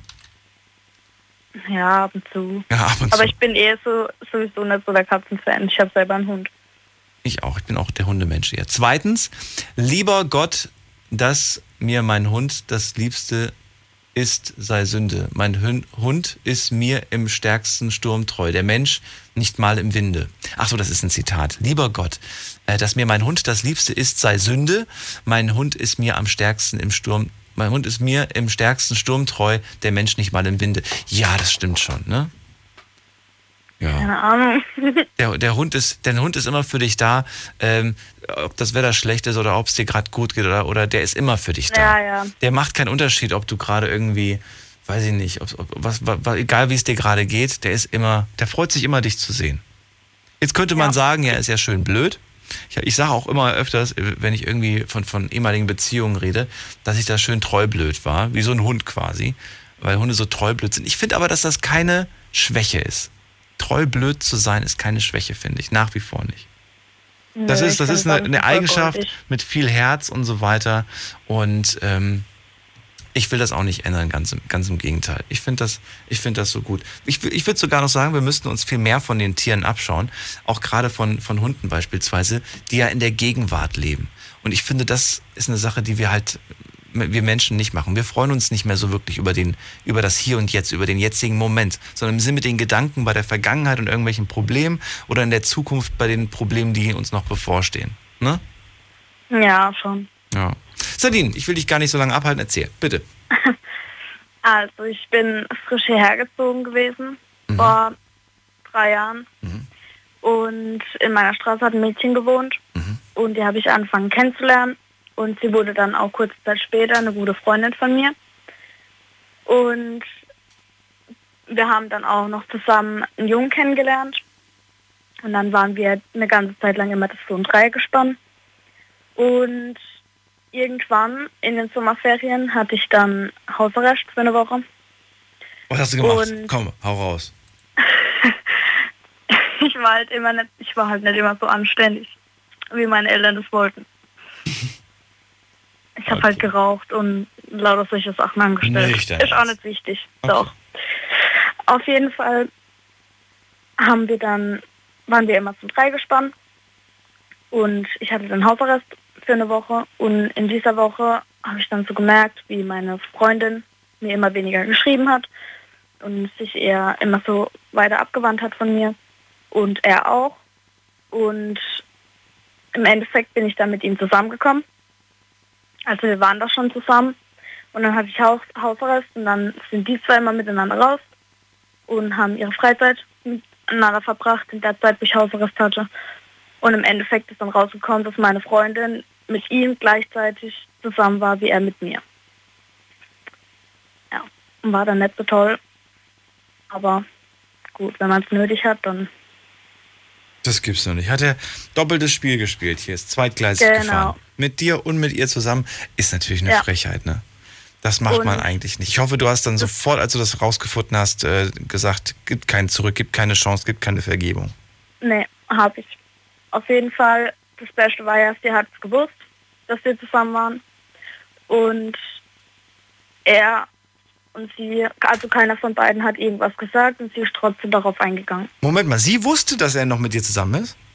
Ja, ab und zu. Ja, ab und Aber zu. ich bin eh so, sowieso nicht so der Katzenfan. Ich habe selber einen Hund. Ich auch. Ich bin auch der Hundemensch eher. Zweitens, lieber Gott, dass mir mein Hund das Liebste ist, sei Sünde. Mein Hund ist mir im stärksten Sturm treu. Der Mensch nicht mal im Winde. Ach so, das ist ein Zitat. Lieber Gott, äh, dass mir mein Hund das Liebste ist, sei Sünde. Mein Hund ist mir am stärksten im Sturm. Mein Hund ist mir im stärksten Sturm treu. Der Mensch nicht mal im Winde. Ja, das stimmt schon, ne? Ja. Keine Ahnung. <laughs> Der, der, Hund ist, der Hund ist immer für dich da, ähm, ob das Wetter schlecht ist oder ob es dir gerade gut geht oder, oder der ist immer für dich da. Ja, ja. Der macht keinen Unterschied, ob du gerade irgendwie, weiß ich nicht, ob, ob, was, was, egal wie es dir gerade geht, der ist immer, der freut sich immer, dich zu sehen. Jetzt könnte man sagen, ja, ist ja schön blöd. Ich, ich sage auch immer öfters, wenn ich irgendwie von, von ehemaligen Beziehungen rede, dass ich da schön treublöd war, wie so ein Hund quasi, weil Hunde so treublöd sind. Ich finde aber, dass das keine Schwäche ist treu blöd zu sein ist keine Schwäche, finde ich. Nach wie vor nicht. Das Nö, ist, das ist eine, eine Eigenschaft mit viel Herz und so weiter. Und ähm, ich will das auch nicht ändern, ganz, im- ganz im Gegenteil. Ich finde das, ich find das so gut. Ich, ich würde sogar noch sagen, wir müssten uns viel mehr von den Tieren abschauen. Auch gerade von, von Hunden beispielsweise, die ja in der Gegenwart leben. Und ich finde, das ist eine Sache, die wir halt, wir Menschen nicht machen. Wir freuen uns nicht mehr so wirklich über, den, über das Hier und Jetzt, über den jetzigen Moment, sondern sind mit den Gedanken bei der Vergangenheit und irgendwelchen Problemen oder in der Zukunft bei den Problemen, die uns noch bevorstehen. Ne? Ja, schon. Ja. Sadine, ich will dich gar nicht so lange abhalten. Erzähl, bitte. <laughs> Also ich bin frisch hierher gezogen gewesen vor drei Jahren. Und in meiner Straße hat ein Mädchen gewohnt. Und die habe ich angefangen kennenzulernen. Und sie wurde dann auch kurze Zeit später eine gute Freundin von mir. Und wir haben dann auch noch zusammen einen Jungen kennengelernt. Und dann waren wir eine ganze Zeit lang immer das so ein Dreiergespann. Und irgendwann in den Sommerferien hatte ich dann Hausarrest für eine Woche. Was hast du gemacht? Und- Komm, hau raus. <laughs> Ich war halt immer nicht, ich war halt nicht immer so anständig, wie meine Eltern das wollten. <laughs> Ich habe halt geraucht und lauter solche Sachen angestellt. Nicht Ist auch nicht wichtig. Doch. Auf jeden Fall haben wir dann, waren wir immer zum Dreigespann und ich hatte dann Hausarrest für eine Woche und in dieser Woche habe ich dann so gemerkt, wie meine Freundin mir immer weniger geschrieben hat und sich eher immer so weiter abgewandt hat von mir und er auch. Und im Endeffekt bin ich dann mit ihm zusammengekommen. Also wir waren da schon zusammen und dann hatte ich Haus Hausarrest und dann sind die zwei immer miteinander raus und haben ihre Freizeit miteinander verbracht in der Zeit, wo ich Hausarrest hatte. Und im Endeffekt ist dann rausgekommen, dass meine Freundin mit ihm gleichzeitig zusammen war wie er mit mir. Ja, war dann nicht so toll. Aber gut, wenn man es nötig hat, dann Das gibt's noch nicht. Hat er doppeltes Spiel gespielt. Hier ist zweitgleisig Genau. gefahren. Mit dir und mit ihr zusammen. Ist natürlich eine Ja. Frechheit, ne? Das macht man Und- eigentlich nicht. Ich hoffe, du hast dann sofort, als du das rausgefunden hast, äh, gesagt, gibt keinen zurück, gibt keine Chance, gibt keine Vergebung. Nee, habe ich. Auf jeden Fall, das Beste war ja, sie hat es gewusst, dass wir zusammen waren. Und er und sie, also keiner von beiden hat irgendwas gesagt und sie ist trotzdem darauf eingegangen. Moment mal, sie wusste, dass er noch mit dir zusammen ist? <laughs>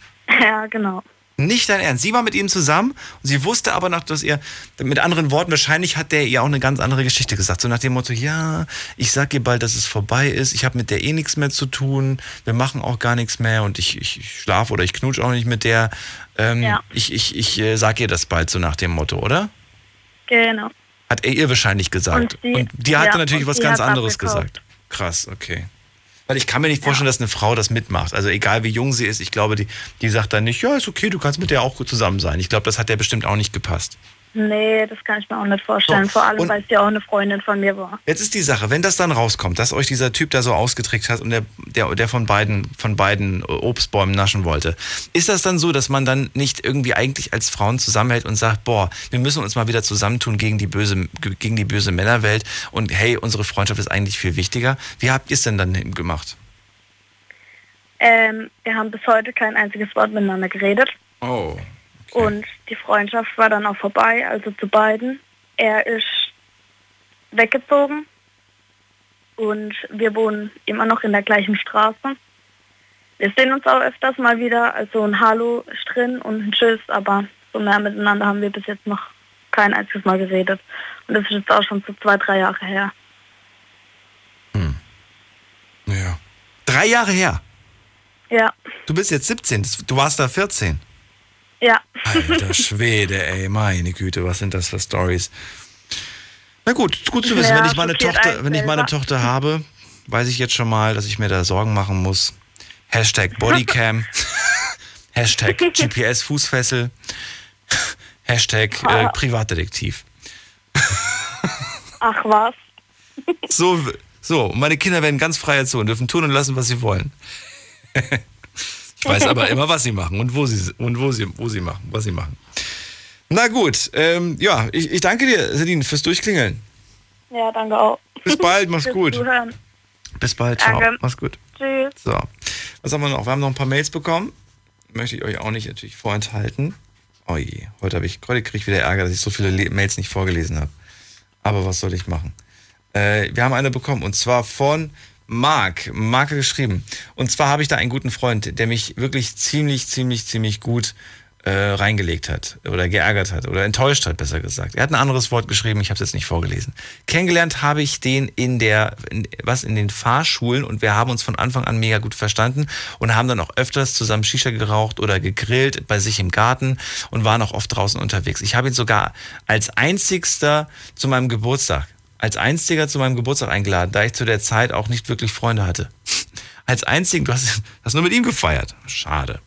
Ja, genau. Nicht dein Ernst. Sie war mit ihm zusammen und sie wusste aber noch, dass ihr, mit anderen Worten, wahrscheinlich hat der ihr auch eine ganz andere Geschichte gesagt. So nach dem Motto, ja, ich sag ihr bald, dass es vorbei ist, ich habe mit der eh nichts mehr zu tun, wir machen auch gar nichts mehr und ich, ich, ich schlafe oder ich knutsch auch nicht mit der. Ähm, Ja. Ich, ich, ich äh, sag ihr das bald, so nach dem Motto, oder? Genau. Hat er ihr wahrscheinlich gesagt. Und sie- die hatte ja, natürlich und was ganz anderes gesagt. Krass, okay. Weil ich kann mir nicht vorstellen, dass eine Frau das mitmacht. Also egal wie jung sie ist, ich glaube, die, die sagt dann nicht, ja, ist okay, du kannst mit der auch gut zusammen sein. Ich glaube, das hat der bestimmt auch nicht gepasst. Nee, das kann ich mir auch nicht vorstellen. So, Vor allem, weil es ja auch eine Freundin von mir war. Jetzt ist die Sache, wenn das dann rauskommt, dass euch dieser Typ da so ausgetrickst hat und der, der, der von beiden, von beiden Obstbäumen naschen wollte, ist das dann so, dass man dann nicht irgendwie eigentlich als Frauen zusammenhält und sagt, boah, wir müssen uns mal wieder zusammentun gegen die böse, gegen die böse Männerwelt und hey, unsere Freundschaft ist eigentlich viel wichtiger. Wie habt ihr es denn dann gemacht? Ähm, wir haben bis heute kein einziges Wort miteinander geredet. Oh. Und die Freundschaft war dann auch vorbei, also zu beiden. Er ist weggezogen und wir wohnen immer noch in der gleichen Straße. Wir sehen uns auch öfters mal wieder, also ein Hallo ist drin und ein Tschüss, aber so mehr miteinander haben wir bis jetzt noch kein einziges Mal geredet. Und das ist jetzt auch schon so zwei, drei Jahre her. Ja. Drei Jahre her. Ja, Du bist jetzt 17, das- du warst da 14. ja. Alter Schwede, ey, meine Güte, was sind das für Stories? Na gut, gut zu wissen, Ja, wenn ich meine Tochter, wenn ich meine. Tochter habe, weiß ich jetzt schon mal, dass ich mir da Sorgen machen muss. Hashtag Bodycam, <laughs> Hashtag GPS-Fußfessel, Hashtag äh, Privatdetektiv. Ach was. So, so, meine Kinder werden ganz frei erzogen, dürfen tun und lassen, was sie wollen. <laughs> ich weiß aber <laughs> immer, was sie machen und wo sie, und wo sie, wo sie machen, was sie machen. Na gut, ähm, ja, ich, ich danke dir, Celine, fürs Durchklingeln. Ja, danke auch. Bis bald, mach's <laughs> Fürs gut. Zuhören. Bis bald, ciao. Danke. Mach's gut. Tschüss. So, was haben wir noch? Wir haben noch ein paar Mails bekommen. Möchte ich euch auch nicht natürlich vorenthalten. Oh je, heute habe ich, heute kriege ich wieder Ärger, dass ich so viele Le Mails nicht vorgelesen habe. Aber was soll ich machen? Äh, wir haben eine bekommen und zwar von Marc hat geschrieben. Und zwar habe ich da einen guten Freund, der mich wirklich ziemlich, ziemlich, ziemlich gut äh, reingelegt hat oder geärgert hat oder enttäuscht hat, besser gesagt. Er hat ein anderes Wort geschrieben, ich habe es jetzt nicht vorgelesen. Kennengelernt habe ich den in der, in, was in den Fahrschulen und wir haben uns von Anfang an mega gut verstanden und haben dann auch öfters zusammen Shisha geraucht oder gegrillt bei sich im Garten und waren auch oft draußen unterwegs. Ich habe ihn sogar als einzigster zu meinem Geburtstag, als einziger zu meinem Geburtstag eingeladen, da ich zu der Zeit auch nicht wirklich Freunde hatte. <laughs> Als einzigen, du hast, hast nur mit ihm gefeiert. Schade.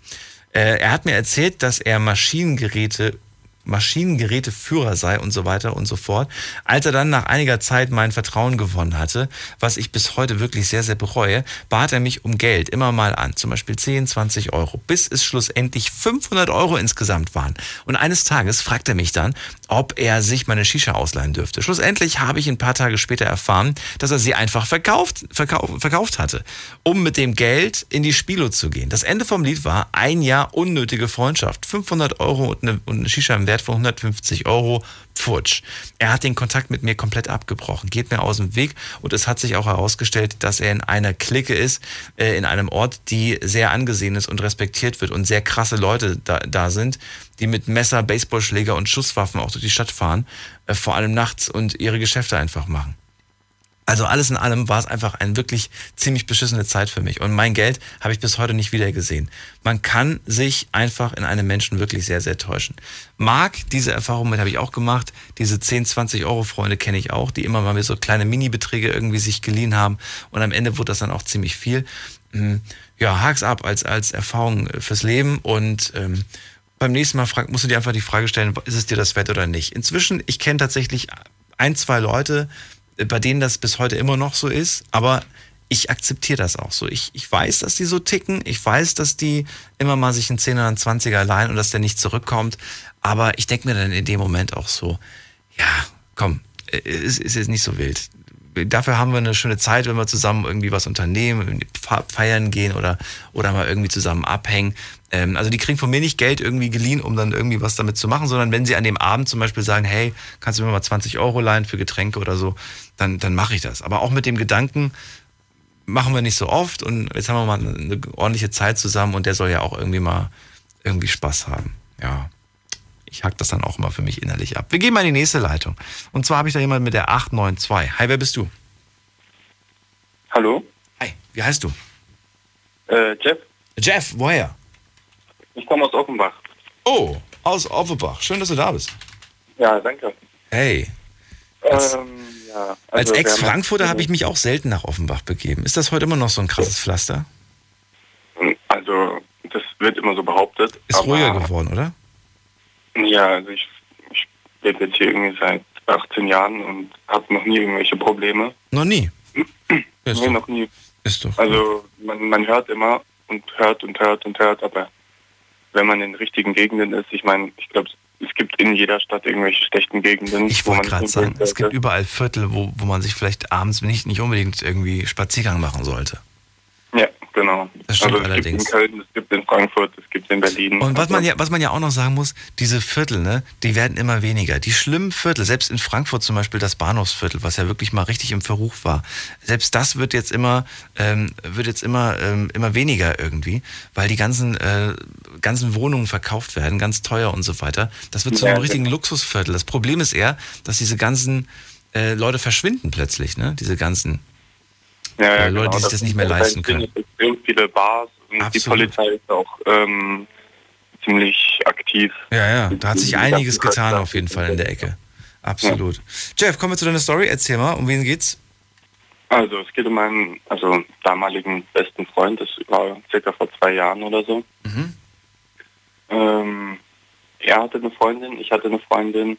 Äh, er hat mir erzählt, dass er Maschinengeräte Maschinengeräteführer sei und so weiter und so fort. Als er dann nach einiger Zeit mein Vertrauen gewonnen hatte, was ich bis heute wirklich sehr, sehr bereue, bat er mich um Geld immer mal an, zum Beispiel 10, 20 Euro, bis es schlussendlich 500 Euro insgesamt waren. Und eines Tages fragt er mich dann, ob er sich meine Shisha ausleihen dürfte. Schlussendlich habe ich ein paar Tage später erfahren, dass er sie einfach verkauft, verkauft, verkauft hatte, um mit dem Geld in die Spilo zu gehen. Das Ende vom Lied war ein Jahr unnötige Freundschaft. 500 Euro und eine, und eine Shisha im Wert von 150 Euro. Pfutsch. Er hat den Kontakt mit mir komplett abgebrochen, geht mir aus dem Weg und es hat sich auch herausgestellt, dass er in einer Clique ist, äh, in einem Ort, die sehr angesehen ist und respektiert wird und sehr krasse Leute da, da sind, die mit Messer, Baseballschläger und Schusswaffen auch durch die Stadt fahren, äh, vor allem nachts und ihre Geschäfte einfach machen. Also alles in allem war es einfach eine wirklich ziemlich beschissene Zeit für mich. Und mein Geld habe ich bis heute nicht wieder gesehen. Man kann sich einfach in einem Menschen wirklich sehr, sehr täuschen. Marc, diese Erfahrung mit habe ich auch gemacht. Diese 10, 20 Euro Freunde kenne ich auch, die immer mal so kleine Mini-Beträge irgendwie sich geliehen haben. Und am Ende wurde das dann auch ziemlich viel. Hm, Ja, hak's ab als, als Erfahrung fürs Leben und ähm, beim nächsten Mal frag, musst du dir einfach die Frage stellen, ist es dir das wert oder nicht? Inzwischen, ich kenne tatsächlich ein, zwei Leute, bei denen das bis heute immer noch so ist, aber ich akzeptiere das auch so. Ich, ich weiß, dass die so ticken. Ich weiß, dass die immer mal sich einen 10er oder einen 20er leihen und dass der nicht zurückkommt. Aber ich denke mir dann in dem Moment auch so, ja, komm, es ist jetzt nicht so wild. Dafür haben wir eine schöne Zeit, wenn wir zusammen irgendwie was unternehmen, feiern gehen oder, oder mal irgendwie zusammen abhängen. Ähm, also die kriegen von mir nicht Geld irgendwie geliehen, um dann irgendwie was damit zu machen, sondern wenn sie an dem Abend zum Beispiel sagen, hey, kannst du mir mal 20 Euro leihen für Getränke oder so, dann, dann mache ich das. Aber auch mit dem Gedanken, machen wir nicht so oft und jetzt haben wir mal eine ordentliche Zeit zusammen und der soll ja auch irgendwie mal irgendwie Spaß haben. Ja. Ich hack das dann auch immer für mich innerlich ab. Wir gehen mal in die nächste Leitung. Und zwar habe ich da jemanden mit der 892. Hi, wer bist du? Hallo? Hi, wie heißt du? Äh, Jeff? Jeff, woher? Ich komme aus Offenbach. Oh, aus Offenbach. Schön, dass du da bist. Ja, danke. Hey. Als, ähm, ja, als also wir Ex-Frankfurter habe ich mich auch selten nach Offenbach begeben. Ist das heute immer noch so ein krasses Pflaster? Also, das wird immer so behauptet. Ist ruhiger geworden, oder? Ja, also ich, ich lebe jetzt hier irgendwie seit 18 Jahren und habe noch nie irgendwelche Probleme. Noch nie. <clears throat> Ist nee, doch- noch nie. Ist doch. Also man, man hört immer und hört und hört und hört, aber wenn man in den richtigen Gegenden ist, ich meine, ich glaube, es gibt in jeder Stadt irgendwelche schlechten Gegenden. Ich wollte gerade sagen, es gibt überall Viertel, wo, wo man sich vielleicht abends nicht, nicht unbedingt irgendwie Spaziergang machen sollte. Ja, genau. Das stimmt also es allerdings. gibt in Köln, es gibt in Frankfurt, es gibt in Berlin. Und was man Also, ja, was man ja auch noch sagen muss, diese Viertel, ne, die werden immer weniger. Die schlimmen Viertel, selbst in Frankfurt zum Beispiel das Bahnhofsviertel, was ja wirklich mal richtig im Verruch war, selbst das wird jetzt immer, ähm, wird jetzt immer, ähm, immer weniger irgendwie, weil die ganzen, äh, ganzen Wohnungen verkauft werden, ganz teuer und so weiter. Das wird zu Ja, einem richtigen genau. Luxusviertel. Das Problem ist eher, dass diese ganzen äh, Leute verschwinden plötzlich, ne? Diese ganzen ja, ja, äh, Leute, die sich genau, das nicht mehr ist leisten können. Extrem viele Bars und die Absolut. Polizei ist auch ähm, ziemlich aktiv. Ja, ja, da hat sich Die einiges getan auf jeden Fall in der Ecke. Absolut. Jeff, kommen wir zu deiner Story. Erzähl mal, um wen geht's? Also es geht um meinen also damaligen besten Freund, das war circa vor zwei Jahren oder so. Mhm. Ähm, er hatte eine Freundin, ich hatte eine Freundin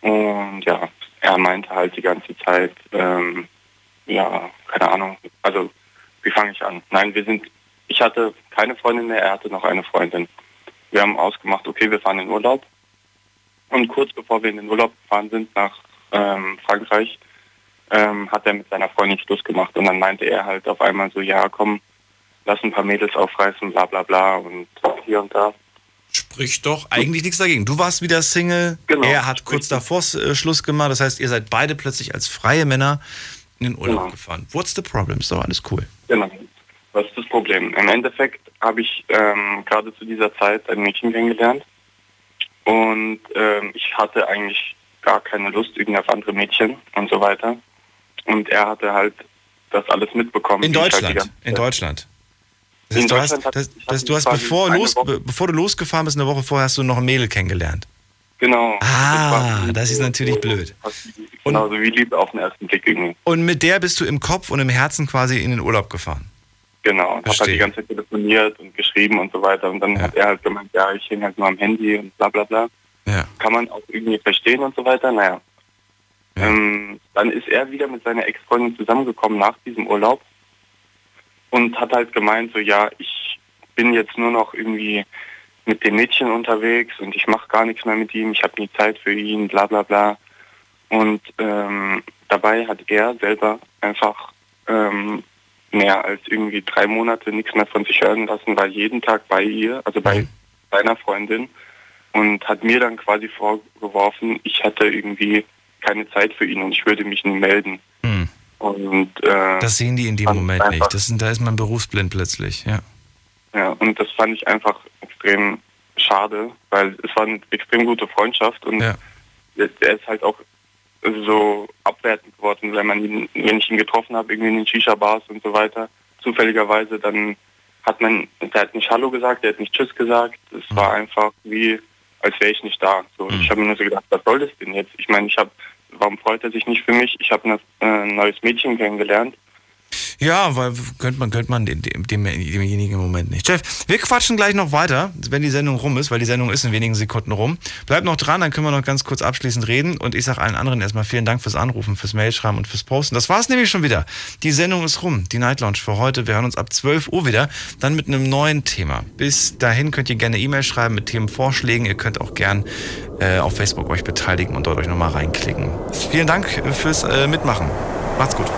und ja, er meinte halt die ganze Zeit, ähm, ja, keine Ahnung, also wie fange ich an? Nein, wir sind, ich hatte keine Freundin mehr, er hatte noch eine Freundin. Wir haben ausgemacht, okay, wir fahren in Urlaub. Und kurz bevor wir in den Urlaub gefahren sind nach ähm, Frankreich, ähm, hat er mit seiner Freundin Schluss gemacht. Und dann meinte er halt auf einmal so, ja, komm, lass ein paar Mädels aufreißen, bla bla bla und hier und da. Spricht doch eigentlich nichts dagegen. Du warst wieder Single, Genau. er hat kurz davor äh, Schluss gemacht. Das heißt, ihr seid beide plötzlich als freie Männer in den Urlaub Genau. gefahren. What's the problem? Ist doch alles cool. Genau. Was ist das Problem? Im Endeffekt habe ich ähm, gerade zu dieser Zeit ein Mädchen kennengelernt und ähm, ich hatte eigentlich gar keine Lust irgendwie auf andere Mädchen und so weiter. Und er hatte halt das alles mitbekommen. In halt Deutschland. ganze In Deutschland. Das In du Deutschland hast, das, das, du hast bevor, los, bevor du losgefahren bist, eine Woche vorher hast du noch ein Mädel kennengelernt. Genau. Ah, das ist natürlich blöd. Genau, so wie Liebe auf den ersten Blick irgendwie. Und mit der bist du im Kopf und im Herzen quasi in den Urlaub gefahren. Genau. Ich habe halt die ganze Zeit telefoniert und geschrieben und so weiter. Und dann hat er halt gemeint, ja, ich hänge halt nur am Handy und bla bla bla. Ja. Kann man auch irgendwie verstehen und so weiter. Naja. Ähm, dann ist er wieder mit seiner Ex-Freundin zusammengekommen nach diesem Urlaub und hat halt gemeint, so ja, ich bin jetzt nur noch irgendwie mit dem Mädchen unterwegs und ich mache gar nichts mehr mit ihm, ich habe nie Zeit für ihn, bla bla bla. Und ähm, dabei hat er selber einfach ähm, mehr als irgendwie drei Monate nichts mehr von sich hören lassen, war jeden Tag bei ihr, also bei seiner Freundin und hat mir dann quasi vorgeworfen, ich hätte irgendwie keine Zeit für ihn und ich würde mich nie melden. Hm. Und äh, Das sehen die in dem Moment nicht. Das sind, da ist man berufsblind plötzlich. Ja. Ja, und das fand ich einfach extrem schade, weil es war eine extrem gute Freundschaft und er er ist halt auch so abwertend geworden, wenn man ihn, wenn ich ihn getroffen habe, irgendwie in den Shisha-Bars und so weiter, zufälligerweise, dann hat man, der hat nicht Hallo gesagt, der hat nicht Tschüss gesagt, es war einfach wie, als wäre ich nicht da. So, Ich habe mir nur so gedacht, was soll das denn jetzt? Ich meine, ich habe, warum freut er sich nicht für mich? Ich habe äh, ein neues Mädchen kennengelernt. Ja, weil könnte man, könnte man dem, dem, dem, demjenigen im Moment nicht. Jeff, wir quatschen gleich noch weiter, wenn die Sendung rum ist, weil die Sendung ist in wenigen Sekunden rum. Bleib noch dran, dann können wir noch ganz kurz abschließend reden. Und ich sage allen anderen erstmal vielen Dank fürs Anrufen, fürs Mailschreiben und fürs Posten. Das war's nämlich schon wieder. Die Sendung ist rum, die Night Lounge für heute. Wir hören uns ab 12 Uhr wieder, dann mit einem neuen Thema. Bis dahin könnt ihr gerne E-Mail schreiben mit Themenvorschlägen. Ihr könnt auch gern äh, auf Facebook euch beteiligen und dort euch nochmal reinklicken. Vielen Dank fürs äh, Mitmachen. Macht's gut.